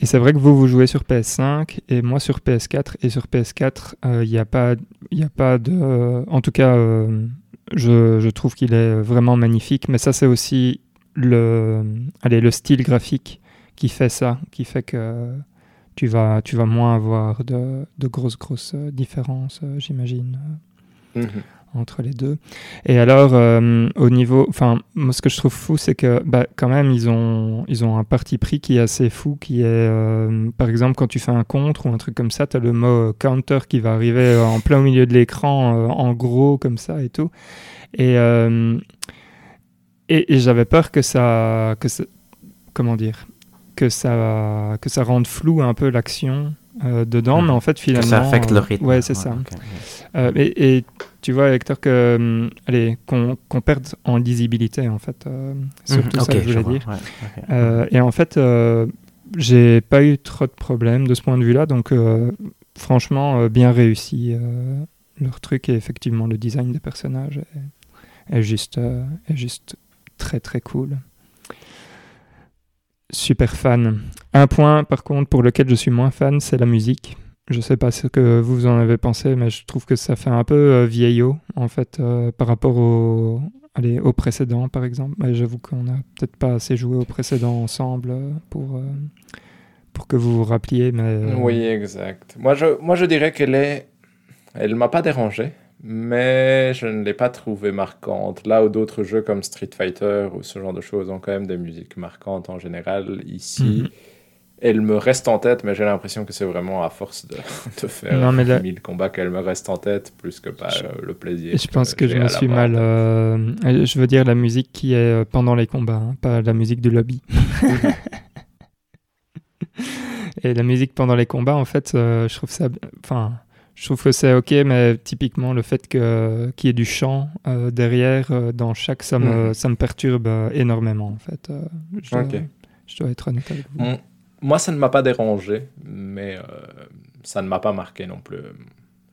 Et c'est vrai que vous, vous jouez sur PS5 et moi sur PS4. Et sur PS4, il n'y a, pas, y a pas de... euh, en tout cas, euh, je, je trouve qu'il est vraiment magnifique. Mais ça, c'est aussi le, allez, le style graphique qui fait ça, qui fait que tu vas, tu vas moins avoir de, de grosses, grosses euh, différences, euh, j'imagine Mhm. Entre les deux. Et alors, euh, au niveau, enfin, moi, ce que je trouve fou, c'est que, bah, quand même, ils ont, ils ont un parti pris qui est assez fou, qui est, euh, par exemple, quand tu fais un contre ou un truc comme ça, tu as le mot counter qui va arriver euh, en plein au milieu de l'écran, euh, en gros, comme ça et tout. Et, euh, et, et j'avais peur que ça, que ça, comment dire, que ça, que ça rende flou un peu l'action. euh, dedans, Mhm. mais en fait Que finalement, ça affecte le euh, rythme. Ouais, c'est ça. Euh, et tu vois, Hector, que, allez, qu'on qu'on perde en lisibilité, en fait. euh, surtout Mhm, ça, ok, je voulais dire. ouais. Euh, et en fait, euh, j'ai pas eu trop de problèmes de ce point de vue-là. Donc, euh, franchement, euh, bien réussi euh, leur truc. Et effectivement, le design des personnages est, est juste, euh, est juste très, très cool. Super fan. Un point, par contre, pour lequel je suis moins fan, c'est la musique. Je sais pas ce que vous en avez pensé, mais je trouve que ça fait un peu euh, vieillot, en fait, euh, par rapport au, allez, au précédent, par exemple. Mais j'avoue qu'on n'a peut-être pas assez joué au précédent ensemble euh, pour, euh, pour que vous vous rappeliez, mais... Oui, exact. Moi, je, moi, je dirais qu'elle est. Elle m'a pas dérangé, mais je ne l'ai pas trouvée marquante. Là où d'autres jeux comme Street Fighter ou ce genre de choses ont quand même des musiques marquantes en général, ici, Mhm. Elle me reste en tête, mais j'ai l'impression que c'est vraiment à force de, de faire Non, mais là- 1000 combats qu'elle me reste en tête, plus que pas Je- euh, le plaisir. Je pense que je me suis mal... euh, Je veux dire la musique qui est euh, pendant les combats, hein, pas la musique du lobby. Et la musique pendant les combats, en fait, euh, je trouve ça... Enfin, je trouve que c'est ok, mais typiquement le fait que- qu'il y ait du chant derrière, dans chaque, ça me, Mhm. ça me perturbe énormément, en fait. Je, je dois être honnête avec vous. Mm. Moi, ça ne m'a pas dérangé, mais euh, ça ne m'a pas marqué non plus.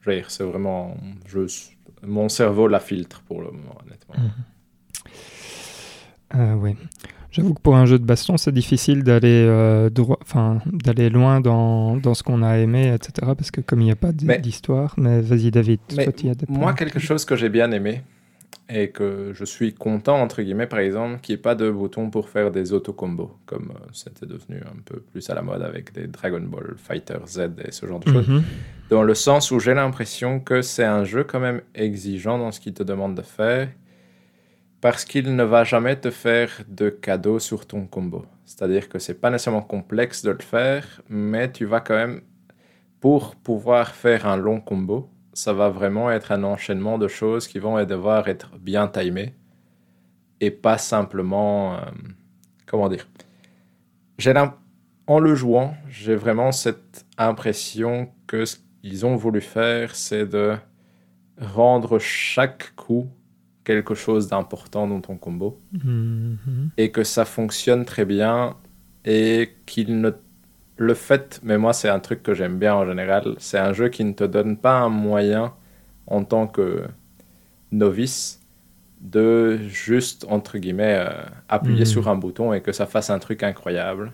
Je veux dire, c'est vraiment. Mon cerveau la filtre pour le moment, honnêtement. Euh, oui. J'avoue que pour un jeu de baston, c'est difficile d'aller euh, d'aller loin dans, dans ce qu'on a aimé, etc. Parce que comme il n'y a pas Mais- d'histoire, mais vas-y David, Mais toi y des Moi, points. quelque chose que j'ai bien aimé et que je suis content, entre guillemets, par exemple, qu'il n'y ait pas de bouton pour faire des autocombos, comme euh, c'était devenu un peu plus à la mode avec des Dragon Ball Fighter Z et ce genre de choses. Mhm. Dans le sens où j'ai l'impression que c'est un jeu quand même exigeant dans ce qu'il te demande de faire, parce qu'il ne va jamais te faire de cadeau sur ton combo. C'est-à-dire que c'est pas nécessairement complexe de le faire, mais tu vas quand même, pour pouvoir faire un long combo, ça va vraiment être un enchaînement de choses qui vont devoir être bien timées et pas simplement, euh, comment dire, en le jouant, j'ai vraiment cette impression que ce qu'ils ont voulu faire, c'est de rendre chaque coup quelque chose d'important dans ton combo Mhm. et que ça fonctionne très bien et qu'il ne le fait, mais moi c'est un truc que j'aime bien en général, c'est un jeu qui ne te donne pas un moyen en tant que novice de juste entre guillemets euh, appuyer Mhm. sur un bouton et que ça fasse un truc incroyable.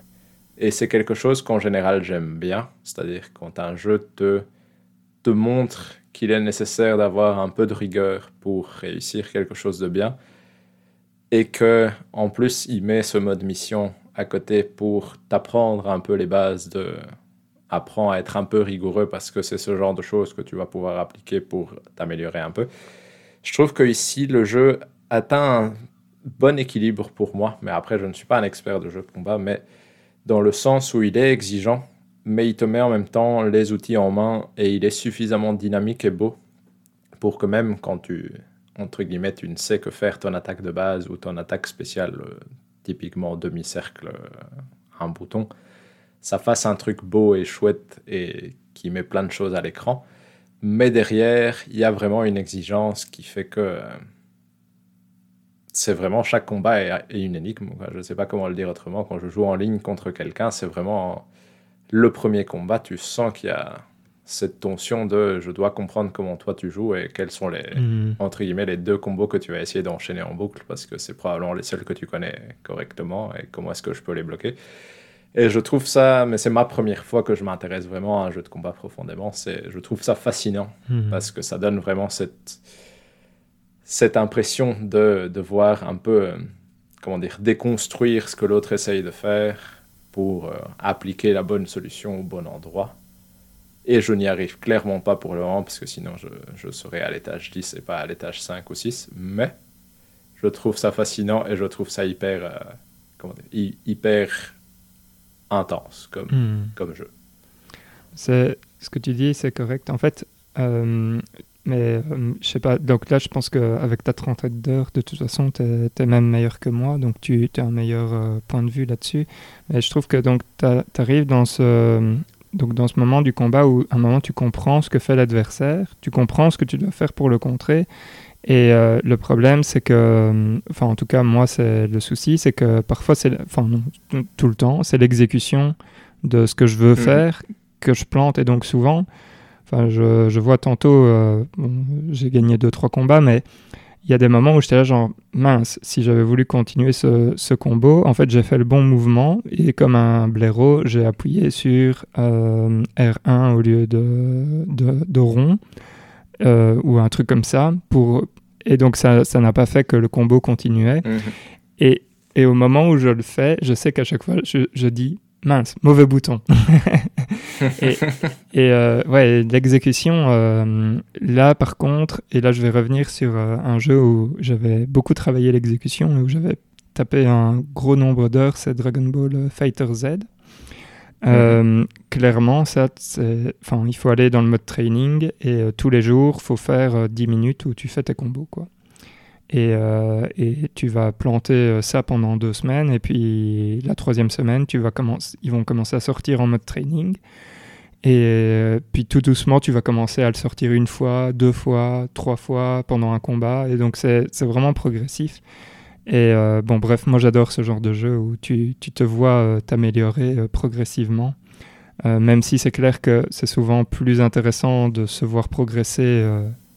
Et c'est quelque chose qu'en général j'aime bien, c'est-à-dire quand un jeu te, te montre qu'il est nécessaire d'avoir un peu de rigueur pour réussir quelque chose de bien et que en plus il met ce mode mission à côté pour t'apprendre un peu les bases de apprends à être un peu rigoureux parce que c'est ce genre de choses que tu vas pouvoir appliquer pour t'améliorer un peu. Je trouve que ici le jeu atteint un bon équilibre pour moi, mais après je ne suis pas un expert de jeu de combat, mais dans le sens où il est exigeant, mais il te met en même temps les outils en main et il est suffisamment dynamique et beau pour que même quand tu entre guillemets, tu ne sais que faire ton attaque de base ou ton attaque spéciale, euh, typiquement demi-cercle, euh, un bouton, ça fasse un truc beau et chouette et qui met plein de choses à l'écran. Mais derrière, il y a vraiment une exigence qui fait que euh, c'est vraiment chaque combat est, une énigme. Je ne sais pas comment le dire autrement. Quand je joue en ligne contre quelqu'un, c'est vraiment le premier combat. Tu sens qu'il y a cette tension de je dois comprendre comment toi tu joues et quels sont les, Mhm. entre guillemets, les deux combos que tu vas essayer d'enchaîner en boucle parce que c'est probablement les seuls que tu connais correctement et comment est-ce que je peux les bloquer. Et je trouve ça, mais c'est ma première fois que je m'intéresse vraiment à un jeu de combat profondément, c'est, je trouve ça fascinant Mhm. parce que ça donne vraiment cette, cette impression de, de voir un peu, euh, comment dire, déconstruire ce que l'autre essaye de faire pour euh, appliquer la bonne solution au bon endroit. Et je n'y arrive clairement pas pour le moment, parce que sinon je, je serais à l'étage 10 et pas à l'étage 5 ou 6. Mais je trouve ça fascinant et je trouve ça hyper, euh, comment dire, hy- hyper intense comme, Mhm. comme jeu. C'est ce que tu dis, c'est correct. En fait, euh, mais euh, je sais pas. Donc là, je pense qu'avec ta trentaine d'heures, de toute façon, tu es, même meilleur que moi, donc tu as un meilleur euh, point de vue là-dessus. Mais je trouve que donc tu arrives dans ce donc dans ce moment du combat où à un moment tu comprends ce que fait l'adversaire, tu comprends ce que tu dois faire pour le contrer. Et euh, le problème, c'est que, euh, enfin en tout cas moi, c'est le souci, c'est que parfois c'est, enfin non, tout le temps, c'est l'exécution de ce que je veux Mhm. faire que je plante et donc souvent, enfin je, je vois tantôt, euh, bon, j'ai gagné deux trois combats, mais il y a des moments où j'étais là genre mince, si j'avais voulu continuer ce, ce combo, en fait j'ai fait le bon mouvement et comme un blaireau, j'ai appuyé sur euh, R1 au lieu de, de, de rond euh, ou un truc comme ça pour et donc ça ça n'a pas fait que le combo continuait et, et au moment où je le fais, je sais qu'à chaque fois je, je dis mince, mauvais bouton. et et euh, ouais, l'exécution, euh, là par contre, et là je vais revenir sur euh, un jeu où j'avais beaucoup travaillé l'exécution et où j'avais tapé un gros nombre d'heures, c'est Dragon Ball Fighter Z. Euh, Clairement, ça, enfin, il faut aller dans le mode training et tous les jours, faut faire euh, 10 minutes où tu fais tes combos, quoi. Et, euh, et tu vas planter ça pendant deux semaines. Et puis la troisième semaine, tu vas commencer, ils vont commencer à sortir en mode training. Et euh, puis tout doucement, tu vas commencer à le sortir une fois, deux fois, trois fois pendant un combat. Et donc c'est vraiment progressif. Et euh, bon, bref, moi j'adore ce genre de jeu où tu, te vois euh, t'améliorer progressivement. Même si c'est clair que c'est souvent plus intéressant de se voir progresser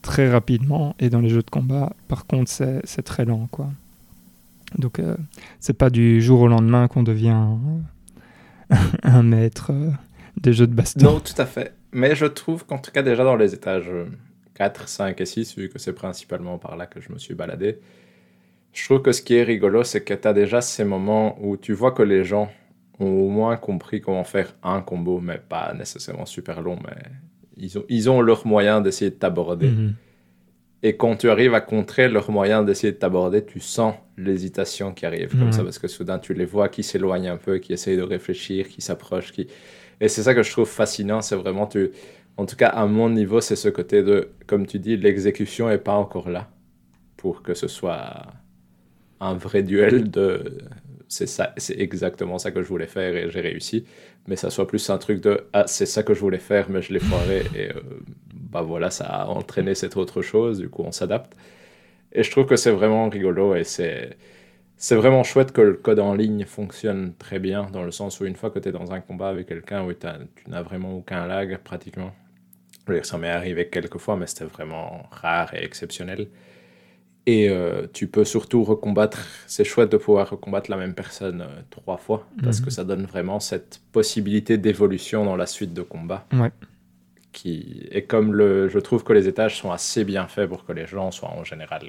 très rapidement. Et dans les jeux de combat, par contre, c'est très lent, quoi. Donc, c'est pas du jour au lendemain qu'on devient un maître des jeux de baston. Non, tout à fait. Mais je trouve qu'en tout cas, déjà dans les étages euh, 4, 5 et 6, vu que c'est principalement par là que je me suis baladé, je trouve que ce qui est rigolo, c'est que tu as déjà ces moments où tu vois que les gens ont au moins compris comment faire un combo, mais pas nécessairement super long, mais ils ont, ils ont leur moyen d'essayer de t'aborder. Mhm. Et quand tu arrives à contrer leur moyen d'essayer de t'aborder, tu sens l'hésitation qui arrive comme Ouais. ça, parce que soudain tu les vois qui s'éloignent un peu, qui essayent de réfléchir, qui s'approchent. Qui... Et c'est ça que je trouve fascinant, c'est vraiment, tu... en tout cas à mon niveau, c'est ce côté de, comme tu dis, l'exécution n'est pas encore là pour que ce soit un vrai duel de c'est ça, c'est exactement ça que je voulais faire et j'ai réussi, mais ça soit plus un truc de ah c'est ça que je voulais faire mais je l'ai foiré et euh, bah voilà ça a entraîné cette autre chose, du coup on s'adapte. Et je trouve que c'est vraiment rigolo et c'est c'est vraiment chouette que le code en ligne fonctionne très bien dans le sens où une fois que tu es dans un combat avec quelqu'un où tu n'as vraiment aucun lag pratiquement. Ça m'est arrivé quelques fois mais c'était vraiment rare et exceptionnel. Et euh, tu peux surtout recombattre, c'est chouette de pouvoir recombattre la même personne euh, trois fois, parce que mhm. ça donne vraiment cette possibilité d'évolution dans la suite de combat. Ouais. Qui, et comme le, je trouve que les étages sont assez bien faits pour que les gens soient en général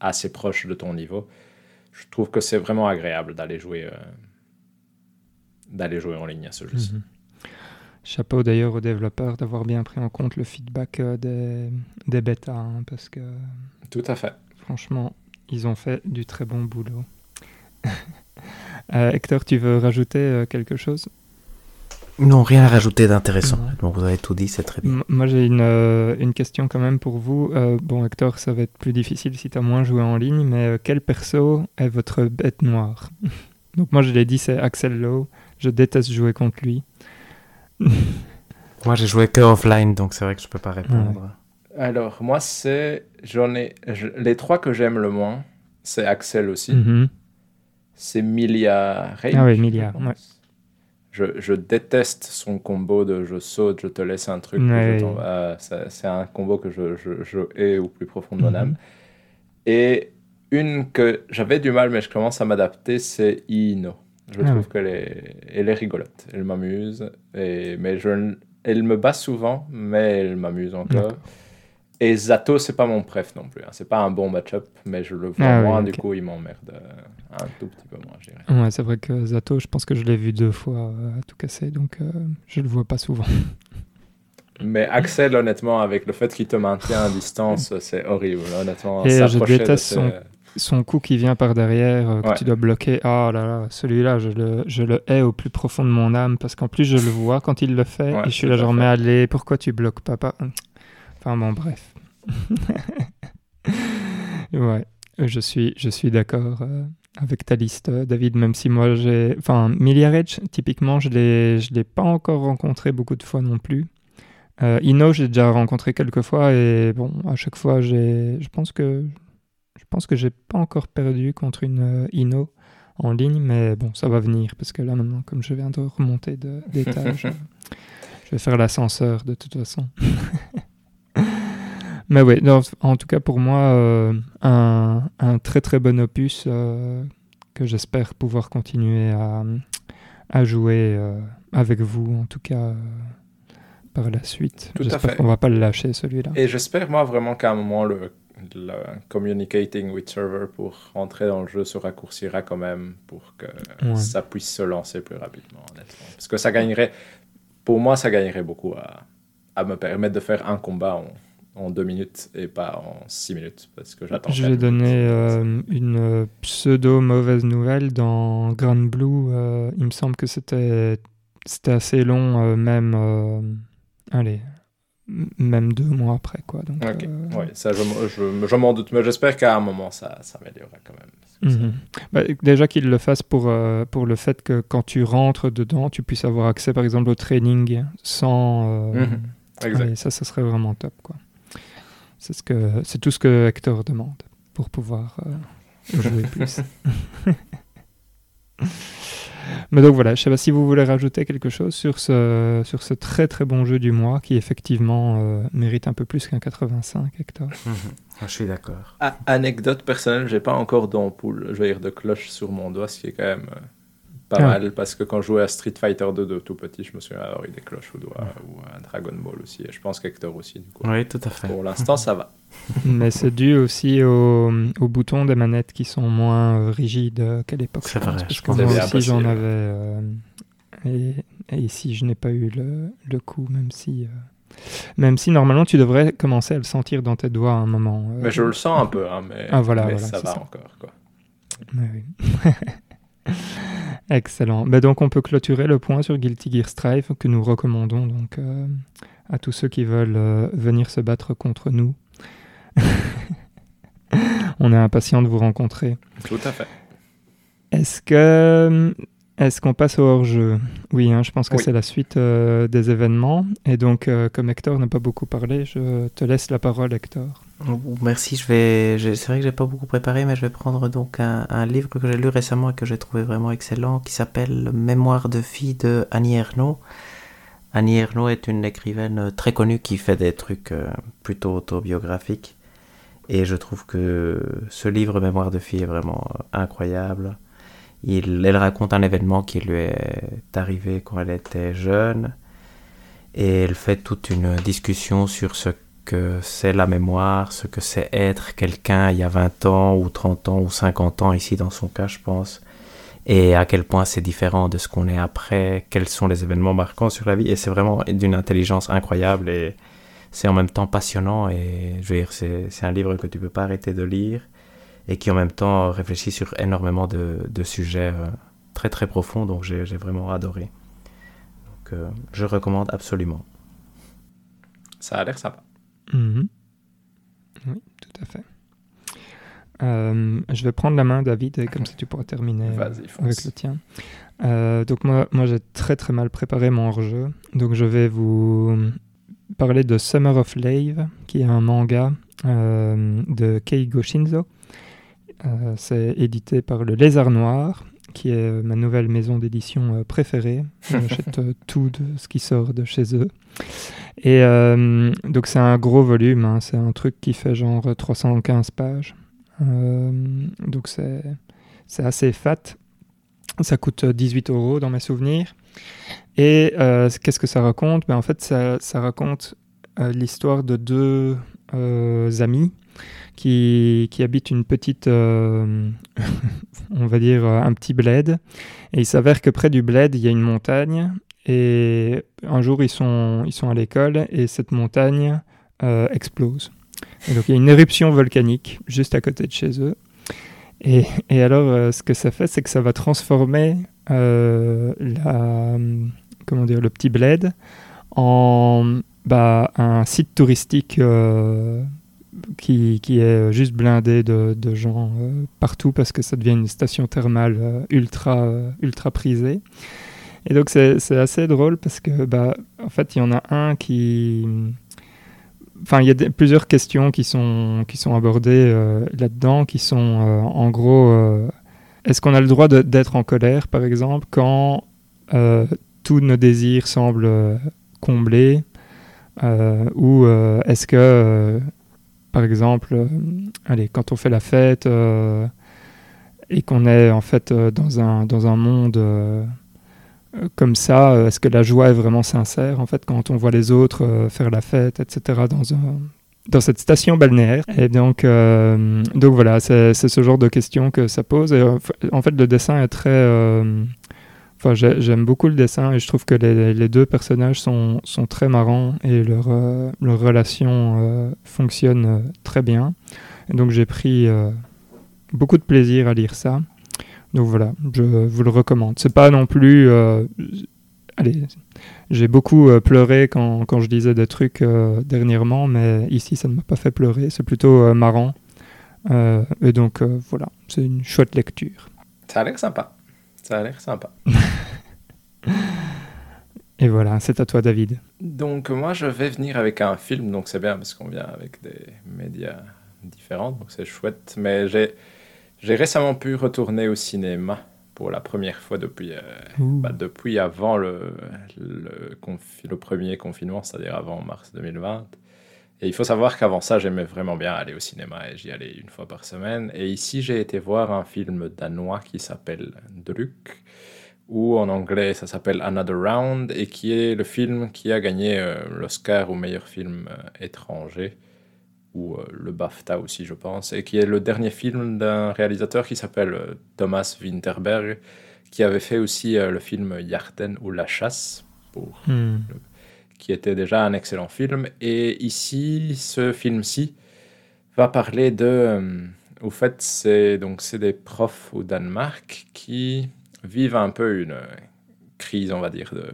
assez proches de ton niveau, je trouve que c'est vraiment agréable d'aller jouer, euh, d'aller jouer en ligne à ce jeu-ci. Mhm. Chapeau d'ailleurs aux développeurs d'avoir bien pris en compte le feedback des, des bêtas, hein, parce que tout à fait. Franchement, ils ont fait du très bon boulot. Euh, Hector, tu veux rajouter euh, quelque chose? Non, rien à rajouter d'intéressant. Donc vous avez tout dit, c'est très bien. moi j'ai une, euh, une, question quand même pour vous. bon, Hector, ça va être plus difficile si tu as moins joué en ligne, mais quel perso est votre bête noire? Donc moi je l'ai dit, c'est Axel Lowe. Je déteste jouer contre lui. moi j'ai joué que offline, donc c'est vrai que je peux pas répondre. Alors, moi, c'est. J'en ai. Les trois que j'aime le moins, c'est Axel aussi. Mhm. C'est Milia Ah oui, Milia. Je, je, déteste son combo de je saute, je te laisse un truc. c'est un combo que je, je, je, hais au plus profond de mon mhm. âme. Et une que j'avais du mal, mais je commence à m'adapter, c'est Ino. Je ah trouve qu'elle est, elle est rigolote. Elle m'amuse. Mais je, elle me bat souvent, mais elle m'amuse encore. Et Zato, c'est pas mon préf non plus. Hein. C'est pas un bon match-up, mais je le vois ah moins, du coup, il m'emmerde euh, un tout petit peu moins, je dirais. Ouais, c'est vrai que Zato, je pense que je l'ai vu deux fois euh, à tout casser, donc euh, je le vois pas souvent. Mais Axel, honnêtement, avec le fait qu'il te maintient à distance, c'est horrible, honnêtement. Et je déteste son, coup qui vient par derrière, que tu dois bloquer. Ah là là, celui-là, je le, je le hais au plus profond de mon âme, parce qu'en plus, je le vois quand il le fait, et je suis là genre, mais allez, pourquoi tu bloques, papa? Enfin bon, bref. ouais, je suis, je suis d'accord euh, avec ta liste, David, même si moi j'ai... Enfin, Miliarage, typiquement, je ne l'ai pas encore rencontré beaucoup de fois non plus. Euh, Ino, j'ai déjà rencontré quelques fois et bon, à chaque fois, j'ai, je pense que je pense que j'ai pas encore perdu contre une euh, Ino en ligne, mais bon, ça va venir parce que là maintenant, comme je viens de remonter d'étage, je vais faire l'ascenseur de toute façon. Mais oui, en tout cas pour moi, euh, un, un, très très bon opus euh, que j'espère pouvoir continuer à, à jouer euh, avec vous, en tout cas par la suite. J'espère qu'on va pas le lâcher celui-là. Et j'espère moi vraiment qu'à un moment le, le, communicating with server pour rentrer dans le jeu se raccourcira quand même pour que ça puisse se lancer plus rapidement, honnêtement. Parce que ça gagnerait, pour moi, ça gagnerait beaucoup à, à me permettre de faire un combat en en deux minutes et pas en six minutes parce que j'attends. Je vais donner euh, une euh, pseudo mauvaise nouvelle dans Grand Blue. Euh, il me semble que c'était c'était assez long, même allez, même deux mois après quoi. Donc, ça je, je, m'en doute, mais j'espère qu'à un moment ça s'améliorera quand même. Mhm. Bah, déjà qu'il le fasse pour, pour le fait que quand tu rentres dedans, tu puisses avoir accès par exemple au training sans. Mhm. ça, ça serait vraiment top quoi. C'est ce que c'est tout ce que Hector demande pour pouvoir euh, jouer plus. Mais donc voilà, je sais pas si vous voulez rajouter quelque chose sur ce, sur ce très très bon jeu du mois qui effectivement euh, mérite un peu plus qu'un 85, Hector. Mhm. je suis d'accord. anecdote personnelle, j'ai pas encore d'ampoule, je veux dire de cloche sur mon doigt, ce qui est quand même euh, pas ah. mal parce que quand je jouais à Street Fighter 2 de tout petit, je me souviens avoir eu des cloches au doigt ou à Dragon Ball aussi. Et je pense qu'Hector aussi. Du coup. Oui, tout à fait. Pour l'instant, ça va. Mais c'est dû aussi aux, boutons des manettes qui sont moins euh, rigides qu'à l'époque. C'est vrai. Parce que moi aussi, j'en avais. Euh, et, ici, je n'ai pas eu le, le coup, même si. Euh, même si normalement tu devrais commencer à le sentir dans tes doigts à un moment. mais je le sens un peu, hein, mais, ah, voilà, mais ça va encore. Quoi. Mais oui. Excellent. Ben donc on peut clôturer le point sur Guilty Gear Strive que nous recommandons donc euh, à tous ceux qui veulent euh, venir se battre contre nous. on est impatient de vous rencontrer. Tout à fait. Est-ce que est-ce qu'on passe au hors-jeu? Oui, hein, je pense que c'est la suite euh, des événements. Et donc, euh, comme Hector n'a pas beaucoup parlé, je te laisse la parole, Hector. Merci, je vais. C'est vrai que j'ai pas beaucoup préparé, mais je vais prendre donc un, livre que j'ai lu récemment et que j'ai trouvé vraiment excellent, qui s'appelle Mémoire de fille de Annie Ernaux. Annie Ernaux est une écrivaine très connue qui fait des trucs euh, plutôt autobiographiques. Et je trouve que ce livre Mémoire de fille est vraiment euh, incroyable. Elle raconte un événement qui lui est arrivé quand elle était jeune. Et elle fait toute une discussion sur ce c'est la mémoire, ce que c'est être quelqu'un il y a 20 ans ou 30 ans ou 50 ans, ici dans son cas je pense et à quel point c'est différent de ce qu'on est après, quels sont les événements marquants sur la vie. Et c'est vraiment d'une intelligence incroyable et c'est en même temps passionnant. Et je veux dire, c'est un livre que tu peux pas arrêter de lire et qui en même temps réfléchit sur énormément de, sujets euh, très très profonds. Donc j'ai vraiment adoré. Euh, je recommande absolument. Ça a l'air sympa. Mhm. Oui, tout à fait. Euh, je vais prendre la main, David, et comme ça tu pourras terminer euh, avec le tien. Euh, donc moi, moi j'ai très très mal préparé mon hors-jeu. Donc je vais vous parler de Summer of Lave, qui est un manga de Keigo Shinzo. c'est édité par le Lézard Noir, qui est ma nouvelle maison d'édition préférée. J'achète tout de ce qui sort de chez eux. Et donc c'est un gros volume, hein. c'est un truc qui fait genre 315 pages. Euh, donc c'est assez fat. Ça coûte 18 euros dans mes souvenirs. Et euh, qu'est-ce que ça raconte? Ben, En fait, ça, ça raconte euh, l'histoire de deux amis qui, qui, habitent une petite, on va dire, un petit bled. Et il s'avère que près du bled, il y a une montagne. Et un jour, ils sont, ils sont à l'école et cette montagne explose. Et donc il y a une éruption volcanique juste à côté de chez eux. Et, et alors, euh, ce que ça fait, c'est que ça va transformer euh, comment dire, le petit bled en bah, un site touristique euh, qui, est juste blindé de, gens partout parce que ça devient une station thermale ultra, ultra prisée. Et donc c'est assez drôle parce que bah, en fait il y en a un qui Enfin, il y a plusieurs questions qui sont, qui sont abordées euh, là-dedans, qui sont euh, en gros, euh, est-ce qu'on a le droit d'être en colère, par exemple, quand tous nos désirs semblent comblés Ou est-ce que, par exemple, allez, quand on fait la fête et qu'on est en fait dans un, dans un monde euh, comme ça euh, Est-ce que la joie est vraiment sincère en fait quand on voit les autres euh, faire la fête, etc. dans un, dans cette station balnéaire? Et donc, donc voilà, c'est ce genre de questions que ça pose. En fait, le dessin est très. Enfin, j'aime beaucoup le dessin et je trouve que les, deux personnages sont, sont, très marrants et leur, leur relation fonctionne très bien. Donc, j'ai pris beaucoup de plaisir à lire ça. Donc voilà, je vous le recommande. C'est pas non plus. Euh, allez, j'ai beaucoup euh, pleuré quand, quand, je disais des trucs euh, dernièrement, mais ici ça ne m'a pas fait pleurer. C'est plutôt marrant. et donc voilà, c'est une chouette lecture. Ça a l'air sympa. Ça a l'air sympa. et voilà, c'est à toi, David. Donc moi, je vais venir avec un film, donc c'est bien parce qu'on vient avec des médias différents, donc c'est chouette. Mais j'ai j'ai récemment pu retourner au cinéma pour la première fois depuis, euh, bah, depuis avant le, le, le premier confinement, c'est-à-dire avant mars 2020. Et il faut savoir qu'avant ça, j'aimais vraiment bien aller au cinéma et j'y allais une fois par semaine. Et ici, j'ai été voir un film danois qui s'appelle Druk, ou en anglais, ça s'appelle Another Round, et qui est le film qui a gagné euh, l'Oscar au meilleur film euh, étranger ou euh, le BAFTA aussi, je pense, et qui est le dernier film d'un réalisateur qui s'appelle Thomas Winterberg, qui avait fait aussi le film Yarten ou La Chasse, pour hmm. Qui était déjà un excellent film. Et ici, ce film-ci va parler de. au fait, c'est des profs au Danemark qui vivent un peu une crise, on va dire, de,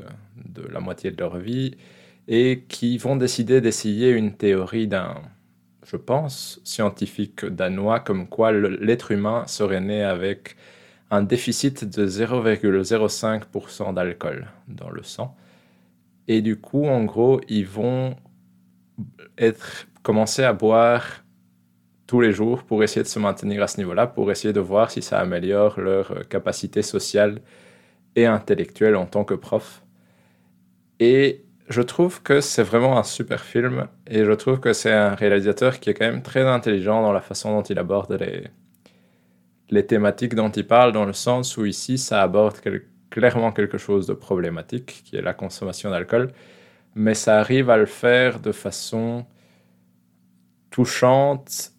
de la moitié de leur vie et qui vont décider d'essayer une théorie d'un je pense, scientifique danois, comme quoi l'être humain serait né avec un déficit de 0,05% d'alcool dans le sang. Et du coup, en gros, ils vont être, commencer à boire tous les jours pour essayer de se maintenir à ce niveau-là, pour essayer de voir si ça améliore leur capacité sociale et intellectuelle en tant que prof. Et je trouve que c'est vraiment un super film et je trouve que c'est un réalisateur qui est quand même très intelligent dans la façon dont il aborde les, les thématiques dont il parle, dans le sens où ici, ça aborde clairement quelque chose de problématique, qui est la consommation d'alcool, mais ça arrive à le faire de façon touchante,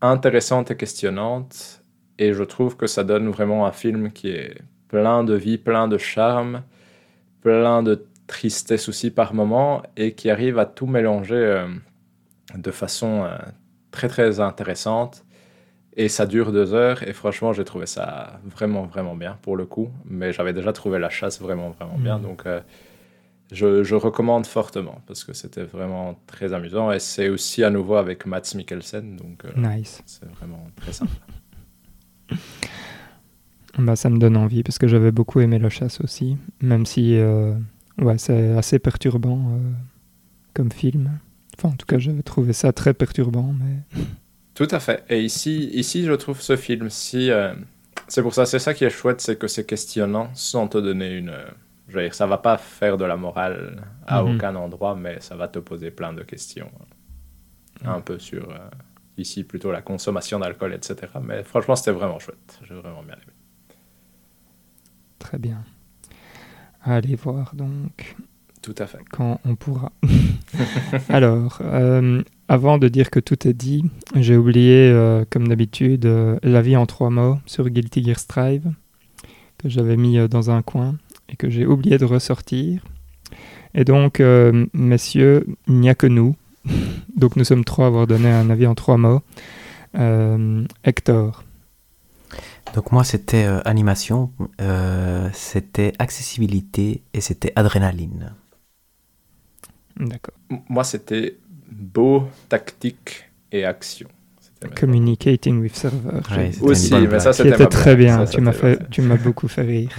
intéressante et questionnante, et je trouve que ça donne vraiment un film qui est plein de vie, plein de charme, plein de tristesse aussi par moment, et qui arrive à tout mélanger euh, de façon euh, très très intéressante et ça dure deux heures. Et franchement, j'ai trouvé ça vraiment, vraiment bien pour le coup. Mais j'avais déjà trouvé la chasse vraiment, vraiment bien. Mm. Donc, euh, je, je, recommande fortement parce que c'était vraiment très amusant. Et c'est aussi à nouveau avec Mats Mikkelsen. Donc, euh, nice. c'est vraiment très sympa. bah, ça me donne envie parce que j'avais beaucoup aimé la chasse aussi. Même si euh, ouais, c'est assez perturbant comme film. Enfin, en tout cas, j'avais trouvé ça très perturbant. Mais. Tout à fait. Et ici, ici je trouve ce film si. Euh, c'est pour ça, c'est ça qui est chouette, c'est que c'est questionnant sans te donner une. Euh, je veux dire, ça va pas faire de la morale à mhm. aucun endroit, mais ça va te poser plein de questions. Mhm. Un peu sur. Euh, ici, plutôt la consommation d'alcool, etc. Mais franchement, c'était vraiment chouette. J'ai vraiment bien aimé. Très bien. Allez voir donc. Tout à fait. Quand on pourra. Alors, euh, avant de dire que tout est dit, j'ai oublié, euh, comme d'habitude, euh, la vie en trois mots sur Guilty Gear Strive, que j'avais mis dans un coin et que j'ai oublié de ressortir. Et donc, messieurs, il n'y a que nous. donc, nous sommes trois à avoir donné un avis en trois mots. Hector. Donc moi c'était animation, c'était accessibilité et c'était adrénaline. D'accord. Moi, c'était beau, tactique et action. Communicating with server. aussi, mais ça c'était très bien. tu m'as fait, tu m'as beaucoup fait rire.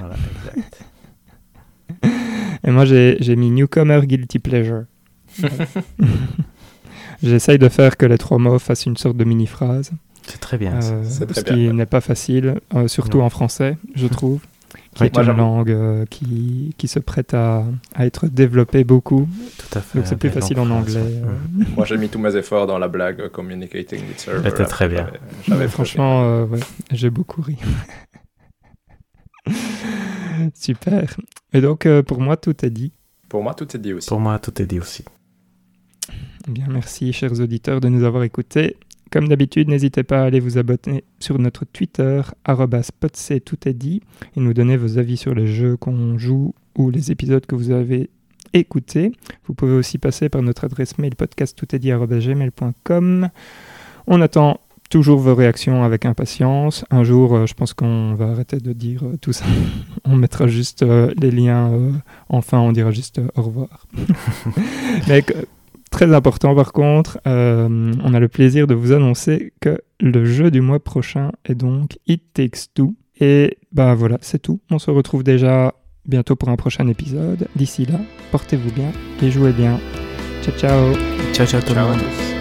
et moi j'ai mis newcomer guilty pleasure. J'essaye de faire que les trois mots fassent une sorte de mini phrase. C'est très bien. Euh, ce qui n'est pas facile, euh, surtout en français, je trouve qui est une langue euh, qui, qui, se prête à, à, être développée beaucoup. Tout à fait. Donc c'est plus facile en anglais. Euh. Moi j'ai mis tous mes efforts dans la blague Communicating with Server. C'était très bien. franchement, euh, ouais, j'ai beaucoup ri. Super. Et donc pour moi tout est dit. Pour moi tout est dit aussi. Pour moi tout est dit aussi. Bien, merci chers auditeurs de nous avoir écoutés. Comme d'habitude, n'hésitez pas à aller vous abonner sur notre Twitter, @potc tout et nous donner vos avis sur les jeux qu'on joue ou les épisodes que vous avez écoutés. Vous pouvez aussi passer par notre adresse mail podcasttoutestdit.gmail.com. On attend toujours vos réactions avec impatience. Un jour, euh, je pense qu'on va arrêter de dire euh, tout ça. on mettra juste euh, les liens. enfin, on dira juste au revoir. Très important par contre, euh, on a le plaisir de vous annoncer que le jeu du mois prochain est donc It Takes Two. Et bah voilà, c'est tout. On se retrouve déjà bientôt pour un prochain épisode. D'ici là, portez-vous bien et jouez bien. Ciao ciao. Ciao ciao tout le monde.